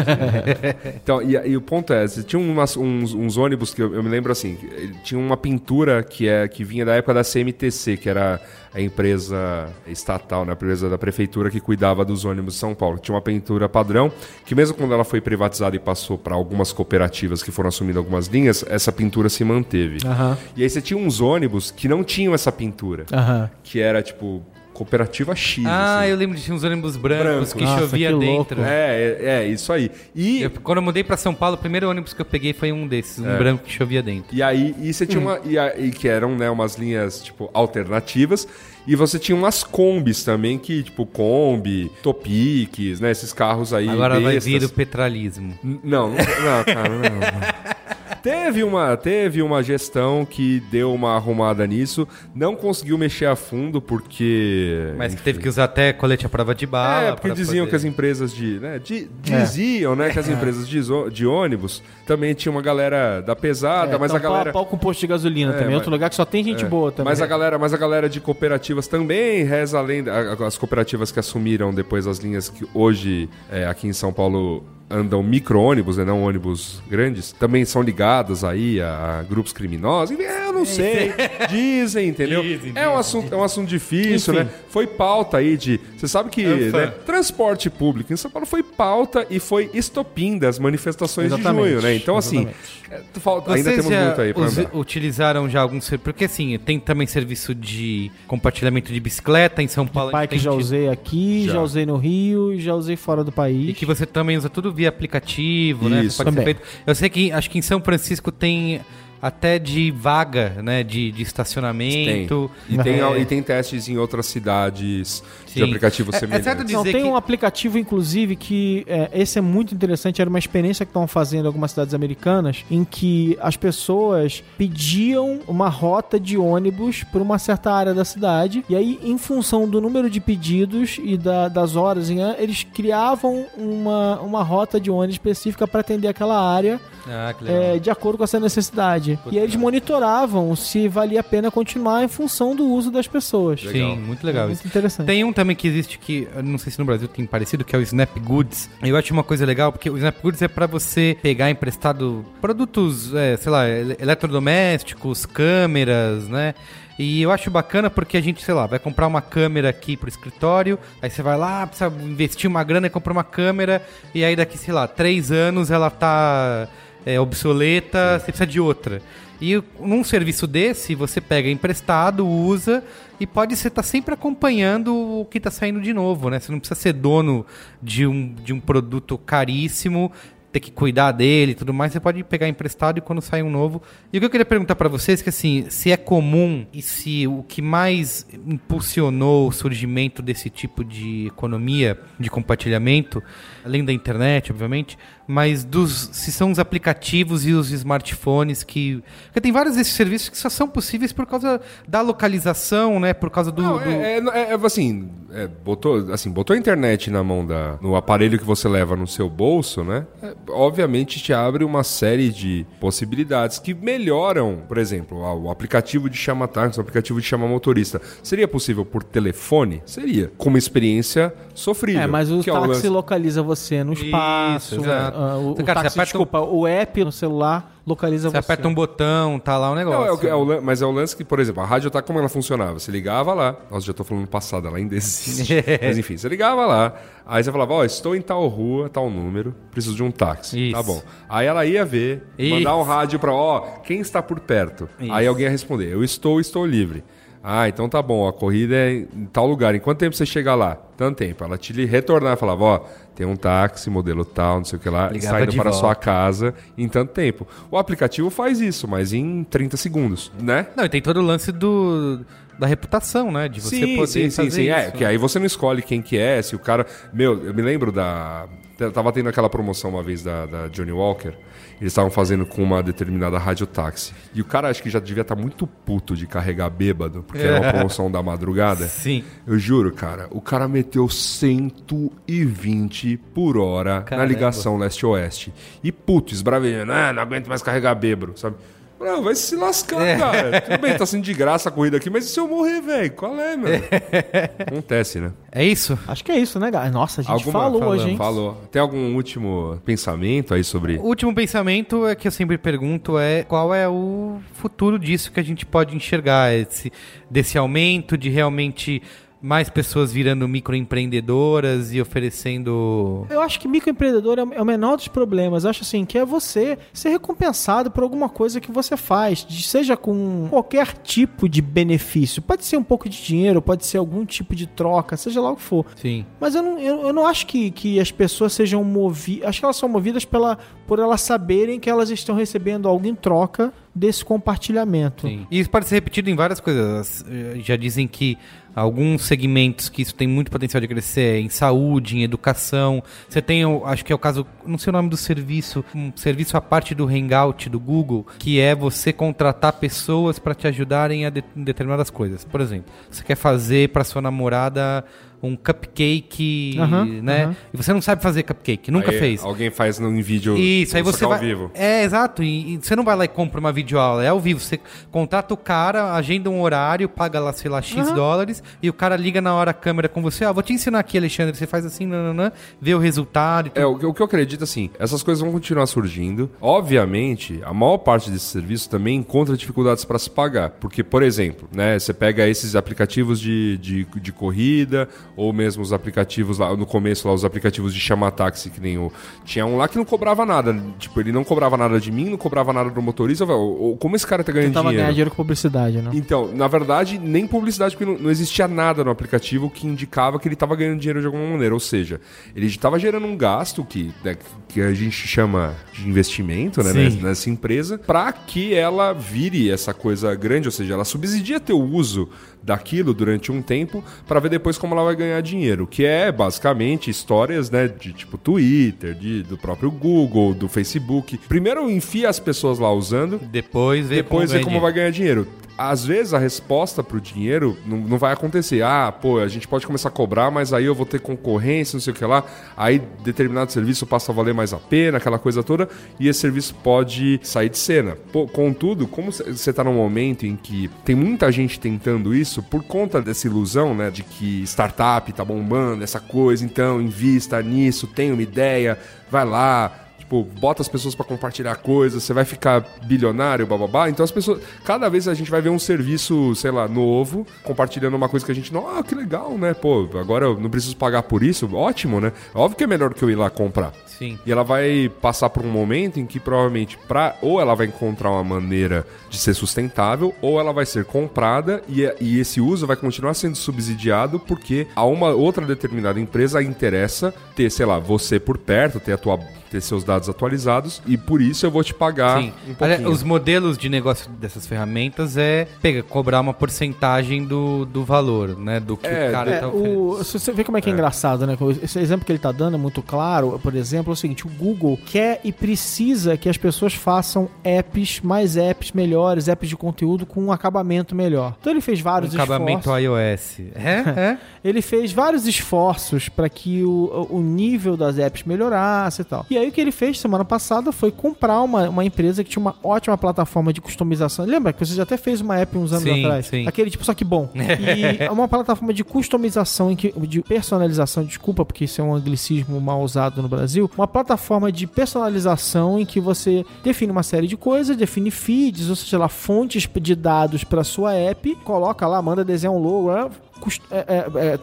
então, e, e o ponto é, você tinha umas- uns, uns ônibus que eu, eu me lembro, assim, tinha uma pintura que, é, que vinha da época da CMTC, que era a empresa estatal, né, a empresa da prefeitura que cuidava dos ônibus de São Paulo. Tinha uma pintura padrão, que mesmo quando ela foi privatizada e passou para algumas cooperativas que foram assumindo algumas linhas, essa pintura se manteve. Aham. E aí você tinha uns ônibus que não tinham essa pintura, Aham. que era tipo cooperativa X. Ah, assim. eu lembro de uns ônibus brancos Brancos. que Nossa, chovia que dentro. É, é, é, isso aí. E, Eu- quando eu mudei pra São Paulo, o primeiro ônibus que eu peguei foi um desses, um É. branco que chovia dentro. e aí e você tinha uma. E, a- e que eram né, umas linhas, tipo, alternativas. E você tinha umas combis também, que, tipo, Kombi, Topiques, né? Esses carros aí. Agora vai bestas. vir o petralismo. N- Não, não, não, cara, não. Teve uma, teve uma gestão que deu uma arrumada nisso, não conseguiu mexer a fundo porque. Mas que teve que usar até colete à prova de bala. É, porque diziam poder- que as empresas de. Né, di- diziam, né, que as empresas de, de ônibus também tinha uma galera da pesada, É, mas a galera. Pau, pau com posto de gasolina também. mas- Outro lugar que só tem gente boa também. Mas a galera, mas a galera de cooperativas também reza além as cooperativas que assumiram depois as linhas que hoje é, aqui em São Paulo andam micro-ônibus, né, não ônibus grandes, também são ligadas aí a, a grupos criminosos. Enfim, Eu não sei, dizem, entendeu? Dizem, é, um dizem, assunto, é um assunto difícil, Enfim. né? Foi pauta aí de... Você sabe que né, transporte público em São Paulo foi pauta e foi estopim das manifestações Exatamente, de junho, né? Então, assim, é, falta- ainda Vocês temos já muito aí pra andar. utilizaram já algum serviço? Porque assim, tem também serviço de compartilhamento de bicicleta em São Paulo. a Pai que já usei aqui, já. Já. usei no Rio e já usei fora do E país. que você também usa tudo via aplicativo, né? Isso. Ser Também. feito. Eu sei que acho que em São Francisco tem até de vaga, né? De, de estacionamento. E tem, É. e tem testes em outras cidades de Sim. aplicativos É- é semelhantes. certo Não, dizer tem que- um aplicativo, inclusive, que é, esse é muito interessante. Era uma experiência que estão fazendo em algumas cidades americanas, em que as pessoas pediam uma rota de ônibus por uma certa área da cidade. E aí, em função do número de pedidos e da- das horas, eles criavam uma, uma rota de ônibus específica para atender aquela área Ah, é, de acordo com essa necessidade. E aí eles monitoravam se valia a pena continuar em função do uso das pessoas. Sim, muito legal Muito isso. interessante. Tem um também que existe que, não sei se no Brasil tem parecido, que é o Snap Goods. Eu acho uma coisa legal, porque o Snap Goods é pra você pegar emprestado produtos, é, sei lá, ele- eletrodomésticos, câmeras, né? E eu acho bacana porque a gente, sei lá, vai comprar uma câmera aqui pro escritório, aí você vai lá, precisa investir uma grana e comprar uma câmera, e aí daqui, sei lá, três anos ela tá é, obsoleta, você precisa de outra. E num serviço desse, você pega emprestado, usa e pode estar sempre acompanhando o que está saindo de novo, né? Você não precisa ser dono de um, de um produto caríssimo, ter que cuidar dele e tudo mais. Você pode pegar emprestado e quando sai um novo. E o que eu queria perguntar para vocês é que assim, se é comum e se o que mais impulsionou o surgimento desse tipo de economia de compartilhamento, além da internet, obviamente, mas dos se são os aplicativos e os smartphones que porque tem vários desses serviços que só são possíveis por causa da localização, né? Por causa do, Não, do- é, é- é, assim, é, botou, assim, botou a internet na mão da, no aparelho que você leva no seu bolso, né? É, obviamente te abre uma série de possibilidades que melhoram, por exemplo, ah, o aplicativo de chama táxi, o aplicativo de chama motorista. Seria possível por telefone? Seria. Com uma experiência sofrível. É, mas o que é táxi lance- localiza você no espaço. exato. ah, o, o Cara, você táxi, aperta um- desculpa, o app no celular localiza você você. aperta um botão, tá lá o Não, negócio. é o, é o lan- mas é o lance que, por exemplo, a rádio tá como ela funcionava. Você ligava lá, nossa, já tô falando passado, ela ainda existe. mas enfim, você ligava lá, aí você falava, ó, estou em tal rua, tal número, preciso de um táxi. Isso. Tá bom. Aí ela ia ver, mandar um Isso. rádio pra, ó, quem está por perto? Isso. Aí alguém ia responder, eu estou, estou livre. Ah, então tá bom, a corrida é em tal lugar. Em quanto tempo você chega lá? tanto tempo. Ela te retornava e falava, ó, tem um táxi, modelo tal, não sei o que lá, Ligava saindo para a sua volta. casa em tanto tempo. O aplicativo faz isso, mas em 30 segundos, né? Não, e tem todo o lance do, da reputação, né? De você poder fazer É, isso. que aí você não escolhe quem que é, se o cara... Meu, eu me lembro da... Tava tendo aquela promoção uma vez da, da Johnny Walker. Eles estavam fazendo com uma determinada radiotáxi. E o cara acho que já devia estar muito puto de carregar bêbado, porque era uma promoção da madrugada. Sim. Eu juro, cara, o cara meteu 120 por hora na Caramba. ligação leste-oeste. E puto, esbravejando, ah, não aguento mais carregar bêbado, sabe? Não, vai se lascar, É. cara. Tudo bem, tá sendo de graça a corrida aqui, mas e se eu morrer, velho? Qual é, meu? Acontece, né? É isso? Acho que é isso, né, galera? Nossa, a gente Alguma- falou falamos, hoje, hein? Falou. Tem algum último pensamento aí sobre. O último pensamento é que eu sempre pergunto é qual é o futuro disso que a gente pode enxergar, esse, desse aumento de realmente mais pessoas virando microempreendedoras e oferecendo. Eu acho que microempreendedor é o- é o menor dos problemas. Eu acho assim, que é você ser recompensado por alguma coisa que você faz, seja com qualquer tipo de benefício. Pode ser um pouco de dinheiro, pode ser algum tipo de troca, seja lá o que for. Sim. Mas eu não, eu, eu não acho que, que as pessoas sejam movidas. Acho que elas são movidas pela, por elas saberem que elas estão recebendo algo em troca desse compartilhamento. Sim. E isso pode ser repetido em várias coisas. Eh, Já dizem que alguns segmentos que isso tem muito potencial de crescer em saúde, em educação. Você tem, acho que é o caso, não sei o nome do serviço, um serviço à parte do Hangout do Google, que é você contratar pessoas para te ajudarem a de- em determinadas coisas. Por exemplo, você quer fazer para sua namorada um cupcake, Aham, né? aham. E você não sabe fazer cupcake, nunca Aí fez. Alguém faz no, em vídeo. Isso, aí você que ao vai. vivo. É, exato. E, e você não vai lá e compra uma videoaula, é ao vivo. Você contrata o cara, agenda um horário, paga lá, sei lá, X dólares, e o cara liga na hora a câmera com você. Ó, vou te ensinar aqui, Alexandre. Você faz assim, nananã, vê o resultado e tudo. É, o, que- o que eu acredito, assim, essas coisas vão continuar surgindo. Obviamente, a maior parte desses serviços também encontra dificuldades para se pagar. Porque, por exemplo, né, você pega esses aplicativos de, de, de corrida, ou mesmo os aplicativos lá, no começo lá, os aplicativos de chamar táxi, que nem o. Tinha um lá que não cobrava nada. Tipo, ele não cobrava nada de mim, não cobrava nada do motorista. Eu falei, "Ô, ô, como esse cara tá ganhando Tentava dinheiro? ganhar dinheiro com publicidade, né? Então, na verdade, nem publicidade, porque não, não existia nada no aplicativo que indicava que ele estava ganhando dinheiro de alguma maneira. Ou seja, ele estava gerando um gasto que, né, que a gente chama de investimento né, nessa, nessa empresa para que ela vire essa coisa grande. Ou seja, ela subsidia teu uso daquilo durante um tempo para ver depois como ela vai ganhar dinheiro. Que é basicamente histórias né, de tipo Twitter, de, do próprio Google, do Facebook. Primeiro enfia as pessoas lá usando Depois vê depois como ver como vai ganhar dinheiro. Às vezes a resposta pro dinheiro não, não vai acontecer. Ah, pô, a gente pode começar a cobrar, mas aí eu vou ter concorrência, não sei o que lá. Aí determinado serviço passa a valer mais a pena, aquela coisa toda, e esse serviço pode sair de cena. Pô, contudo, como você tá num momento em que tem muita gente tentando isso, por conta dessa ilusão, né, de que startup tá bombando, essa coisa, então invista nisso, tem uma ideia, vai lá, Tipo, bota as pessoas pra compartilhar coisas, você vai ficar bilionário, bababá. Então as pessoas. Cada vez a gente vai ver um serviço, sei lá, novo, compartilhando uma coisa que a gente não. Ah, que legal, né? Pô, agora eu não preciso pagar por isso. Ótimo, né? Óbvio que é melhor que eu ir lá comprar. Sim. E ela vai passar por um momento em que provavelmente pra, ou ela vai encontrar uma maneira de ser sustentável, ou ela vai ser comprada e, e esse uso vai continuar sendo subsidiado porque a uma outra determinada empresa interessa ter, sei lá, você por perto, ter, a tua, ter seus dados atualizados e por isso eu vou te pagar Sim. um Olha, pouquinho. os modelos de negócio dessas ferramentas é pega, cobrar uma porcentagem do, do valor, né? Do que É, o cara É, tá o, você vê como é que é, engraçado, né? Esse exemplo que ele tá dando é muito claro. Por exemplo, é o seguinte: o Google quer e precisa que as pessoas façam apps, mais apps melhores, apps de conteúdo com um acabamento melhor. Então ele fez vários Um acabamento esforços. iOS. É, é. Ele fez vários esforços para que o, o nível das apps melhorasse e tal. E aí o que ele fez semana passada foi comprar uma, uma empresa que tinha uma ótima plataforma de customização. Lembra que você já até fez uma app uns anos Sim, atrás? sim. Aquele tipo, só que bom. E é uma plataforma de customização, em que, de personalização, desculpa, porque isso é um anglicismo mal usado no Brasil. Uma plataforma de personalização em que você define uma série de coisas, define feeds, ou seja, lá, fontes de dados para sua app, coloca lá, manda desenhar um logo, é, cust- é, é,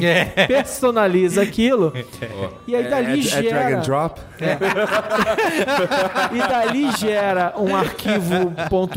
é, É. personaliza aquilo. E aí dali é, é drag gera. and drop? E dali gera um arquivo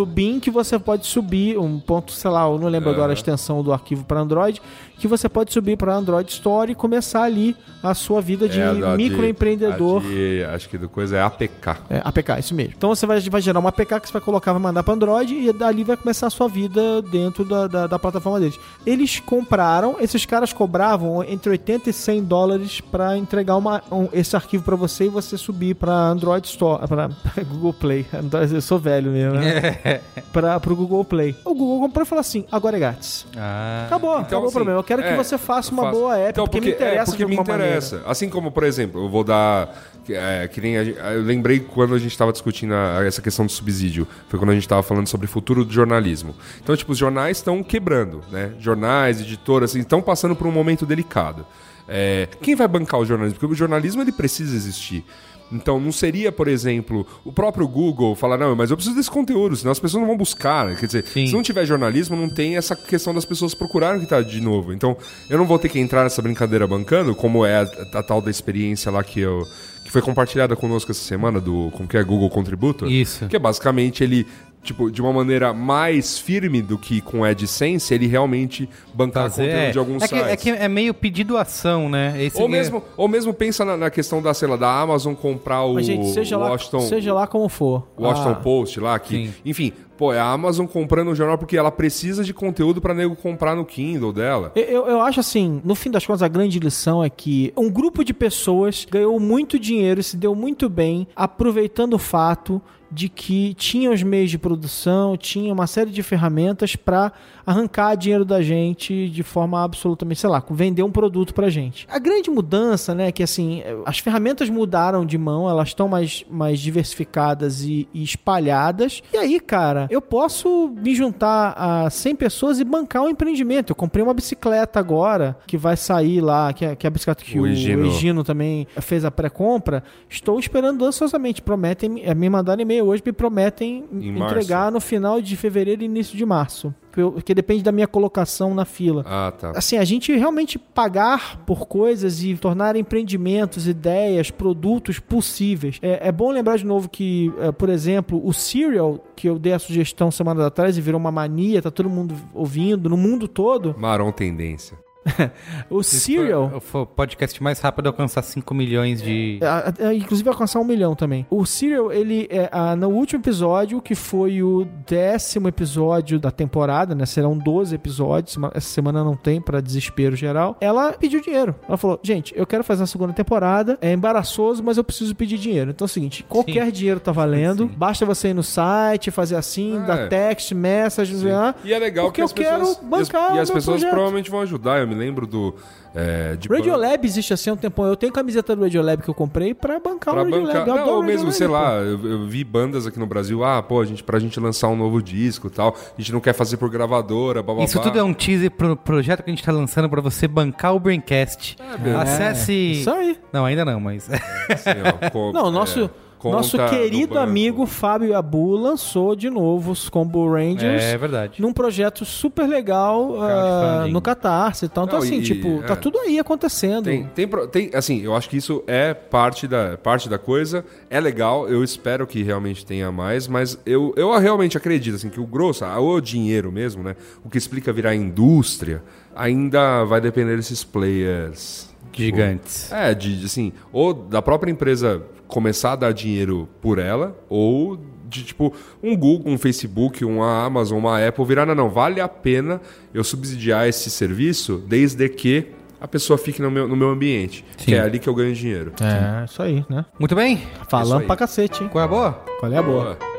.bin que você pode subir, um ponto, sei lá, eu não lembro agora a extensão do arquivo para Android, que você pode subir para Android Store e começar ali a sua vida de É, a microempreendedor. a de- acho que do coisa é APK. É, APK, isso mesmo. Então você vai, vai gerar uma APK que você vai colocar, vai mandar para Android e dali vai começar a sua vida dentro da, da, da plataforma deles. Eles compraram, esses caras cobravam entre 80 e 100 dólares para entregar uma, um- esse arquivo para você e você subir para Android Store, para Google Play. Eu sou velho mesmo, né? Para o Google Play. O Google comprou e falou assim: agora é grátis. Ah. Acabou, acabou o assim, problema. Eu quero que é, você faça uma faço. boa app, Então, porque, me interessa é, porque me interessa. Assim como, por exemplo, eu vou dar. É, que nem a eu lembrei quando a gente estava discutindo a- essa questão do subsídio. Foi quando a gente estava falando sobre o futuro do jornalismo. Então, tipo, os jornais estão quebrando, né? Jornais, editoras, assim, estão passando por um momento delicado. É, quem vai bancar o jornalismo? Porque o jornalismo ele precisa existir. Então, não seria, por exemplo, o próprio Google falar, não, mas eu preciso desse conteúdo, senão as pessoas não vão buscar. Quer dizer, Sim. se não tiver jornalismo, não tem essa questão das pessoas procurarem o que tá de novo. Então, eu não vou ter que entrar nessa brincadeira bancando, como é a, a tal da experiência lá que eu. que foi compartilhada conosco essa semana, do. como que é? Google Contributor. Isso. Que é basicamente ele. Tipo, de uma maneira mais firme do que com AdSense, ele realmente bancar Fazer, conteúdo é. de alguns é que, sites. é que é meio pedido ação, né? Esse Ou que- mesmo, ou mesmo pensa na, na questão da, sei lá, da Amazon comprar o Mas, gente, seja lá, Washington, seja lá como for. Washington Ah, Post lá, que, Sim. enfim, pô, é a Amazon comprando o jornal porque ela precisa de conteúdo pra nego comprar no Kindle dela. Eu- Eu, eu acho assim, no fim das contas, a grande lição é que um grupo de pessoas ganhou muito dinheiro e se deu muito bem aproveitando o fato de que tinha os meios de produção, tinha uma série de ferramentas para arrancar dinheiro da gente de forma absolutamente, sei lá, vender um produto pra gente. A grande mudança, né, que assim, as ferramentas mudaram de mão, elas estão mais, mais diversificadas e, e espalhadas. E aí, cara, eu posso me juntar a 100 pessoas e bancar um empreendimento. Eu comprei uma bicicleta agora, que vai sair lá, que é, que é a bicicleta que O o. Egino também fez a pré-compra. Estou esperando ansiosamente. Prometem, eh, me mandaram e-mail hoje, me prometem Em entregar no final de fevereiro e início de março. Porque depende da minha colocação na fila. Ah, tá. Assim, a gente realmente pagar por coisas e tornar empreendimentos, ideias, produtos possíveis. É, é bom lembrar de novo que, é, por exemplo, o Serial, que eu dei a sugestão semana atrás e virou uma mania, tá todo mundo ouvindo, no mundo todo. Marrom tendência. O Serial. Foi, foi o podcast mais rápido a alcançar 5 milhões de. É, é, inclusive alcançar um milhão também. O Serial, ele, é, ah, no último episódio, que foi o décimo episódio da temporada, né? Serão 12 episódios. Essa semana não tem, pra desespero geral. Ela pediu dinheiro. Ela falou: gente, eu quero fazer a segunda temporada. É embaraçoso, mas eu preciso pedir dinheiro. Então é o seguinte: qualquer dinheiro tá valendo. Basta você ir no site, fazer assim, É. dar text, message, lá. E é legal Porque porque eu as quero pessoas, bancar e as o meu pessoas projeto. provavelmente vão ajudar. Eu me lembro do é, de ban- Radiolab existe assim há um tempão. Eu tenho camiseta do Radiolab que eu comprei pra bancar Pra o Radiolab. bancar. Eu Não, ou mesmo, sei lá, eu, eu vi bandas aqui no Brasil, ah, pô, a gente, pra gente lançar um novo disco e tal, a gente não quer fazer por gravadora, blá, blá, Isso blá. tudo é um teaser pro projeto que a gente tá lançando pra você bancar o Braincast. Acesse. É, Isso aí. Não, ainda não, mas. Assim, ó, Não, nosso, é, conta nosso do querido amigo Fábio Abu lançou de novo os Combo Rangers é verdade. num projeto super legal Crowdfunding. no Catarse e tal. Então, Não, assim, e- tipo, é. tá tudo aí acontecendo. Tem, tem, tem, assim, eu acho que isso é parte da, parte da coisa. É legal, eu espero que realmente tenha mais, mas eu, eu realmente acredito assim, que o grosso, ah, o dinheiro mesmo, né? O que explica virar indústria, ainda vai depender desses players. Gigantes. É, de, de, assim, ou da própria empresa começar a dar dinheiro por ela, ou de tipo um Google, um Facebook, uma Amazon, uma Apple virar, não, não, vale a pena eu subsidiar esse serviço desde que a pessoa fique no meu, no meu ambiente, Sim. que é ali que eu ganho dinheiro. É, isso aí, né? Muito bem. Falando pra cacete, hein? Qual é a boa? Qual é a boa? Boa.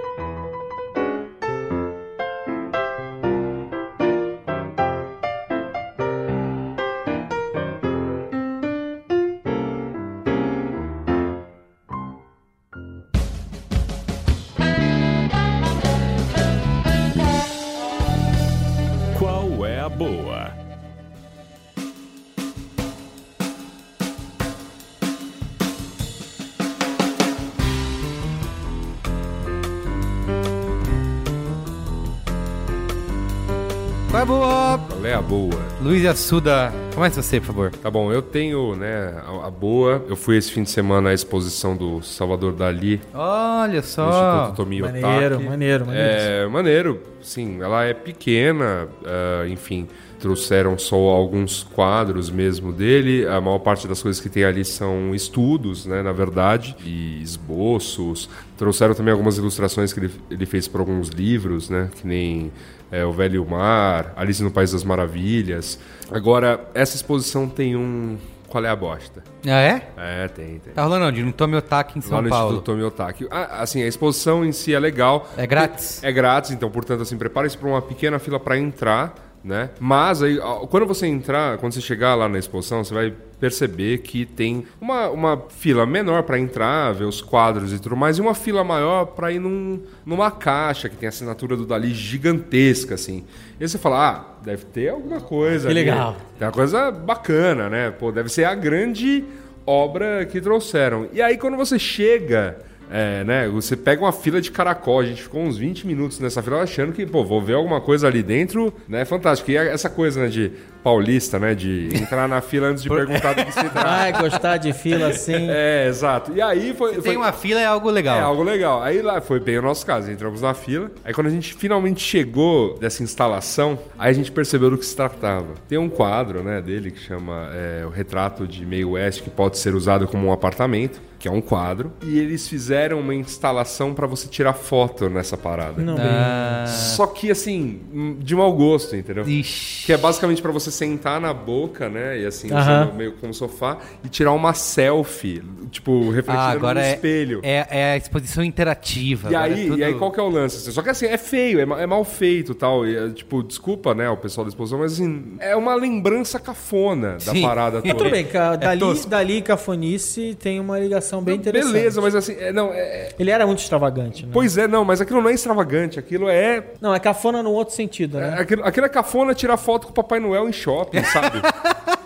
Assuda, comece você, por favor. Tá bom, eu tenho, né, a, a boa. Eu fui esse fim de semana à exposição do Salvador Dali Olha no só. Instituto Tomi Maneiro, Otaki. maneiro, maneiro. É, maneiro, sim. Ela é pequena, ah, enfim. Trouxeram só alguns quadros mesmo dele. A maior parte das coisas que tem ali são estudos, né, na verdade, e esboços. Trouxeram também algumas ilustrações que ele, ele fez para alguns livros, né, que nem é, O Velho Mar, Alice no País das Maravilhas. Agora, essa exposição tem um. Qual é a bosta? Ah, é? É, tem, tem. Tá rolando onde? No Tomiotaki, em Lá São no Paulo. Instituto Tomiotaki. Ah, assim, a exposição em si é legal. É grátis? É grátis, então, portanto, assim, prepare-se para uma pequena fila para entrar, né? Mas aí, quando você entrar, quando você chegar lá na exposição, você vai perceber que tem uma, uma fila menor para entrar, ver os quadros e tudo mais, e uma fila maior para ir num, numa caixa que tem a assinatura do Dali gigantesca, assim. E aí você fala, ah, deve ter alguma coisa. Que ali. legal. Tem uma coisa bacana, né? Pô, deve ser a grande obra que trouxeram. E aí, quando você chega, é, né? Você pega uma fila de caracol. A gente ficou uns 20 minutos nessa fila achando que, pô, vou ver alguma coisa ali dentro, né? Fantástico. E essa coisa, né, de paulista, né? De entrar na fila antes de perguntar do que se trata. Ai, gostar de fila assim. É, exato. E aí foi. foi... Tem uma fila, é algo legal. É algo legal. Aí lá foi bem o nosso caso. Entramos na fila. Aí quando a gente finalmente chegou dessa instalação, aí a gente percebeu do que se tratava. Tem um quadro, né, dele que chama é, o retrato de meio oeste que pode ser usado como um apartamento, que é um quadro. E eles fizeram uma instalação para você tirar foto nessa parada. Não, Ah, Só que assim, de mau gosto, entendeu? ixi. Que é basicamente pra você sentar na boca, né? E assim, Aham. usando meio como sofá, e tirar uma selfie, tipo, refletindo Ah, agora no é, espelho. é, é a exposição interativa. E agora aí, é tudo- e aí, qual que é o lance? assim? Só que assim, é feio, é, é mal feito e tal. E, é, tipo, desculpa, né, o pessoal da exposição, mas assim, é uma lembrança cafona da Sim. parada toda. Tudo bem, ca- dali, tosco. dali e Cafonice tem uma ligação bem Não, interessante. Beleza, mas assim, é, não, é, Ele era muito extravagante, né? Pois é, não, mas aquilo não é extravagante, aquilo é. Não, é cafona no outro sentido, né? Aquilo, aquilo é cafona tirar foto com o Papai Noel em shopping, sabe?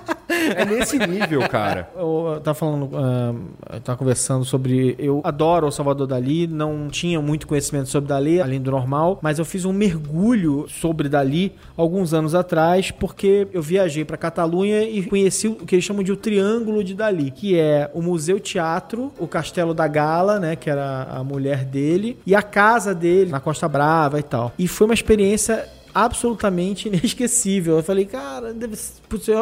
é nesse nível, cara. Eu, tava falando, eu tava conversando sobre. Eu adoro o Salvador Dali, não tinha muito conhecimento sobre Dali, além do normal, mas eu fiz um mergulho sobre Dali alguns anos atrás, porque eu viajei pra Catalunha e conheci o que eles chamam de o Triângulo de Dali, que é o Museu Teatro, o Castelo da Gala, né, que era a mulher dele, e a casa dele na Costa Brava e tal. E foi uma experiência absolutamente inesquecível. Eu falei, cara,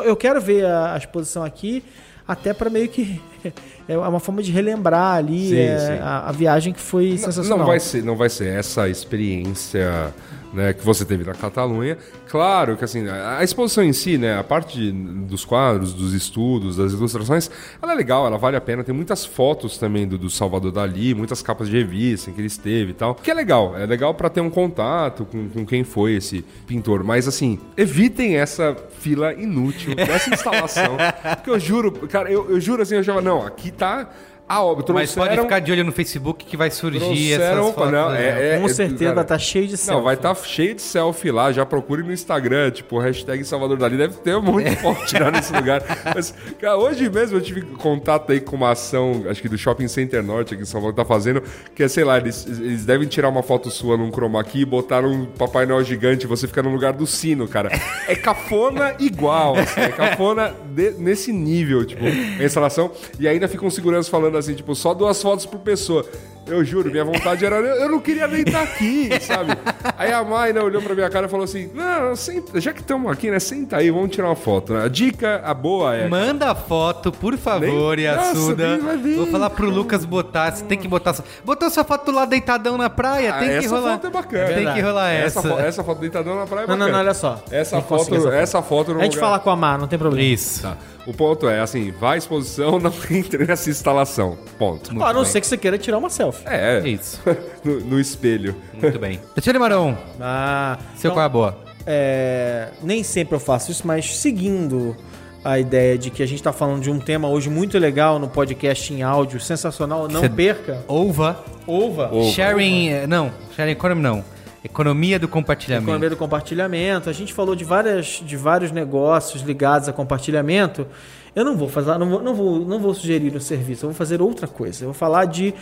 eu, quero ver a, exposição aqui, até pra meio que. É uma forma de relembrar ali Sim, é, sim. A, a viagem que foi Não- sensacional. Não vai ser, não vai ser essa experiência né, que você teve na Catalunha. Claro que assim, a exposição em si, né, a parte de- dos quadros, dos estudos, das ilustrações, ela é legal, ela vale a pena. Tem muitas fotos também do, do Salvador Dali, muitas capas de revista em que ele esteve e tal. Que é legal, é legal pra ter um contato com, com quem foi esse pintor. Mas assim, evitem essa fila inútil dessa instalação. Porque eu juro, cara, eu, eu juro assim, eu já não, aqui tá a obra. Mas pode ficar de olho no Facebook que vai surgir Trouxeram- essas fotos. não, né? é- é- Com certeza cara, estar cheio de Não, selfie. vai estar cheio de selfie lá. Já procure no Instagram, tipo, hashtag Salvador Dali. Deve ter monte de foto tirando nesse lugar. Mas, cara, hoje mesmo eu tive contato aí com uma ação, acho que do Shopping Center Norte aqui em São Paulo, que tá fazendo, que é, sei lá, eles, eles devem tirar uma foto sua num chroma key e botar um Papai Noel gigante e você fica no lugar do sino, cara. É cafona igual, assim, é cafona de- nesse nível, tipo, a instalação. E ainda ficam seguranças falando tipo, só duas fotos por pessoa. Eu juro, minha vontade era. Eu não queria nem estar aqui, sabe? Aí a Mayna olhou pra minha cara e falou assim: Não, senta, já que estamos aqui, né? Senta aí, vamos tirar uma foto. né? A dica, a boa é. Manda a foto, por favor, Nem-. Nossa, vai vir. Vou falar pro Lucas botar. Você tem que botar. sua- Botou sua foto lá deitadão na praia? Ah, tem que essa rolar. foto é bacana. Tem que rolar essa. Essa, essa foto deitadão na praia é Não, não, bacana. não, olha só. Essa foto, essa foto no A gente lugar- fala com a Mar, não tem problema. Isso. Tá. O ponto é, assim, vai à exposição, não entre nessa instalação. Ponto. Muito a não bem. ser que você queira tirar uma selfie. É, Isso. no, no espelho. Muito bem. Tatiana Marão, Ah, seu então, qual é a boa? é, nem sempre eu faço isso, mas seguindo a ideia de que a gente tá falando de um tema hoje muito legal no podcast em áudio, sensacional, não Cê- perca. Ova. Ouva. Ova. Sharing. eh, Não, sharing economy não. Economia do compartilhamento. Economia do compartilhamento. A gente falou de, várias, de vários negócios ligados a compartilhamento. Eu não vou fazer, não vou, não vou, não vou sugerir um serviço, eu vou fazer outra coisa. Eu vou falar de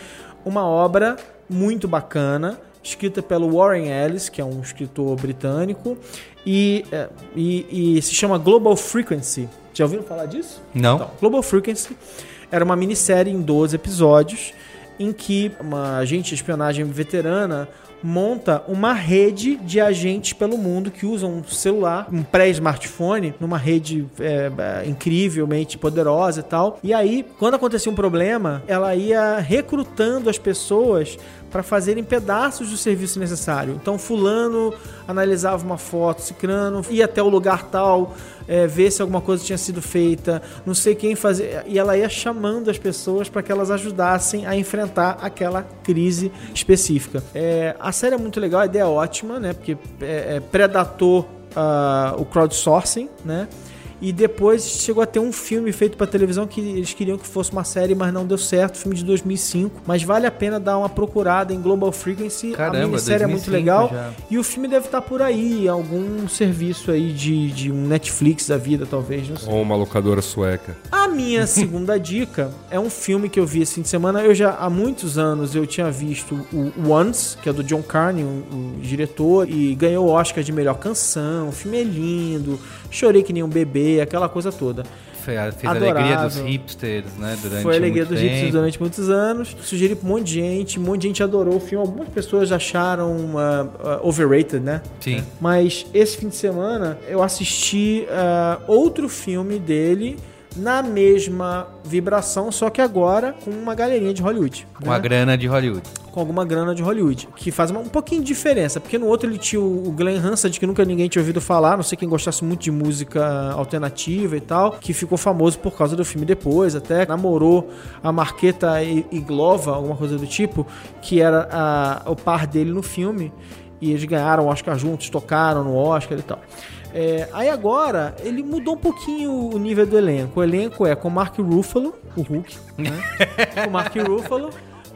uma obra muito bacana, escrita pelo Warren Ellis, que é um escritor britânico, e, é, e, e se chama Global Frequency. Já ouviram falar disso? Não? Então, Global Frequency era uma minissérie em 12 episódios em que uma agente de espionagem veterana monta uma rede de agentes pelo mundo que usam um celular, um pré-smartphone, numa rede é, é, incrivelmente poderosa e tal. E aí, quando acontecia um problema, ela ia recrutando as pessoas para fazerem pedaços do serviço necessário. Então, fulano analisava uma foto, cicrano ia até o lugar tal, é, ver se alguma coisa tinha sido feita, não sei quem fazer. E ela ia chamando as pessoas para que elas ajudassem a enfrentar aquela crise específica. É, a série é muito legal, a ideia é ótima, né? Porque é, é uh, o crowdsourcing, né? E depois chegou a ter um filme feito para televisão que eles queriam que fosse uma série, mas não deu certo, filme de 2005. Mas vale a pena dar uma procurada em Global Frequency. Caramba, a minissérie é muito 2005 legal. já. E o filme deve estar por aí, algum serviço aí de, de um Netflix da vida, talvez, não sei. Ou uma locadora sueca. A minha segunda dica é um filme que eu vi esse fim de semana. Eu já há muitos anos eu tinha visto o Once, que é do John Carney, o, o diretor, e ganhou o Oscar de melhor canção. O filme é lindo, chorei que nem um bebê, aquela coisa toda. Foi a- fez a alegria dos hipsters, né? Durante Foi a alegria dos hipsters tempo. durante muitos anos. Sugeri pra um monte de gente, um monte de gente adorou o filme. Algumas pessoas acharam ah, ah, overrated, né? Sim. Mas esse fim de semana eu assisti ah, outro filme dele na mesma vibração, só que agora com uma galerinha de Hollywood. Com né? a grana de Hollywood. com alguma grana de Hollywood, que faz uma- um pouquinho de diferença, porque no outro ele tinha o Glenn Hansard, que nunca ninguém tinha ouvido falar, não sei quem gostasse muito de música alternativa e tal, que ficou famoso por causa do filme depois, até namorou a Marqueta Iglova, alguma coisa do tipo, que era a- o par dele no filme, e eles ganharam o Oscar juntos, tocaram no Oscar e tal. É, aí agora, ele mudou um pouquinho o nível do elenco. O elenco é com Mark Ruffalo, o Hulk, né? com Mark Ruffalo.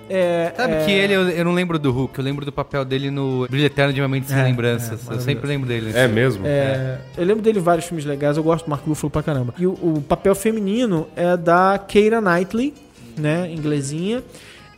É, Sabe é, que ele, eu, eu não lembro do Hulk, eu lembro do papel dele no Brilho Eterno de uma Mente Sem É, Lembranças. é, eu sempre lembro dele. É mesmo? É, eu lembro dele em vários filmes legais, eu gosto do Mark Ruffalo pra caramba. E o, o papel feminino é da Keira Knightley, né, inglesinha.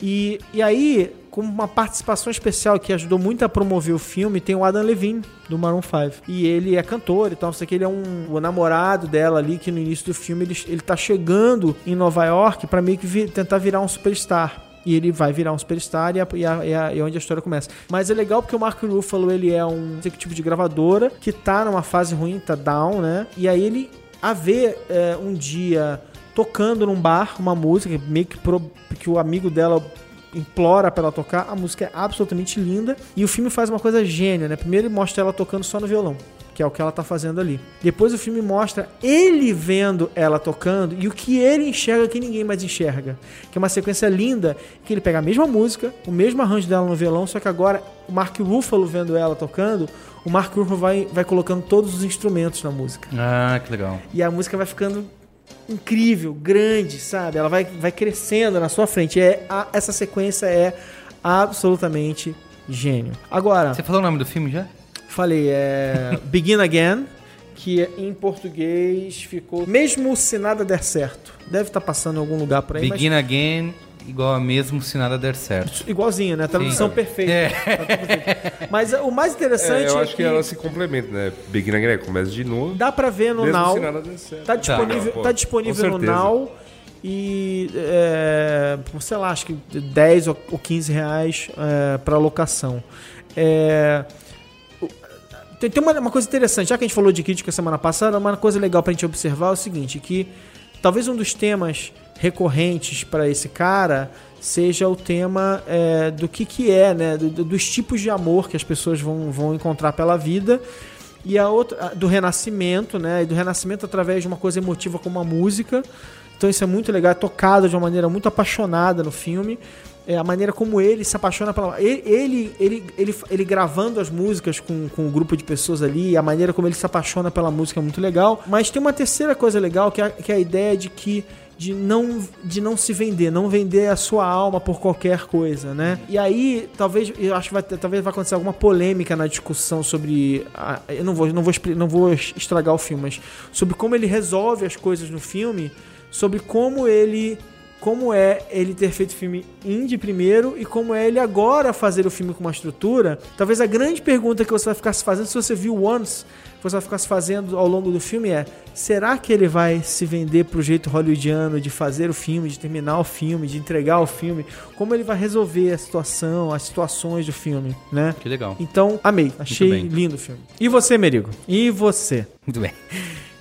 E, e aí, como uma participação especial que ajudou muito a promover o filme, tem o Adam Levine, do Maroon 5. E ele é cantor e tal, o que, ele é um, o namorado dela ali, que no início do filme ele, ele tá chegando em Nova York pra meio que tentar virar um superstar. E ele vai virar um superstar e, a, e é onde a história começa. Mas é legal porque o Mark Ruffalo, ele é um executivo de gravadora que tá numa fase ruim, tá down, né? E aí ele a ver é, um dia tocando num bar uma música, meio que, pro- que o amigo dela implora pra ela tocar, a música é absolutamente linda e o filme faz uma coisa gênia, né? Primeiro ele mostra ela tocando só no violão, que é o que ela tá fazendo ali. Depois o filme mostra ele vendo ela tocando e o que ele enxerga que ninguém mais enxerga, que é uma sequência linda, que ele pega a mesma música, o mesmo arranjo dela no violão, só que agora o Mark Ruffalo vendo ela tocando, o Mark Ruffalo vai, vai colocando todos os instrumentos na música. Ah, que legal. E a música vai ficando incrível, grande, sabe? Ela vai, vai crescendo na sua frente. É, a- essa sequência é absolutamente gênio. Agora, Você falou o nome do filme já? falei, é Begin Again, que em português ficou Mesmo se nada der certo. Deve estar passando em algum lugar por aí, mas Begin Again, igual a mesmo se nada der certo. igualzinho, né? Tradução Sim. perfeita. É. Tá. Mas o mais interessante É, eu é, acho que, elas se complementam, né? Begin Again começa de novo. dá pra ver no mesmo Now. se nada der certo. Tá disponível, tá com disponível no. Now e é, sei lá, acho que 10 ou ou 15 reais é, para locação. É, tem tem uma, uma coisa interessante, já que a gente falou de crítica semana passada, uma coisa legal pra gente observar é o seguinte, que talvez um dos temas recorrentes para esse cara seja o tema é, do que que é, né, do- do- dos tipos de amor que as pessoas vão, vão encontrar pela vida e a outra do renascimento, né? E do renascimento através de uma coisa emotiva como a música. Então isso é muito legal, é tocado de uma maneira muito apaixonada no filme. É a maneira como ele se apaixona pela. Ele, ele, ele, ele, ele gravando as músicas com, com um grupo de pessoas ali, a maneira como ele se apaixona pela música é muito legal. Mas tem uma terceira coisa legal, que é, que é a ideia de que de não, de não se vender, não vender a sua alma por qualquer coisa, né? E aí, talvez, eu acho que vai, talvez vai acontecer alguma polêmica na discussão sobre. a- eu não vou, não, vou, não vou estragar o filme, mas sobre como ele resolve as coisas no filme, sobre como ele como é ele ter feito filme indie primeiro e como é ele agora fazer o filme com uma estrutura. Talvez a grande pergunta que você vai ficar se fazendo, se você viu Once, que você vai ficar se fazendo ao longo do filme é: será que ele vai se vender pro jeito hollywoodiano de fazer o filme, de terminar o filme, de entregar o filme? Como ele vai resolver a situação, as situações do filme, né? Que legal. Então, amei. Achei lindo o filme. E você, Merigo? E você? Muito bem.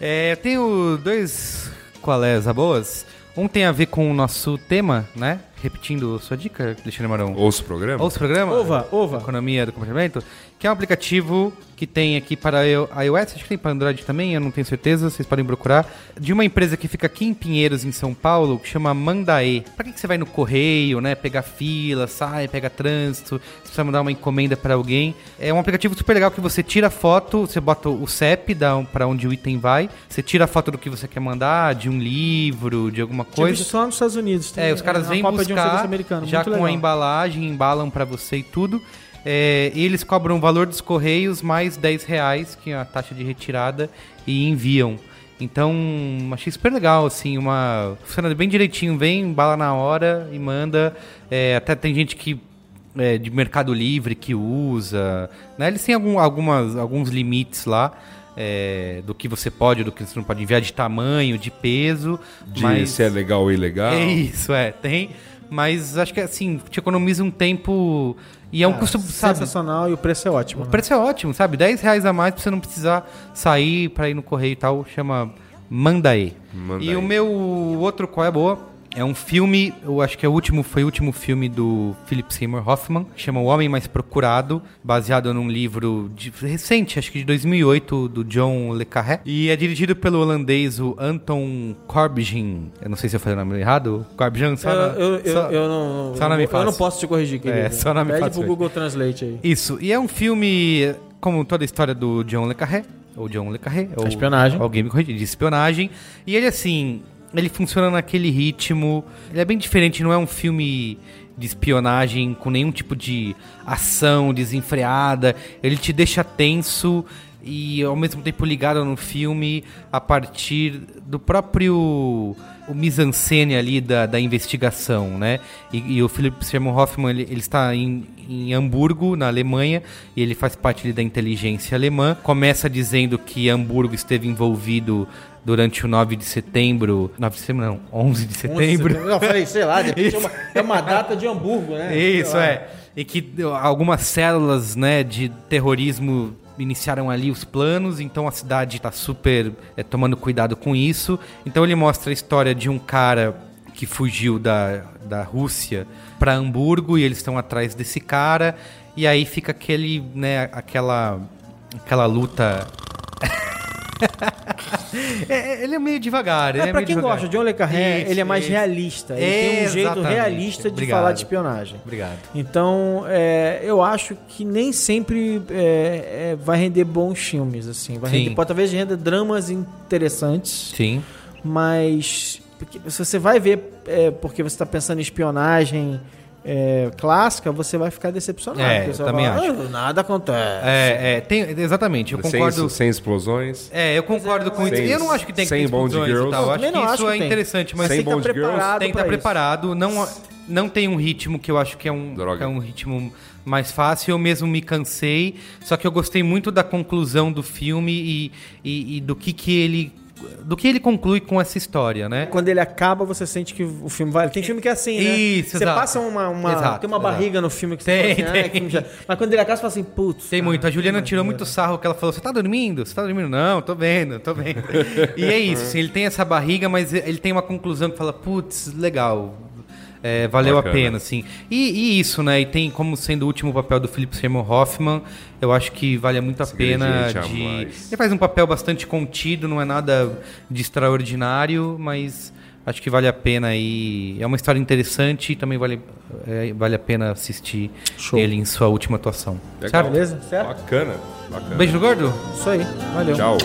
É, eu tenho dois qualés a boas. Um tem a ver com o nosso tema, né? Repetindo sua dica, Alexandre Marão. Ouça o programa? Ouça o programa? Ova, ova. Economia do Comportamento, que é um aplicativo que tem aqui para io- iOS, acho que tem para Android também, eu não tenho certeza, vocês podem procurar, de uma empresa que fica aqui em Pinheiros, em São Paulo, que chama Mandae. Pra que, que você vai no correio, né, pegar fila, sai, pega trânsito, você precisa mandar uma encomenda para alguém. É um aplicativo super legal que você tira foto, você bota o CEP para onde o item vai, você tira a foto do que você quer mandar, de um livro, de alguma Tinha coisa. visto só nos Estados Unidos. É, os caras uma vêm um buscar americano. já com a legal. embalagem, embalam pra você e tudo. É, e eles cobram o valor dos correios mais 10 reais, que é a taxa de retirada, e enviam. Então, achei super legal, assim, uma. Funciona bem direitinho, vem, embala na hora e manda. É, até tem gente que. é, de Mercado Livre que usa. Né? Eles têm algum, algumas, alguns limites lá. é, do que você pode, do que você não pode enviar, de tamanho, de peso. De mas... se é legal ou ilegal. É isso, é, tem. Mas acho que assim, te economiza um tempo. E é um Ah, custo, sabe? Sensacional e o preço é ótimo. O né? preço é ótimo, sabe? 10 reais a mais pra você não precisar sair pra ir no correio e tal. Chama Mandae. Mandae. E o meu outro qual é boa? É um filme, eu acho que é o último, foi o último filme do Philip Seymour Hoffman, que chama O Homem Mais Procurado, baseado num livro de- recente, acho que de 2008, do John Le Carré. E é dirigido pelo holandês o Anton Corbijn. Eu não sei se eu falei o nome errado. Corbijn, só, Eu, na- eu, eu, só- eu não, só nome eu não posso te corrigir, querido. É, só nome Pede fácil pro Google Translate aí. Isso, e é um filme, como toda a história do John Le Carré, ou John Le Carré, ou espionagem. Alguém me corrige, de espionagem. E ele, assim, ele funciona naquele ritmo. Ele é bem diferente, não é um filme de espionagem com nenhum tipo de ação desenfreada. Ele te deixa tenso e ao mesmo tempo ligado no filme a partir do próprio o mise-en-scène ali da, da investigação, né? E, e o Philip Seymour Hoffman, ele, ele está em, em Hamburgo, na Alemanha, e ele faz parte da inteligência alemã. Começa dizendo que Hamburgo esteve envolvido durante o 9 de setembro... 9 de setembro não, 11 de setembro. Não, eu falei, sei lá, de é uma, é uma data de Hamburgo, né? Isso, é. E que algumas células né, de terrorismo iniciaram ali os planos, então a cidade está super é, tomando cuidado com isso. Então ele mostra a história de um cara que fugiu da, da Rússia para Hamburgo e eles estão atrás desse cara. E aí fica aquele, né, aquela, aquela luta. É, ele é meio devagar. ele É, pra quem devagar. gosta, John Le Carré, ele é mais isso. realista. Ele tem um jeito realista de Obrigado. falar de espionagem. Obrigado. Então, é, eu acho que nem sempre é, é, vai render bons filmes, assim. Vai Sim. render, pode talvez renda dramas interessantes, Sim. mas porque se você vai ver é, porque você está pensando em espionagem é, clássica, você vai ficar decepcionado. É, eu vai também "Ah, Nada acontece. É, é, tem, exatamente, eu Sem, concordo. sem explosões. É, eu concordo com isso. Sem- Eu não acho que tem que ter Bond explosões e Girls. tal. Eu acho que não isso acho que é tem. interessante, mas Sem tem que estar tem que estar isso. preparado. Não, não tem um ritmo que eu acho que é um, que é um ritmo mais fácil. Eu mesmo me cansei. Só que eu gostei muito da conclusão do filme e, e, e do que, que ele. Do que ele conclui com essa história, né? Quando ele acaba, você sente que o filme vale. Tem filme que é assim, né? Isso, Você exato. passa uma. uma- Exato, tem uma exato. barriga no filme que Tem, você fala assim, ah, tem. filme já- Mas quando ele acaba, você fala assim, putz. Tem cara, muito. A Juliana tirou muito sarro que ela falou: Você tá dormindo? Você tá dormindo? Não, tô vendo, tô vendo. e é isso, assim, ele tem essa barriga, mas ele tem uma conclusão que fala: Putz, legal. É, valeu Bacana. a pena, assim. E, e isso, né? E tem como sendo o último papel do Philip Seymour Hoffman, eu acho que vale muito a Esse pena de. Ele faz um papel bastante contido, não é nada de extraordinário, mas acho que vale a pena e é uma história interessante e também vale, é, vale a pena assistir Show. ele em sua última atuação. Legal. Certo? Beleza? Certo? Bacana. Bacana. Beijo no gordo? Isso aí. Valeu. Tchau.